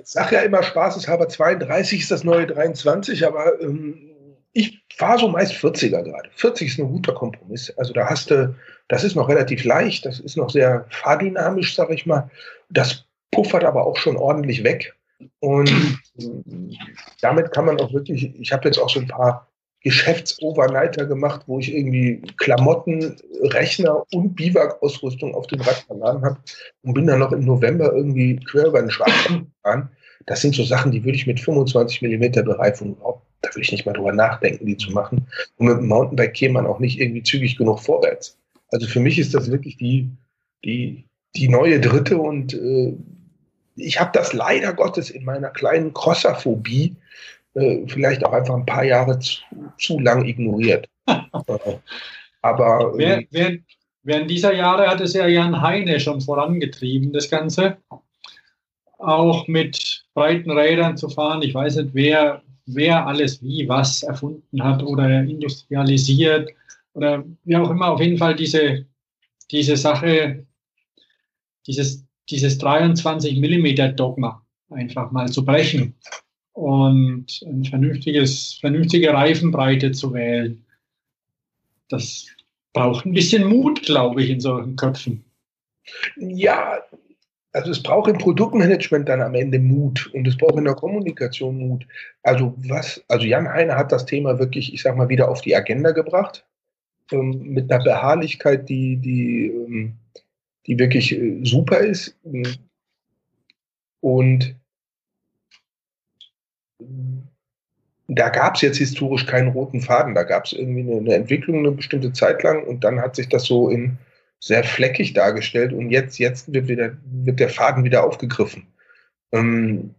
Ich sage ja immer spaßeshalber 32 ist das neue 23, aber ähm, ich fahre so meist 40er gerade. 40 ist ein guter Kompromiss. Also da hast du, das ist noch relativ leicht, das ist noch sehr fahrdynamisch, sag ich mal. Das puffert aber auch schon ordentlich weg. Und damit kann man auch wirklich, ich habe jetzt auch so ein paar Geschäftsovernighter gemacht, wo ich irgendwie Klamotten, Rechner und Biwak-Ausrüstung auf dem Rad verladen habe und bin dann noch im November irgendwie quer über den Schwarzwald gefahren. Das sind so Sachen, die würde ich mit 25 mm Bereifung überhaupt, da würde ich nicht mal drüber nachdenken, die zu machen. Und mit dem Mountainbike käme man auch nicht irgendwie zügig genug vorwärts. Also für mich ist das wirklich die, die, die neue dritte und äh, ich habe das leider Gottes in meiner kleinen Crosserphobie äh, vielleicht auch einfach ein paar Jahre zu, zu lang ignoriert. Aber während, während, während dieser Jahre hat es ja Jan Heine schon vorangetrieben, das Ganze. Auch mit breiten Rädern zu fahren. Ich weiß nicht, wer, wer alles wie was erfunden hat oder industrialisiert oder wie auch immer. Auf jeden Fall diese, diese Sache, dieses, dieses 23 Millimeter Dogma einfach mal zu brechen und ein vernünftiges, vernünftige Reifenbreite zu wählen. Das braucht ein bisschen Mut, glaube ich, in solchen Köpfen. Ja, also es braucht im Produktmanagement dann am Ende Mut und es braucht in der Kommunikation Mut. Also was, also Jan Heine hat das Thema wirklich, ich sag mal, wieder auf die Agenda gebracht. Ähm, mit einer Beharrlichkeit, die, die, ähm, die wirklich äh, super ist. Und da gab es jetzt historisch keinen roten Faden. Da gab es irgendwie eine, eine, Entwicklung eine bestimmte Zeit lang und dann hat sich das so in sehr fleckig dargestellt und jetzt, jetzt wird, wieder, wird der Faden wieder aufgegriffen. Ähm,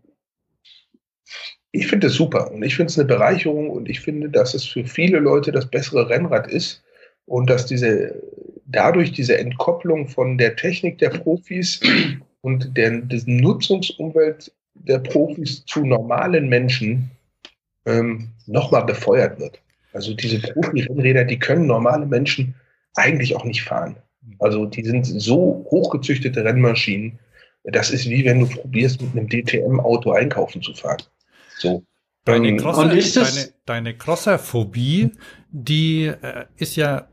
ich finde es super und ich finde es eine Bereicherung und ich finde, dass es für viele Leute das bessere Rennrad ist und dass diese dadurch diese Entkopplung von der Technik der Profis und der, der Nutzungsumwelt der Profis zu normalen Menschen ähm, nochmal befeuert wird. Also diese Profi-Rennräder, die können normale Menschen eigentlich auch nicht fahren. Also die sind so hochgezüchtete Rennmaschinen, das ist wie wenn du probierst, mit einem DTM-Auto einkaufen zu fahren. So. Deine, ähm, Crosser, deine, deine Crosserphobie, die äh, ist ja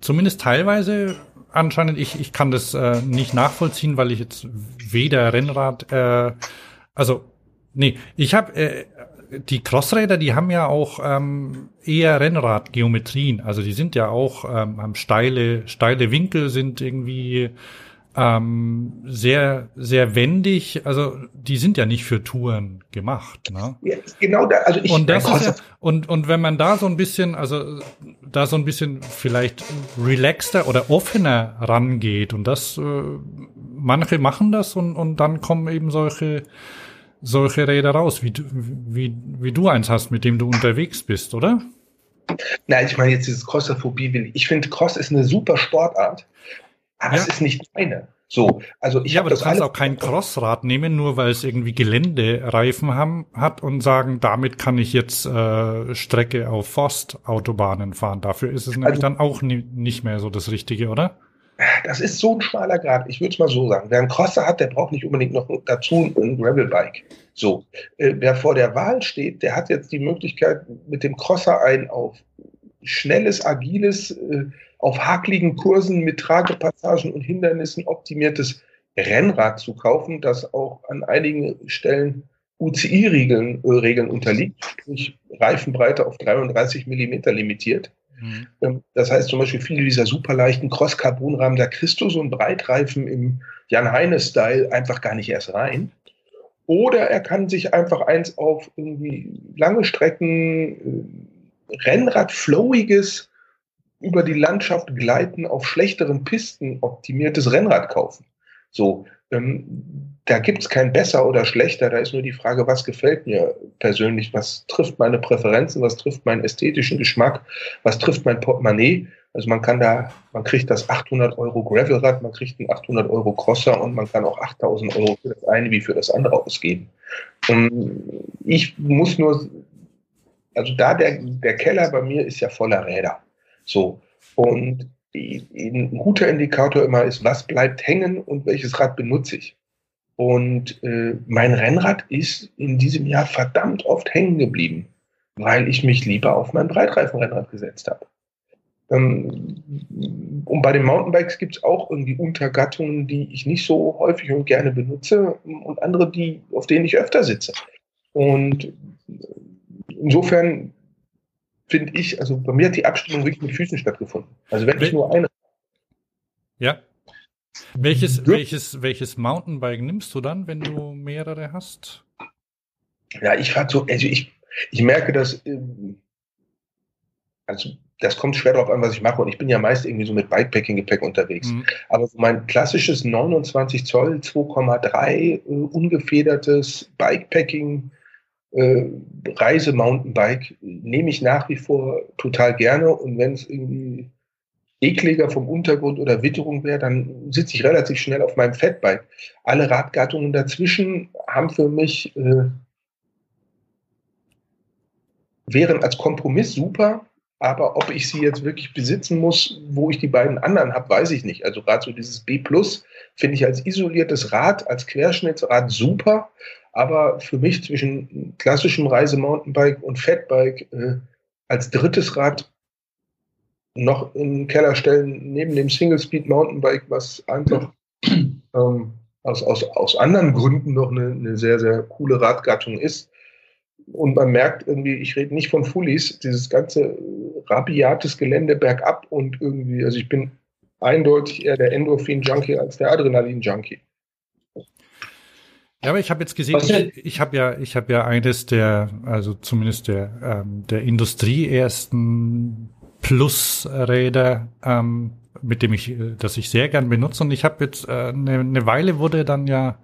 zumindest teilweise anscheinend, ich, ich kann das äh, nicht nachvollziehen, weil ich jetzt weder Rennrad äh, also, nee, ich habe äh, die Crossräder, die haben ja auch ähm, eher Rennradgeometrien. Also die sind ja auch ähm, haben steile, steile Winkel, sind irgendwie ähm, sehr, sehr wendig. Also die sind ja nicht für Touren gemacht. Ne? Ja, genau da. Also ich, und das ist ja, und und wenn man da so ein bisschen, also da so ein bisschen vielleicht relaxter oder offener rangeht und das, äh, manche machen das und und dann kommen eben solche solche Räder raus, wie du, wie, wie du eins hast, mit dem du unterwegs bist, oder? Nein, ich meine jetzt dieses Crosserphobie. Ich finde, Cross ist eine super Sportart, aber ja. es ist nicht meine. So, also ich ja, aber du kannst auch kein Crossrad nehmen, nur weil es irgendwie Geländereifen haben, hat und sagen, damit kann ich jetzt äh, Strecke auf Forstautobahnen fahren. Dafür ist es nämlich also, dann auch nie, nicht mehr so das Richtige, oder? Das ist so ein schmaler Grad. Ich würde es mal so sagen. Wer einen Crosser hat, der braucht nicht unbedingt noch dazu ein Gravelbike. So, äh, wer vor der Wahl steht, der hat jetzt die Möglichkeit, mit dem Crosser ein auf schnelles, agiles, äh, auf hakligen Kursen mit Tragepassagen und Hindernissen optimiertes Rennrad zu kaufen, das auch an einigen Stellen UCI-Regeln äh, unterliegt, sprich Reifenbreite auf 33 Millimeter limitiert. Mhm. Ähm, das heißt zum Beispiel viele dieser superleichten Cross-Carbon-Rahmen, da kriegst du so einen Breitreifen im Jan-Heine-Style einfach gar nicht erst rein. Oder er kann sich einfach eins auf irgendwie lange Strecken, äh, Rennrad, flowiges, über die Landschaft gleiten, auf schlechteren Pisten optimiertes Rennrad kaufen. So, ähm, da gibt es kein besser oder schlechter, da ist nur die Frage, was gefällt mir persönlich, was trifft meine Präferenzen, was trifft meinen ästhetischen Geschmack, was trifft mein Portemonnaie. Also man kann da, man kriegt das 800 Euro Gravelrad, man kriegt einen 800 Euro Crosser und man kann auch 8000 Euro für das eine wie für das andere ausgeben. Und ich muss nur, also da der, der Keller bei mir ist ja voller Räder. So. Und ein guter Indikator immer ist, was bleibt hängen und welches Rad benutze ich. Und äh, mein Rennrad ist in diesem Jahr verdammt oft hängen geblieben. weil ich mich lieber auf mein Breitreifenrennrad gesetzt habe. Ähm, und bei den Mountainbikes gibt es auch irgendwie Untergattungen, die ich nicht so häufig und gerne benutze und andere, die, auf denen ich öfter sitze. Und insofern finde ich, also bei mir hat die Abstimmung wirklich mit Füßen stattgefunden. Also wenn ich nur eine. Ja. Welches, ja. welches, welches Mountainbike nimmst du dann, wenn du mehrere hast? Ja, ich fahre so, also ich, ich merke, dass, ähm, also das kommt schwer darauf an, was ich mache. Und ich bin ja meist irgendwie so mit Bikepacking-Gepäck unterwegs. Mhm. Aber so mein klassisches 29 Zoll, 2,3 äh, ungefedertes Bikepacking äh, Reise-Mountainbike nehme ich nach wie vor total gerne. Und wenn es irgendwie ekliger vom Untergrund oder Witterung wäre, dann sitze ich relativ schnell auf meinem Fatbike. Alle Radgattungen dazwischen haben für mich äh, wären als Kompromiss super, aber ob ich sie jetzt wirklich besitzen muss, wo ich die beiden anderen habe, weiß ich nicht. Also gerade so dieses B Plus finde ich als isoliertes Rad, als Querschnittsrad super, aber für mich zwischen klassischem Reisemountainbike und Fatbike äh, als drittes Rad noch im Keller stellen, neben dem Single Speed Mountainbike, was einfach ähm, aus, aus, aus anderen Gründen noch eine, eine sehr, sehr coole Radgattung ist. Und man merkt irgendwie, ich rede nicht von Fullies, dieses ganze rabiates Gelände bergab und irgendwie, also ich bin eindeutig eher der Endorphin-Junkie als der Adrenalin-Junkie. Ja, aber ich habe jetzt gesehen, ich, ich habe ja, ich habe ja eines der, also zumindest der ähm, der Industrie ersten Plusräder, ähm, mit dem ich, das ich sehr gern benutze. Und ich habe jetzt äh, eine, eine Weile wurde dann ja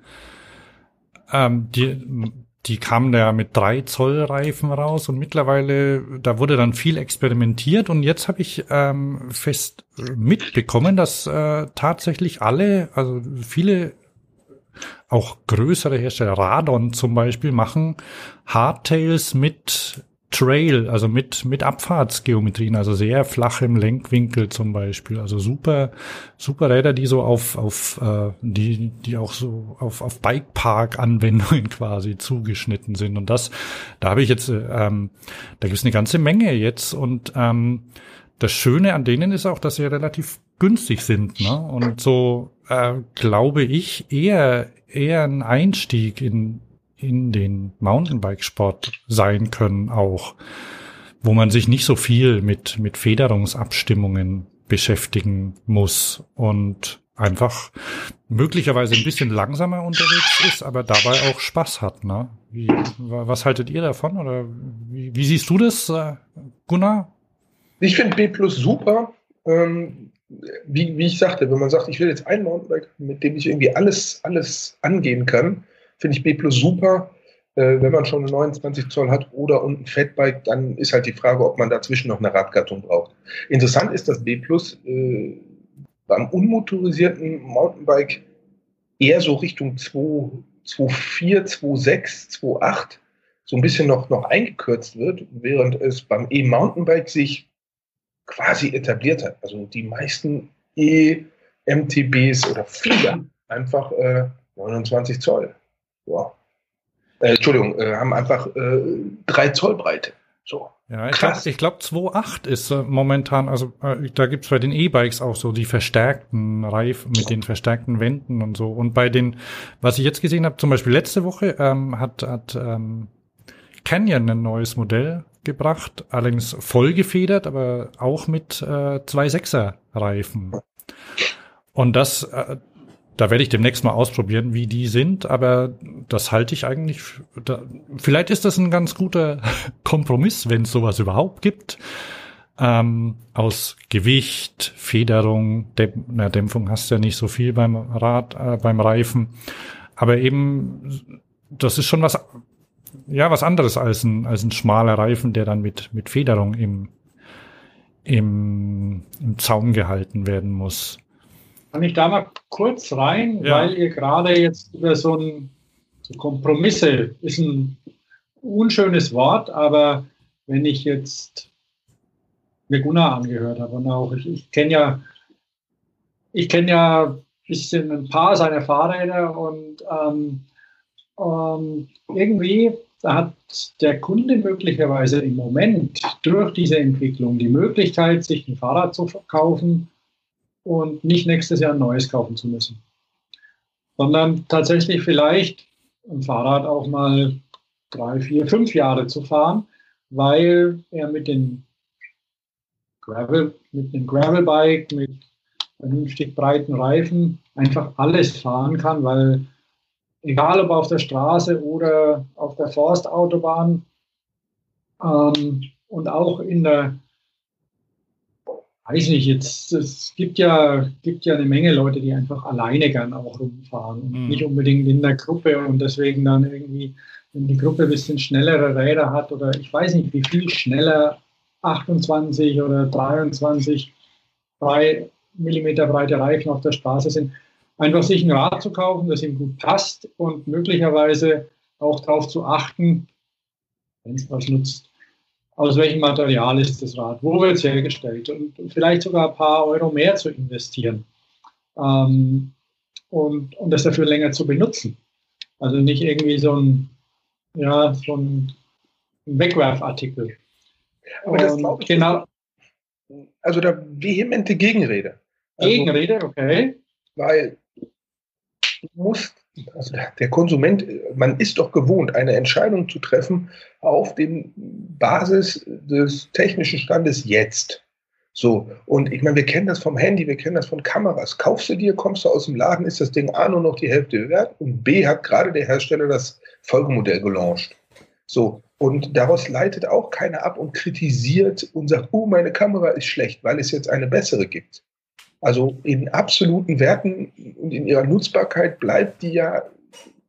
ähm, die die kamen ja mit drei Zoll Reifen raus und mittlerweile, da wurde dann viel experimentiert und jetzt habe ich ähm, fest mitbekommen, dass äh, tatsächlich alle, also viele auch größere Hersteller, Radon zum Beispiel, machen Hardtails mit Trail, also mit, mit Abfahrtsgeometrien, also sehr flachem Lenkwinkel zum Beispiel. Also super, super Räder, die so auf, auf äh, die, die auch so auf, auf Bikepark-Anwendungen quasi zugeschnitten sind. Und das, da habe ich jetzt, ähm, da gibt es eine ganze Menge jetzt. Und ähm, das Schöne an denen ist auch, dass sie relativ günstig sind. Ne? Und so äh, glaube ich eher eher ein Einstieg in in den Mountainbikesport sein können auch, wo man sich nicht so viel mit, mit Federungsabstimmungen beschäftigen muss und einfach möglicherweise ein bisschen langsamer unterwegs ist, aber dabei auch Spaß hat. Ne? Wie, was haltet ihr davon oder wie, wie siehst du das, äh, Gunnar? Ich finde B Plus super. Ähm, wie, wie ich sagte, wenn man sagt, ich will jetzt ein Mountainbike, mit dem ich irgendwie alles, alles angehen kann, finde ich B Plus super. Äh, wenn man schon eine 29 Zoll hat oder und ein Fatbike, dann ist halt die Frage, ob man dazwischen noch eine Radgattung braucht. Interessant ist, dass B Plus äh, beim unmotorisierten Mountainbike eher so Richtung 2,4, 2,6, 2,8 so ein bisschen noch, noch eingekürzt wird, während es beim E-Mountainbike sich quasi etabliert hat. Also die meisten E-MTBs oder viele einfach äh, 29 Zoll wow. Äh, Entschuldigung, äh, haben einfach äh, drei Zoll Breite. So. Ja, ich glaube, glaub, 2.8 ist äh, momentan, also äh, da gibt's bei den E-Bikes auch so die verstärkten Reifen mit den verstärkten Wänden und so. Und bei den, was ich jetzt gesehen habe, zum Beispiel letzte Woche ähm, hat, hat ähm, Canyon ein neues Modell gebracht, allerdings voll gefedert, aber auch mit äh, 2.6er Reifen. Und das, äh, da werde ich demnächst mal ausprobieren, wie die sind, aber das halte ich eigentlich, da, vielleicht ist das ein ganz guter Kompromiss, wenn es sowas überhaupt gibt. Ähm, aus Gewicht, Federung, Dämp na, Dämpfung hast du ja nicht so viel beim Rad, äh, beim Reifen. Aber eben, das ist schon was, ja, was anderes als ein, als ein schmaler Reifen, der dann mit, mit Federung im, im, im Zaum gehalten werden muss. Kann ich da mal kurz rein, ja. weil ihr gerade jetzt über so ein so Kompromisse ist ein unschönes Wort, aber wenn ich jetzt mir Gunnar angehört habe und auch ich, ich kenne ja ich kenne ja ein bisschen ein paar seiner Fahrräder und ähm, ähm, irgendwie da hat der Kunde möglicherweise im Moment durch diese Entwicklung die Möglichkeit, sich ein Fahrrad zu kaufen und nicht nächstes Jahr ein neues kaufen zu müssen, sondern tatsächlich vielleicht ein Fahrrad auch mal drei, vier, fünf Jahre zu fahren, weil er mit den Gravel, mit einem Gravelbike, mit vernünftig breiten Reifen einfach alles fahren kann, weil egal ob auf der Straße oder auf der Forstautobahn ähm, und auch in der, weiß nicht, jetzt, es gibt ja, gibt ja eine Menge Leute, die einfach alleine gern auch rumfahren und mhm. nicht unbedingt in der Gruppe und deswegen dann irgendwie, wenn die Gruppe ein bisschen schnellere Räder hat oder ich weiß nicht, wie viel schneller 28 oder 23 3 Millimeter breite Reifen auf der Straße sind, einfach sich ein Rad zu kaufen, das ihm gut passt und möglicherweise auch darauf zu achten, wenn es was nutzt, aus welchem Material ist das Rad, wo wird es hergestellt und vielleicht sogar ein paar Euro mehr zu investieren ähm, und, und das dafür länger zu benutzen. Also nicht irgendwie so ein, ja, so ein Wegwerfartikel. Aber das glaube ich. Genau. Also da vehemente Gegenrede. Also, Gegenrede, okay. Weil muss, also der Konsument, man ist doch gewohnt, eine Entscheidung zu treffen auf dem Basis des technischen Standes jetzt. So, und ich meine, wir kennen das vom Handy, wir kennen das von Kameras. Kaufst du dir, kommst du aus dem Laden, ist das Ding A nur noch die Hälfte wert und B hat gerade der Hersteller das Folgemodell gelauncht. So, und daraus leitet auch keiner ab und kritisiert und sagt, oh, meine Kamera ist schlecht, weil es jetzt eine bessere gibt. Also in absoluten Werten und in ihrer Nutzbarkeit bleibt die ja,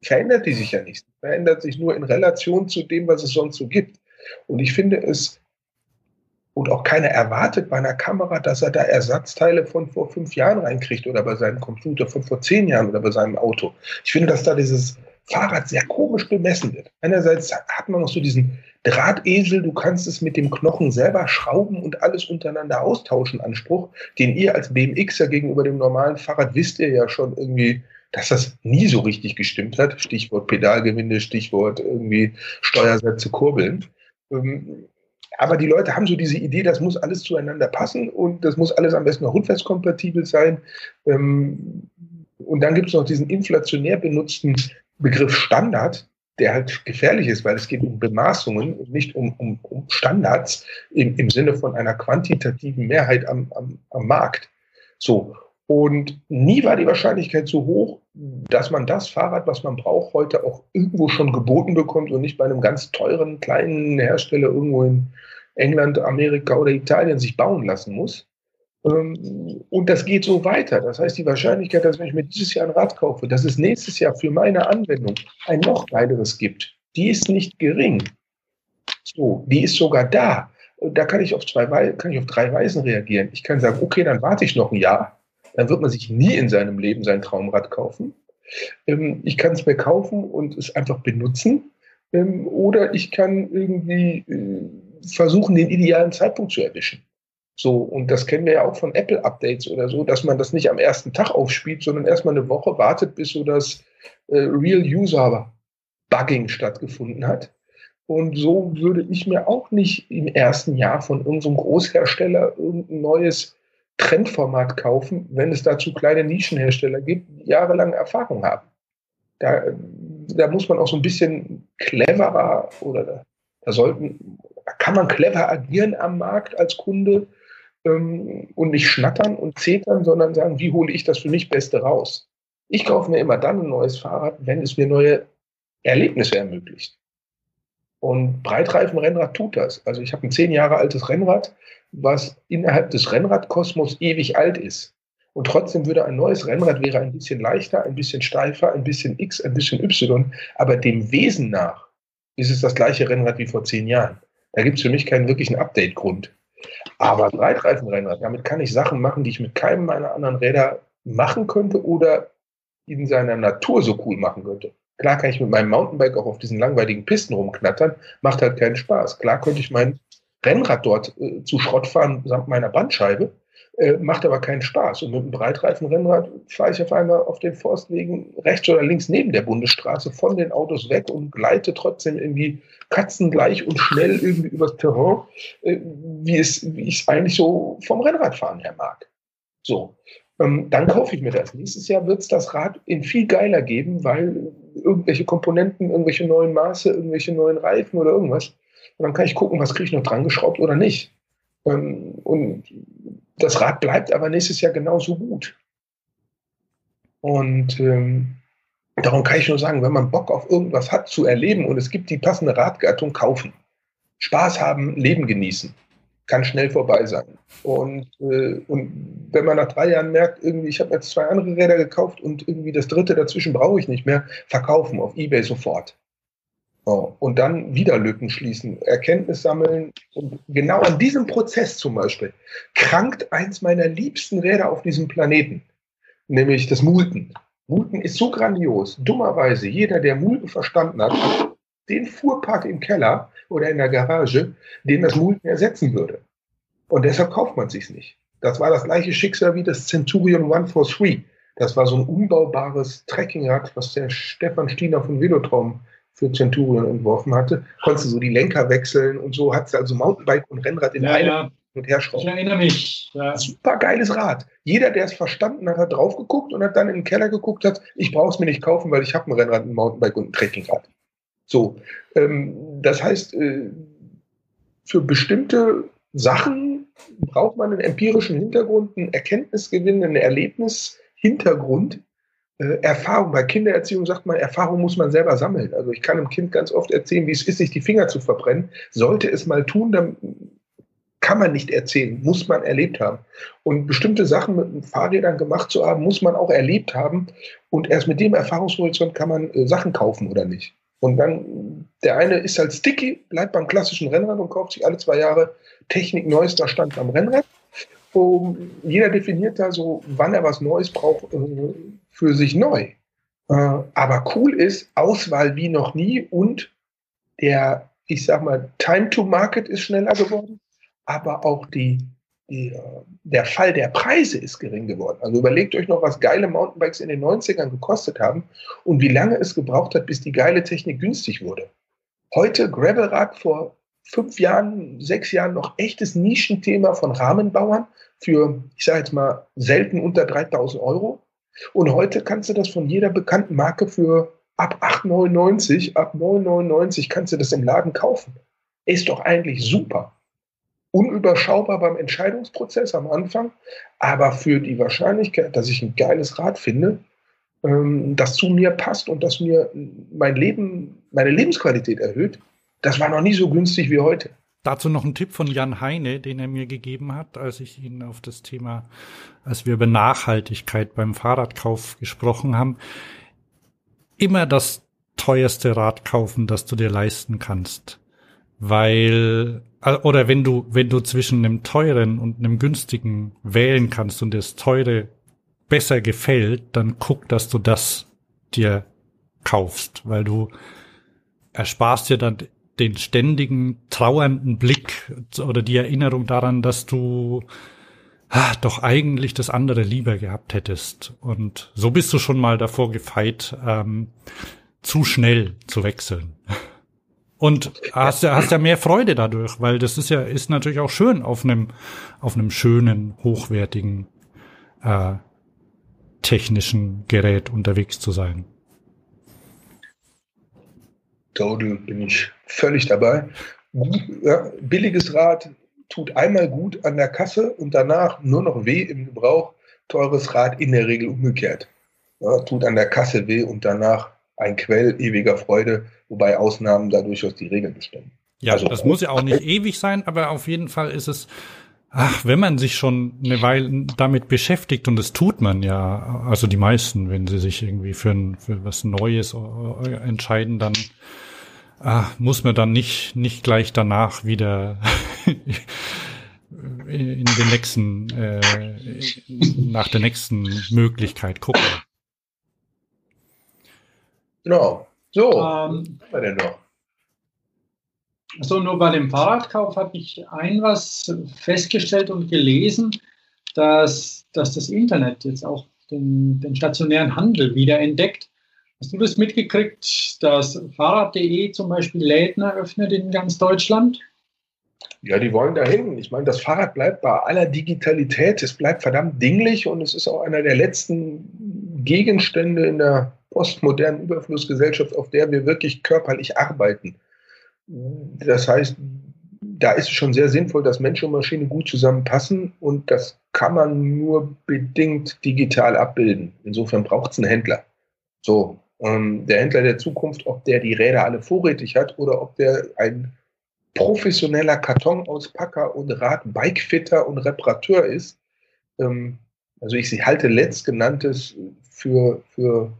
verändert die sich ja nicht. Verändert sich nur in Relation zu dem, was es sonst so gibt. Und ich finde es, und auch keiner erwartet bei einer Kamera, dass er da Ersatzteile von vor fünf Jahren reinkriegt oder bei seinem Computer von vor zehn Jahren oder bei seinem Auto. Ich finde, dass da dieses Fahrrad sehr komisch bemessen wird. Einerseits hat man noch so diesen Drahtesel, du kannst es mit dem Knochen selber schrauben und alles untereinander austauschen, Anspruch, den ihr als BMXer gegenüber dem normalen Fahrrad wisst ihr ja schon irgendwie, dass das nie so richtig gestimmt hat. Stichwort Pedalgewinde, Stichwort irgendwie Steuersätze kurbeln. Ähm, aber die Leute haben so diese Idee, das muss alles zueinander passen und das muss alles am besten noch rückwärtskompatibel sein. Ähm, und dann gibt es noch diesen inflationär benutzten Begriff Standard, der halt gefährlich ist, weil es geht um Bemaßungen und nicht um, um, um Standards im, im Sinne von einer quantitativen Mehrheit am, am, am Markt. So. Und nie war die Wahrscheinlichkeit so hoch, dass man das Fahrrad, was man braucht, heute auch irgendwo schon geboten bekommt und nicht bei einem ganz teuren kleinen Hersteller irgendwo in England, Amerika oder Italien sich bauen lassen muss. Ähm, und das geht so weiter. Das heißt, die Wahrscheinlichkeit, dass wenn ich mir dieses Jahr ein Rad kaufe, dass es nächstes Jahr für meine Anwendung ein noch weiteres gibt, die ist nicht gering. So, die ist sogar da. Da kann ich auf zwei, kann ich auf drei Weisen reagieren. Ich kann sagen, okay, dann warte ich noch ein Jahr. Dann wird man sich nie in seinem Leben sein Traumrad kaufen. Ähm, ich kann es mir kaufen und es einfach benutzen. Ähm, oder ich kann irgendwie äh, versuchen, den idealen Zeitpunkt zu erwischen. So, und das kennen wir ja auch von Apple-Updates oder so, dass man das nicht am ersten Tag aufspielt, sondern erstmal eine Woche wartet, bis so das äh, Real-User-Bugging stattgefunden hat. Und so würde ich mir auch nicht im ersten Jahr von irgendeinem Großhersteller irgendein neues Trendformat kaufen, wenn es dazu kleine Nischenhersteller gibt, die jahrelang Erfahrung haben. Da, da muss man auch so ein bisschen cleverer oder da sollten, kann man clever agieren am Markt als Kunde ähm, und nicht schnattern und zetern, sondern sagen, wie hole ich das für mich Beste raus? Ich kaufe mir immer dann ein neues Fahrrad, wenn es mir neue Erlebnisse ermöglicht. Und Breitreifenrennrad tut das. Also ich habe ein zehn Jahre altes Rennrad, was innerhalb des Rennradkosmos ewig alt ist. Und trotzdem würde ein neues Rennrad wäre ein bisschen leichter, ein bisschen steifer, ein bisschen X, ein bisschen Y. Aber dem Wesen nach ist es das gleiche Rennrad wie vor zehn Jahren. Da gibt es für mich keinen wirklichen Update-Grund. Aber Breitreifenrennrad, damit kann ich Sachen machen, die ich mit keinem meiner anderen Räder machen könnte oder in seiner Natur so cool machen könnte. Klar kann ich mit meinem Mountainbike auch auf diesen langweiligen Pisten rumknattern, macht halt keinen Spaß. Klar könnte ich mein Rennrad dort äh, zu Schrott fahren samt meiner Bandscheibe, Äh, macht aber keinen Spaß. Und mit einem Breitreifenrennrad fahre ich auf einmal auf den Forstwegen rechts oder links neben der Bundesstraße von den Autos weg und gleite trotzdem irgendwie katzengleich und schnell irgendwie übers Terrain, äh, wie, es, wie ich es eigentlich so vom Rennradfahren her mag. So. Ähm, dann kaufe ich mir das. Nächstes Jahr wird es das Rad in viel geiler geben, weil irgendwelche Komponenten, irgendwelche neuen Maße, irgendwelche neuen Reifen oder irgendwas. Und dann kann ich gucken, was kriege ich noch dran geschraubt oder nicht. Ähm, und das Rad bleibt aber nächstes Jahr genauso gut. Und ähm, darum kann ich nur sagen, wenn man Bock auf irgendwas hat zu erleben und es gibt die passende Radgattung, kaufen. Spaß haben, Leben genießen. Kann schnell vorbei sein. Und, äh, und wenn man nach drei Jahren merkt, irgendwie, ich habe jetzt zwei andere Räder gekauft und irgendwie das dritte dazwischen brauche ich nicht mehr, verkaufen auf Ebay sofort. Oh, und dann wieder Lücken schließen, Erkenntnis sammeln. Und genau an diesem Prozess zum Beispiel krankt eins meiner liebsten Räder auf diesem Planeten, nämlich das Multen. Multen ist so grandios. Dummerweise, jeder, der Multen verstanden hat, hat den Fuhrpark im Keller oder in der Garage, den das Multen ersetzen würde. Und deshalb kauft man sich nicht. Das war das gleiche Schicksal wie das Centurion 143. Das war so ein umbaubares Trekkingrad, was der Stefan Stiener von Velotraum für Centurion entworfen hatte, konntest du so die Lenker wechseln und so hat sie also Mountainbike und Rennrad in ja, einem ja. Und her schrauben. Ich erinnere mich. Ja. Super geiles Rad. Jeder, der es verstanden hat, hat drauf geguckt und hat dann in den Keller geguckt, hat, ich brauche es mir nicht kaufen, weil ich habe ein Rennrad, ein Mountainbike und ein Trekkingrad. So, ähm, das heißt, äh, für bestimmte Sachen braucht man einen empirischen Hintergrund, einen Erkenntnisgewinn, einen Erlebnishintergrund, äh, Erfahrung, bei Kindererziehung sagt man, Erfahrung muss man selber sammeln. Also ich kann einem Kind ganz oft erzählen, wie es ist, sich die Finger zu verbrennen. Sollte es mal tun, dann kann man nicht erzählen, muss man erlebt haben. Und bestimmte Sachen mit Fahrrädern gemacht zu haben, muss man auch erlebt haben. Und erst mit dem Erfahrungshorizont kann man äh, Sachen kaufen oder nicht. Und dann, der eine ist halt sticky, bleibt beim klassischen Rennrad und kauft sich alle zwei Jahre Technik neuester Stand am Rennrad. Um, jeder definiert da so, wann er was Neues braucht, äh, für sich neu. Äh, aber cool ist Auswahl wie noch nie und der, ich sag mal, Time to Market ist schneller geworden, aber auch die, die, äh, der Fall der Preise ist gering geworden. Also überlegt euch noch, was geile Mountainbikes in den 90ern gekostet haben und wie lange es gebraucht hat, bis die geile Technik günstig wurde. Heute Gravelrad vor fünf Jahren, sechs Jahren noch echtes Nischenthema von Rahmenbauern für, ich sage jetzt mal, selten unter 3000 Euro. Und heute kannst du das von jeder bekannten Marke für ab 8,99, ab 9,99 kannst du das im Laden kaufen. Ist doch eigentlich super. Unüberschaubar beim Entscheidungsprozess am Anfang, aber für die Wahrscheinlichkeit, dass ich ein geiles Rad finde, ähm, das zu mir passt und das mir mein Leben, meine Lebensqualität erhöht, das war noch nie so günstig wie heute. Dazu noch ein Tipp von Jan Heine, den er mir gegeben hat, als ich ihn auf das Thema, als wir über Nachhaltigkeit beim Fahrradkauf gesprochen haben. Immer das teuerste Rad kaufen, das du dir leisten kannst. Weil, oder wenn du, wenn du zwischen einem teuren und einem günstigen wählen kannst und das teure besser gefällt, dann guck, dass du das dir kaufst, weil du ersparst dir dann den ständigen trauernden Blick oder die Erinnerung daran, dass du ah, doch eigentlich das andere lieber gehabt hättest. Und so bist du schon mal davor gefeit, ähm, zu schnell zu wechseln. Und hast ja, hast ja mehr Freude dadurch, weil das ist ja, ist natürlich auch schön, auf einem, auf einem schönen, hochwertigen, äh, technischen Gerät unterwegs zu sein. Total bin ich völlig dabei. Ja, billiges Rad tut einmal gut an der Kasse und danach nur noch weh im Gebrauch. Teures Rad in der Regel umgekehrt. Ja, tut an der Kasse weh und danach ein Quell ewiger Freude, wobei Ausnahmen da durchaus die Regel bestimmen. Ja, also, das muss ja auch nicht ewig sein, aber auf jeden Fall ist es, ach, wenn man sich schon eine Weile damit beschäftigt, und das tut man ja, also die meisten, wenn sie sich irgendwie für, ein, für was Neues entscheiden, dann ah, muss man dann nicht, nicht gleich danach wieder in den nächsten, äh, nach der nächsten Möglichkeit gucken. Genau. So, ähm, was haben wir denn noch? So, nur bei dem Fahrradkauf habe ich ein was festgestellt und gelesen. dass, dass das Internet jetzt auch den, den stationären Handel wieder entdeckt. Hast du das mitgekriegt, dass Fahrrad.de zum Beispiel Läden eröffnet in ganz Deutschland? Ja, die wollen dahin. Ich meine, das Fahrrad bleibt bei aller Digitalität, es bleibt verdammt dinglich und es ist auch einer der letzten Gegenstände in der postmodernen Überflussgesellschaft, auf der wir wirklich körperlich arbeiten. Das heißt, da ist es schon sehr sinnvoll, dass Mensch und Maschine gut zusammenpassen und das kann man nur bedingt digital abbilden. Insofern braucht es einen Händler. So, ähm, der Händler der Zukunft, ob der die Räder alle vorrätig hat oder ob der ein professioneller Kartonauuspacker und Rad-Bikefitter und Reparateur ist. Ähm, also ich halte letztgenanntes für, für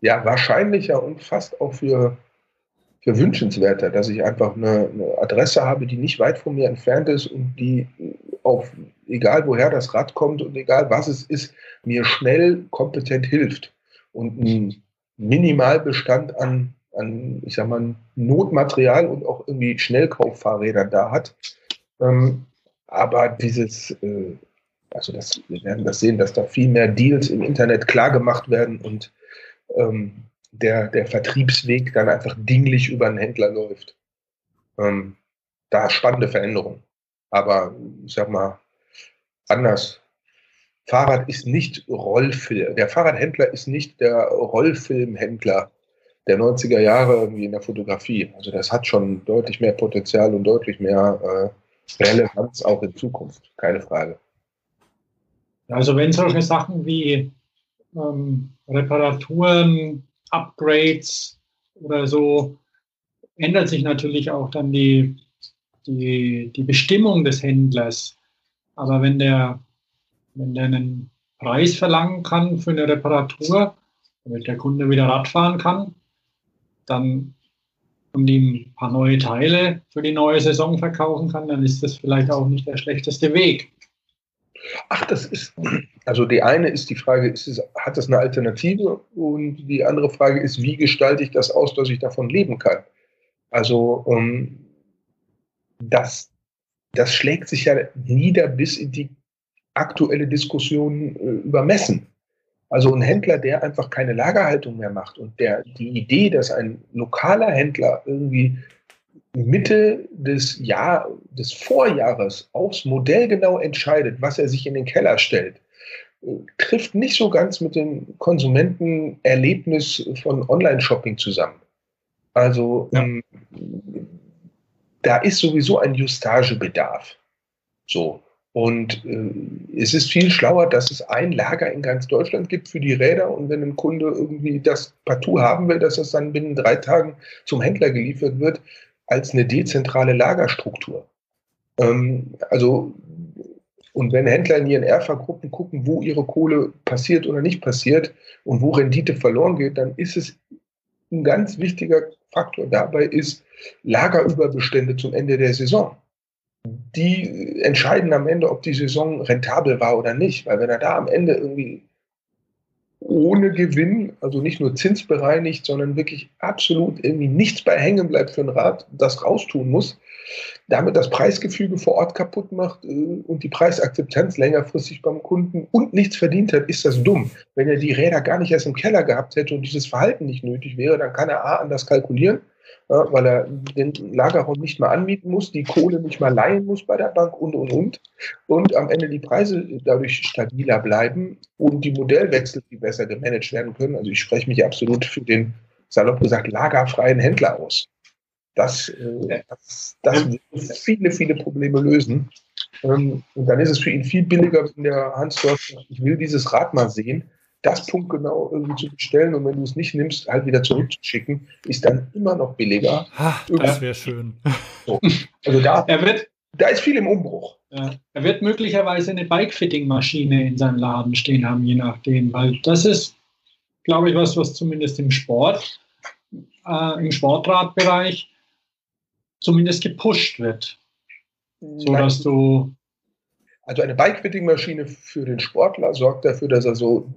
ja, wahrscheinlicher und fast auch für, für wünschenswerter, dass ich einfach eine, eine Adresse habe, die nicht weit von mir entfernt ist und die auf, egal woher das Rad kommt und egal was es ist, mir schnell kompetent hilft und einen Minimalbestand an an, ich sag mal, Notmaterial und auch irgendwie Schnellkauffahrrädern da hat. Ähm, aber dieses, äh, also das, wir werden das sehen, dass da viel mehr Deals im Internet klar gemacht werden und ähm, der, der Vertriebsweg dann einfach dinglich über einen Händler läuft. Ähm, da spannende Veränderungen. Aber ich sag mal, anders. Fahrrad ist nicht Rollfilm. Der Fahrradhändler ist nicht der Rollfilmhändler der 90er Jahre irgendwie in der Fotografie. Also das hat schon deutlich mehr Potenzial und deutlich mehr äh, Relevanz auch in Zukunft, keine Frage. Also wenn solche Sachen wie ähm, Reparaturen, Upgrades oder so, ändert sich natürlich auch dann die, die, die Bestimmung des Händlers. Aber wenn der, wenn der einen Preis verlangen kann für eine Reparatur, damit der Kunde wieder Rad fahren kann, dann und ihm ein paar neue Teile für die neue Saison verkaufen kann, dann ist das vielleicht auch nicht der schlechteste Weg. Ach, das ist, also die eine ist die Frage, ist es, hat das eine Alternative? Und die andere Frage ist, wie gestalte ich das aus, dass ich davon leben kann? Also ähm, das, das schlägt sich ja nieder bis in die aktuelle Diskussion äh, über Messen. Also ein Händler, der einfach keine Lagerhaltung mehr macht und der die Idee, dass ein lokaler Händler irgendwie Mitte des Jahr, des Vorjahres aufs Modell genau entscheidet, was er sich in den Keller stellt, trifft nicht so ganz mit dem Konsumentenerlebnis von Online-Shopping zusammen. Also ja. ähm, da ist sowieso ein Justagebedarf. So. Und äh, es ist viel schlauer, dass es ein Lager in ganz Deutschland gibt für die Räder und wenn ein Kunde irgendwie das partout haben will, dass es dann binnen drei Tagen zum Händler geliefert wird, als eine dezentrale Lagerstruktur. Ähm, also, und wenn Händler in ihren Erfa-Gruppen gucken, wo ihre Kohle passiert oder nicht passiert und wo Rendite verloren geht, dann ist es ein ganz wichtiger Faktor dabei ist Lagerüberbestände zum Ende der Saison die entscheiden am Ende, ob die Saison rentabel war oder nicht. Weil wenn er da am Ende irgendwie ohne Gewinn, also nicht nur zinsbereinigt, sondern wirklich absolut irgendwie nichts bei hängen bleibt für ein Rad, das raustun muss, damit das Preisgefüge vor Ort kaputt macht äh, und die Preisakzeptanz längerfristig beim Kunden und nichts verdient hat, ist das dumm. Wenn er die Räder gar nicht erst im Keller gehabt hätte und dieses Verhalten nicht nötig wäre, dann kann er A anders kalkulieren ja, weil er den Lagerraum nicht mal anmieten muss, die Kohle nicht mal leihen muss bei der Bank und, und, und. Und am Ende die Preise dadurch stabiler bleiben und die Modellwechsel viel besser gemanagt werden können. Also ich spreche mich absolut für den, salopp gesagt, lagerfreien Händler aus. Das, äh, das, das wird viele, viele Probleme lösen. Ähm, und dann ist es für ihn viel billiger, wenn der Hans dort sagt, ich will dieses Rad mal sehen das punktgenau irgendwie zu bestellen und wenn du es nicht nimmst, halt wieder zurückzuschicken, ist dann immer noch billiger. Ha, das wäre schön. So. Also da, er wird, da ist viel im Umbruch. Ja, er wird möglicherweise eine Bike-Fitting-Maschine in seinem Laden stehen haben, je nachdem, weil das ist, glaube ich, was, was zumindest im Sport, äh, im Sportradbereich zumindest gepusht wird. So dass du also eine Bike-Fitting-Maschine für den Sportler sorgt dafür, dass er so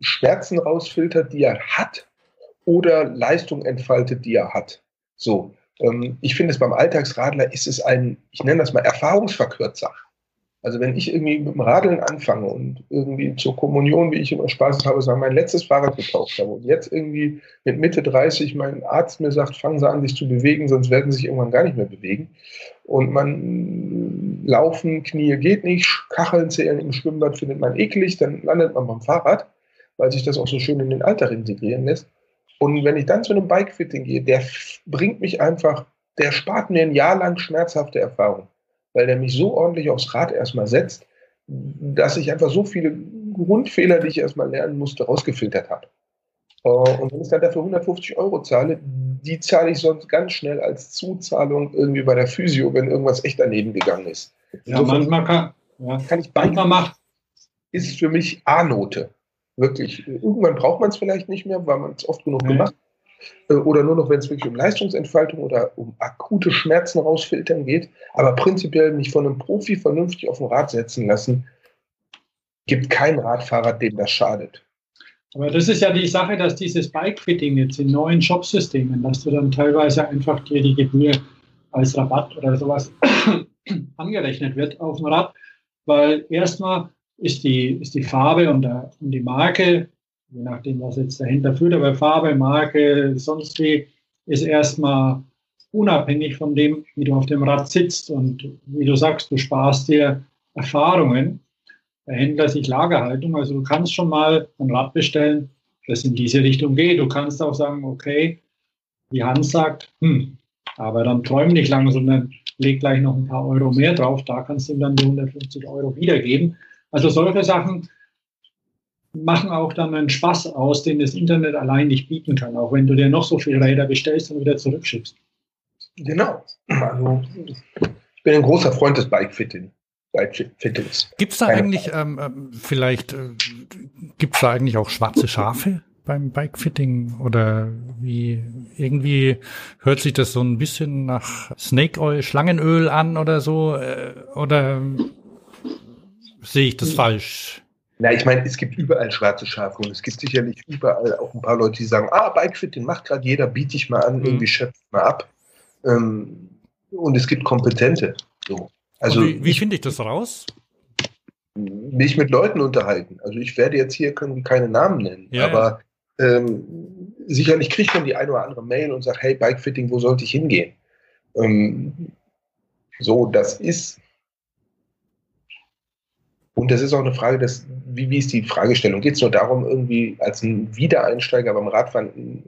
Schmerzen rausfiltert, die er hat, oder Leistung entfaltet, die er hat. So. Ähm, ich finde es beim Alltagsradler ist es ein, ich nenne das mal Erfahrungsverkürzer. Also wenn ich irgendwie mit dem Radeln anfange und irgendwie zur Kommunion, wie ich immer Spaß habe, sagen, mein letztes Fahrrad gekauft habe und jetzt irgendwie mit Mitte 30 mein Arzt mir sagt, fangen Sie an, sich zu bewegen, sonst werden Sie sich irgendwann gar nicht mehr bewegen. Und man laufen, Knie geht nicht, Kacheln zählen im Schwimmbad findet man eklig, dann landet man beim Fahrrad, weil sich das auch so schön in den Alltag integrieren lässt. Und wenn ich dann zu einem Bikefitting gehe, der bringt mich einfach, der spart mir ein Jahr lang schmerzhafte Erfahrung weil der mich so ordentlich aufs Rad erstmal setzt, dass ich einfach so viele Grundfehler, die ich erstmal lernen musste, rausgefiltert habe. Äh, und wenn ich dann dafür 150 Euro zahle, die zahle ich sonst ganz schnell als Zuzahlung irgendwie bei der Physio, wenn irgendwas echt daneben gegangen ist. Ja, manchmal kann, ja. kann ich manchmal macht. Ist für mich A-Note. Wirklich. Irgendwann braucht man es vielleicht nicht mehr, weil man es oft genug nee. gemacht hat. Äh, oder nur noch, wenn es wirklich um Leistungsentfaltung oder um akute Schmerzen rausfiltern geht. Aber prinzipiell mich von einem Profi vernünftig auf dem Rad setzen lassen, gibt kein Radfahrer, dem das schadet. Aber das ist ja die Sache, dass dieses Bike-Fitting jetzt in neuen Shopsystemen, dass du dann teilweise einfach dir die Gebühr als Rabatt oder sowas angerechnet wird auf dem Rad, weil erstmal ist die, ist die Farbe und, der, und die Marke je nachdem, was jetzt dahinter führt, aber Farbe, Marke, sonst wie, ist erstmal unabhängig von dem, wie du auf dem Rad sitzt und wie du sagst, du sparst dir Erfahrungen. Der Händler sich Lagerhaltung, also du kannst schon mal ein Rad bestellen, das in diese Richtung geht. Du kannst auch sagen, okay, wie Hans sagt, hm, aber dann träum nicht lang, sondern leg gleich noch ein paar Euro mehr drauf, da kannst du ihm dann die 150 Euro wiedergeben. Also solche Sachen machen auch dann einen Spaß aus, den das Internet allein nicht bieten kann, auch wenn du dir noch so viele Räder bestellst und wieder zurückschickst. Genau. Also, ich bin ein großer Freund des Bike-Fitting. Gibt es da Keine eigentlich ähm, ähm, vielleicht, äh, gibt es da eigentlich auch schwarze Schafe beim Bike-Fitting oder wie irgendwie hört sich das so ein bisschen nach Snake Oil, Schlangenöl an oder so äh, oder sehe ich das hm. falsch? Na, ich meine, es gibt überall schwarze Schafe und es gibt sicherlich überall auch ein paar Leute, die sagen, ah, Bikefit, den macht gerade jeder, biete ich mal an, mhm. irgendwie schöpfe mal ab. Ähm, und es gibt Kompetente. So. Also wie, wie finde ich das raus? Mich mit Leuten unterhalten. Also ich werde jetzt hier keine Namen nennen, ja, aber ähm, sicherlich kriegt man die eine oder andere Mail und sagt, hey, Bikefitting, wo sollte ich hingehen? Ähm, so, das ist und das ist auch eine Frage des, wie, wie ist die Fragestellung? Geht es nur darum, irgendwie als ein Wiedereinsteiger beim Radfahren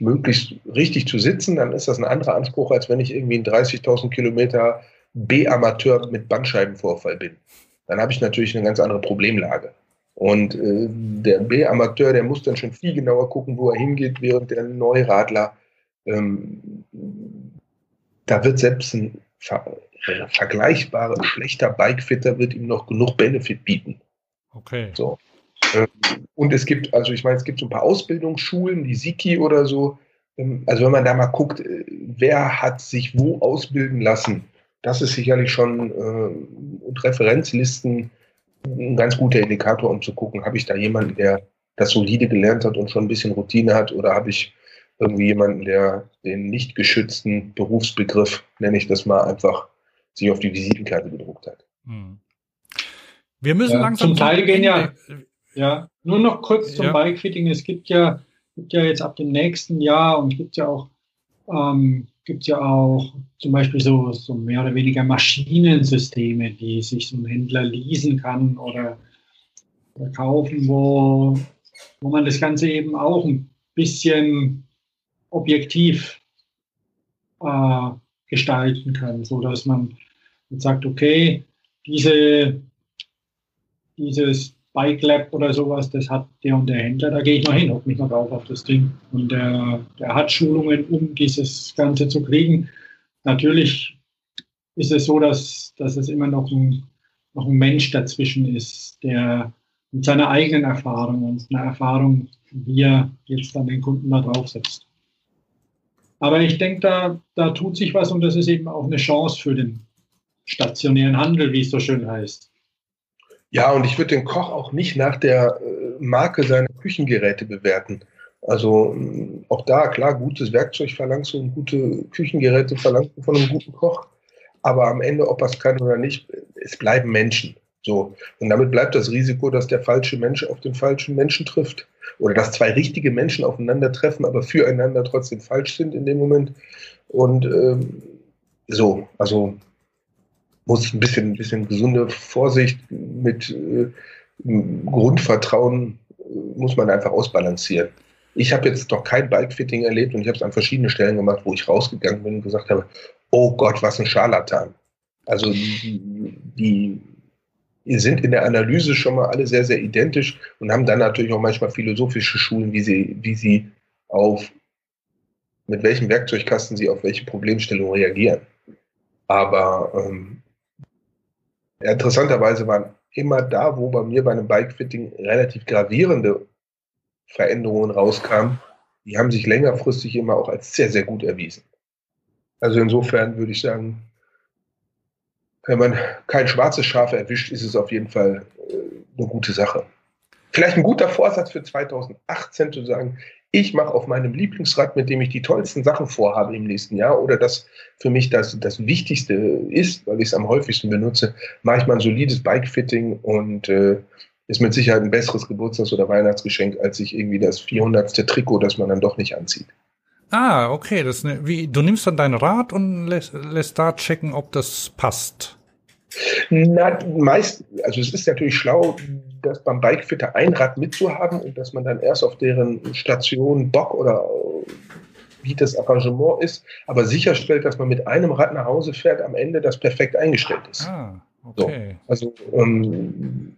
möglichst richtig zu sitzen, dann ist das ein anderer Anspruch, als wenn ich irgendwie in 30.000 Kilometer B-Amateur mit Bandscheibenvorfall bin. Dann habe ich natürlich eine ganz andere Problemlage. Und äh, der B-Amateur, der muss dann schon viel genauer gucken, wo er hingeht, während der Neuradler, ähm, da wird selbst ein äh, vergleichbare, schlechter Bikefitter wird ihm noch genug Benefit bieten. Okay. So. Ähm, und es gibt, also ich meine, es gibt so ein paar Ausbildungsschulen, die Siki oder so. Ähm, also wenn man da mal guckt, äh, wer hat sich wo ausbilden lassen, das ist sicherlich schon äh, und Referenzlisten ein ganz guter Indikator, um zu gucken, habe ich da jemanden, der das solide gelernt hat und schon ein bisschen Routine hat, oder habe ich irgendwie jemanden, der den nicht geschützten Berufsbegriff, nenne ich das mal, einfach sich auf die Visitenkarte gedruckt hat. Hm. Wir müssen ja, langsam. Zum Teil gehen ja, ja, nur noch kurz zum ja. Bikefitting. Es gibt ja, gibt ja jetzt ab dem nächsten Jahr und es gibt ja auch, ähm, gibt ja auch zum Beispiel so, so mehr oder weniger Maschinensysteme, die sich so ein Händler leasen kann oder, oder kaufen, wo, wo man das Ganze eben auch ein bisschen objektiv äh, gestalten kann, so dass man sagt, okay, diese, dieses Bike Lab oder sowas, das hat der und der Händler, da gehe ich mal hin, hock mich mal drauf auf das Ding. Und der, der hat Schulungen, um dieses Ganze zu kriegen. Natürlich ist es so, dass, dass es immer noch ein, noch ein Mensch dazwischen ist, der mit seiner eigenen Erfahrung und einer Erfahrung, wie er jetzt dann den Kunden da draufsetzt. Aber ich denke, da, da tut sich was und das ist eben auch eine Chance für den stationären Handel, wie es so schön heißt. Ja, und ich würde den Koch auch nicht nach der äh, Marke seiner Küchengeräte bewerten. Also auch da, klar, gutes Werkzeug verlangst du und gute Küchengeräte verlangst du von einem guten Koch. Aber am Ende, ob er es kann oder nicht, es bleiben Menschen. So. Und damit bleibt das Risiko, dass der falsche Mensch auf den falschen Menschen trifft. Oder dass zwei richtige Menschen aufeinandertreffen, aber füreinander trotzdem falsch sind in dem Moment. Und ähm, so, also muss ein bisschen, ein bisschen gesunde Vorsicht mit äh, Grundvertrauen äh, muss man einfach ausbalancieren. Ich habe jetzt doch kein Bikefitting erlebt und ich habe es an verschiedenen Stellen gemacht, wo ich rausgegangen bin und gesagt habe, oh Gott, was ein Scharlatan. Also die, die sind in der Analyse schon mal alle sehr, sehr identisch und haben dann natürlich auch manchmal philosophische Schulen, wie sie, wie sie auf mit welchem Werkzeugkasten sie auf welche Problemstellung reagieren. Aber ähm, interessanterweise waren immer da, wo bei mir bei einem Bikefitting relativ gravierende Veränderungen rauskamen, die haben sich längerfristig immer auch als sehr, sehr gut erwiesen. Also insofern würde ich sagen, wenn man kein schwarzes Schaf erwischt, ist es auf jeden Fall äh, eine gute Sache. Vielleicht ein guter Vorsatz für 2018 zu sagen, ich mache auf meinem Lieblingsrad, mit dem ich die tollsten Sachen vorhabe im nächsten Jahr oder das für mich das, das Wichtigste ist, weil ich es am häufigsten benutze, mache ich mal ein solides Bikefitting und äh, ist mit Sicherheit ein besseres Geburtstags- oder Weihnachtsgeschenk, als sich irgendwie das 400. Trikot, das man dann doch nicht anzieht. Ah, okay. Das ne, wie, du nimmst dann dein Rad und lässt, lässt da checken, ob das passt. Na, meist, also es ist natürlich schlau, das beim Bikefitter ein Rad mitzuhaben und dass man dann erst auf deren Station Bock oder wie das Arrangement ist, aber sicherstellt, dass man mit einem Rad nach Hause fährt, am Ende das perfekt eingestellt ist. Ah, okay. So, also ähm,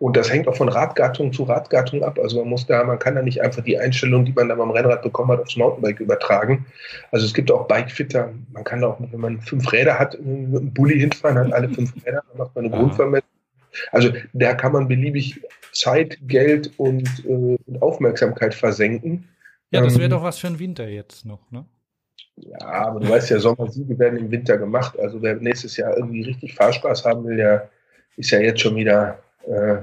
und das hängt auch von Radgattung zu Radgattung ab. Also man muss da, man kann da nicht einfach die Einstellung, die man da beim Rennrad bekommen hat, aufs Mountainbike übertragen. Also es gibt auch Bikefitter. Man kann auch, wenn man fünf Räder hat, mit einem Bulli hinfahren, hat alle fünf Räder, dann macht man eine Grundvermessung. Also da kann man beliebig Zeit, Geld und, äh, und Aufmerksamkeit versenken. Ja, das wäre ähm, doch was für ein Winter jetzt noch, ne? Ja, aber du weißt ja, Sommersiege werden im Winter gemacht. Also wer nächstes Jahr irgendwie richtig Fahrspaß haben will, der ist ja jetzt schon wieder äh,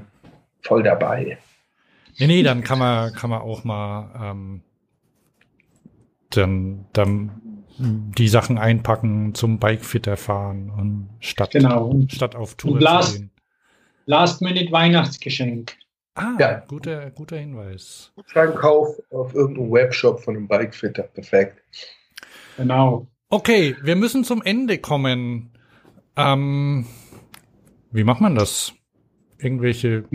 voll dabei. Nee, nee, dann kann man, kann man auch mal ähm, dann, dann die Sachen einpacken, zum Bikefitter fahren und statt, genau. statt auf Tour last, zu gehen. Last-Minute-Weihnachtsgeschenk. Ah, ja. guter, guter Hinweis. Kauf auf irgendeinem Webshop von einem Bikefitter. Perfekt. Genau. Okay, wir müssen zum Ende kommen. Ähm, wie macht man das? Irgendwelche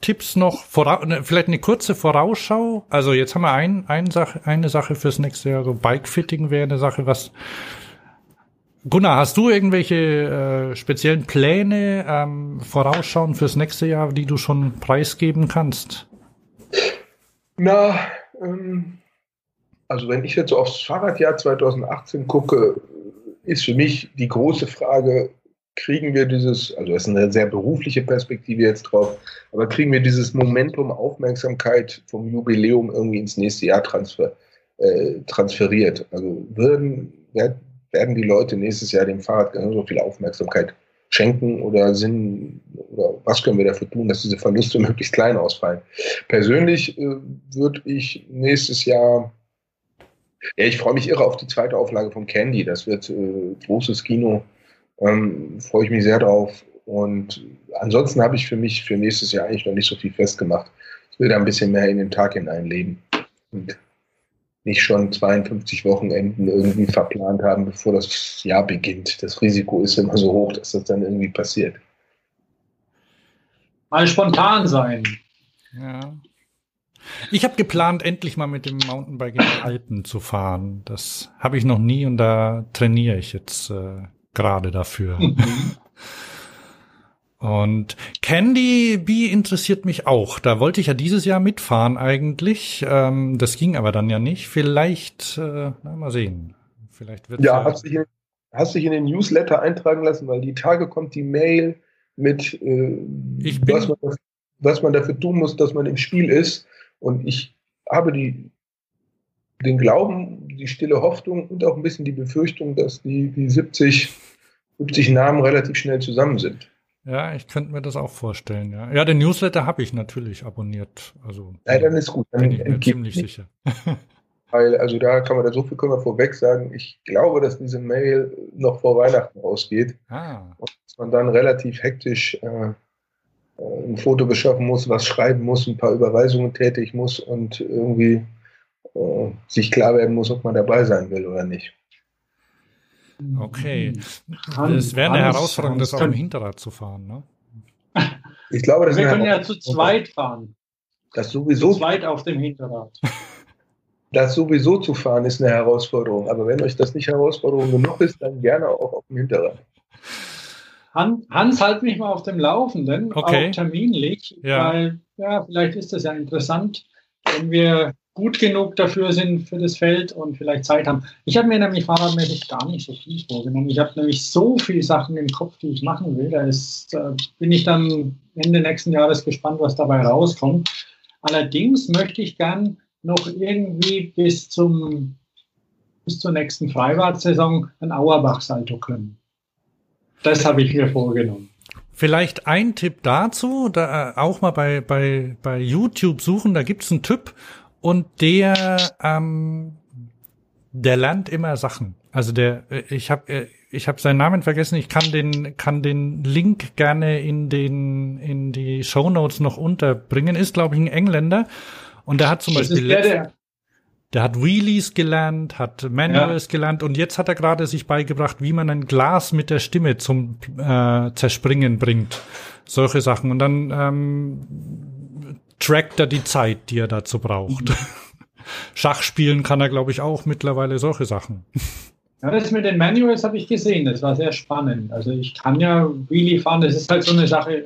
Tipps noch? Vora ne, vielleicht eine kurze Vorausschau? Also jetzt haben wir ein, ein Sache, eine Sache fürs nächste Jahr. So Bikefitting wäre eine Sache, was Gunnar, hast du irgendwelche äh, speziellen Pläne, ähm, Vorausschauen fürs nächste Jahr, die du schon preisgeben kannst? Na, ähm, also wenn ich jetzt aufs Fahrradjahr 2018 gucke, ist für mich die große Frage, kriegen wir dieses, also das ist eine sehr berufliche Perspektive jetzt drauf, aber kriegen wir dieses Momentum Aufmerksamkeit vom Jubiläum irgendwie ins nächste Jahr transfer, äh, transferiert? Also würden, werden die Leute nächstes Jahr dem Fahrrad genauso viel Aufmerksamkeit schenken oder sind, oder was können wir dafür tun, dass diese Verluste möglichst klein ausfallen? Persönlich äh, würde ich nächstes Jahr ja, ich freue mich irre auf die zweite Auflage von Candy. Das wird äh, großes Kino ähm, freue ich mich sehr drauf. Und ansonsten habe ich für mich für nächstes Jahr eigentlich noch nicht so viel festgemacht. Ich will da ein bisschen mehr in den Tag hineinleben und nicht schon 52 Wochenenden irgendwie verplant haben, bevor das Jahr beginnt. Das Risiko ist immer so hoch, dass das dann irgendwie passiert. Mal spontan sein. Ja. Ich habe geplant, endlich mal mit dem Mountainbike in die Alpen zu fahren. Das habe ich noch nie und da trainiere ich jetzt äh, gerade dafür. Mhm. Und Candy Bee interessiert mich auch. Da wollte ich ja dieses Jahr mitfahren eigentlich. Ähm, das ging aber dann ja nicht. Vielleicht, äh, na, mal sehen. Vielleicht wird ja, hast, dich in, hast dich in den Newsletter eintragen lassen, weil die Tage kommt die Mail mit, äh, was, man, was man dafür tun muss, dass man im Spiel ist. Und ich habe die, den Glauben, die stille Hoffnung und auch ein bisschen die Befürchtung, dass die, die 70 50 Namen relativ schnell zusammen sind. Ja, ich könnte mir das auch vorstellen, ja. Ja, den Newsletter habe ich natürlich abonniert. Also ja, dann ist gut. Dann bin ich mir ziemlich sicher. Weil, also da kann man da so viel können wir vorweg sagen. Ich glaube, dass diese Mail noch vor Weihnachten rausgeht. Ah. Und dass man dann relativ hektisch äh, äh, ein Foto beschaffen muss, was schreiben muss, ein paar Überweisungen tätig muss und irgendwie äh, sich klar werden muss, ob man dabei sein will oder nicht. Okay. Es wäre eine Herausforderung, das auch im Hinterrad zu fahren, ne? Ich glaube, das Wir können ja zu zweit fahren. Das sowieso. Zu zweit auf dem Hinterrad. Das sowieso zu fahren ist eine Herausforderung. Aber wenn euch das nicht Herausforderung genug ist, dann gerne auch auf dem Hinterrad. Hans, Hans halt mich mal auf dem Laufenden, okay. auch terminlich, ja. weil ja, vielleicht ist das ja interessant, wenn wir gut genug dafür sind für das Feld und vielleicht Zeit haben. Ich habe mir nämlich fahrradmäßig gar nicht so viel vorgenommen. Ich habe nämlich so viele Sachen im Kopf, die ich machen will. Da ist, äh, bin ich dann Ende nächsten Jahres gespannt, was dabei rauskommt. Allerdings möchte ich gern noch irgendwie bis zum bis zur nächsten Freibad-Saison ein Auerbach-Salto können. Das habe ich mir vorgenommen. Vielleicht ein Tipp dazu, da äh, auch mal bei, bei, bei YouTube suchen, da gibt's einen Typ und der, ähm, der lernt immer Sachen. Also der, äh, ich habe äh, ich hab seinen Namen vergessen, ich kann den, kann den Link gerne in den, in die Show Notes noch unterbringen, ist, glaube ich, ein Engländer. Und der hat zum das Beispiel. Der, der, der hat Wheelies gelernt, hat Manuals ja. gelernt und jetzt hat er gerade sich beigebracht, wie man ein Glas mit der Stimme zum äh, Zerspringen bringt. Solche Sachen. Und dann ähm, trackt er die Zeit, die er dazu braucht. Mhm. Schach spielen kann er, glaube ich, auch mittlerweile solche Sachen. Ja, das mit den Manuals habe ich gesehen. Das war sehr spannend. Also ich kann ja Wheelie fahren. Das ist halt so eine Sache,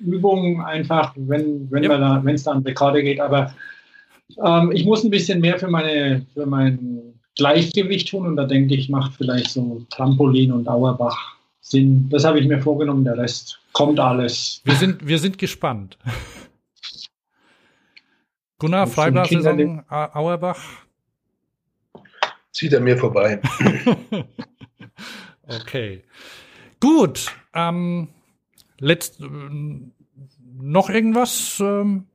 Übung einfach, wenn wenn ja. da, wenn es dann Rekorde geht. Aber ähm, ich muss ein bisschen mehr für, meine, für mein Gleichgewicht tun und da denke ich, macht vielleicht so Trampolin und Auerbach Sinn. Das habe ich mir vorgenommen, der Rest kommt alles. Wir sind, wir sind gespannt. Gunnar, Freibad-Saison, Auerbach? Zieht er mir vorbei. okay. Gut. Ähm, letzt, äh, noch irgendwas? Ähm,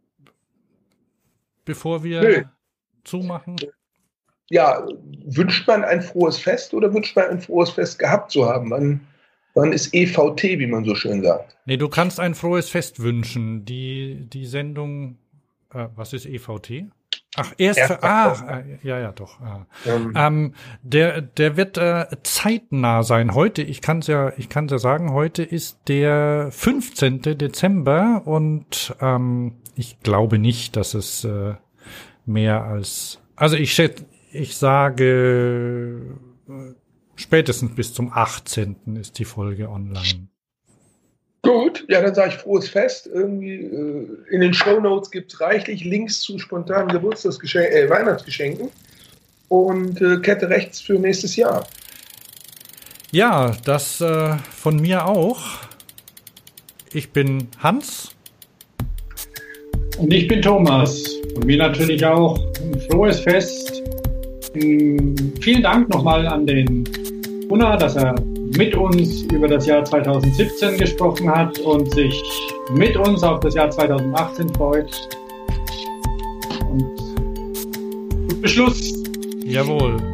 bevor wir Nö. zumachen? Ja, wünscht man ein frohes Fest oder wünscht man ein frohes Fest gehabt zu haben? Wann, wann ist EVT, wie man so schön sagt? Nee, du kannst ein frohes Fest wünschen. Die, die Sendung, äh, was ist EVT? Ach, erst für, ah, äh, ja, ja, doch. Ah. Ähm, ähm, der, der wird äh, zeitnah sein. Heute, ich kann es ja, ich kann ja sagen, heute ist der 15. Dezember und ähm, ich glaube nicht, dass es äh, mehr als, also ich schätze, ich sage, äh, spätestens bis zum 18. ist die Folge online. Gut, ja, dann sage ich frohes Fest. Irgendwie äh, in den Show Notes gibt es reichlich Links zu spontanen Geburtstagsgeschenken, äh, Weihnachtsgeschenken und äh, Kette rechts für nächstes Jahr. Ja, das äh, von mir auch. Ich bin Hans. Und ich bin Thomas. Und mir natürlich auch ein frohes Fest. Vielen Dank nochmal an den Gunnar, dass er mit uns über das Jahr 2017 gesprochen hat und sich mit uns auf das Jahr 2018 freut. Und Beschluss. Jawohl.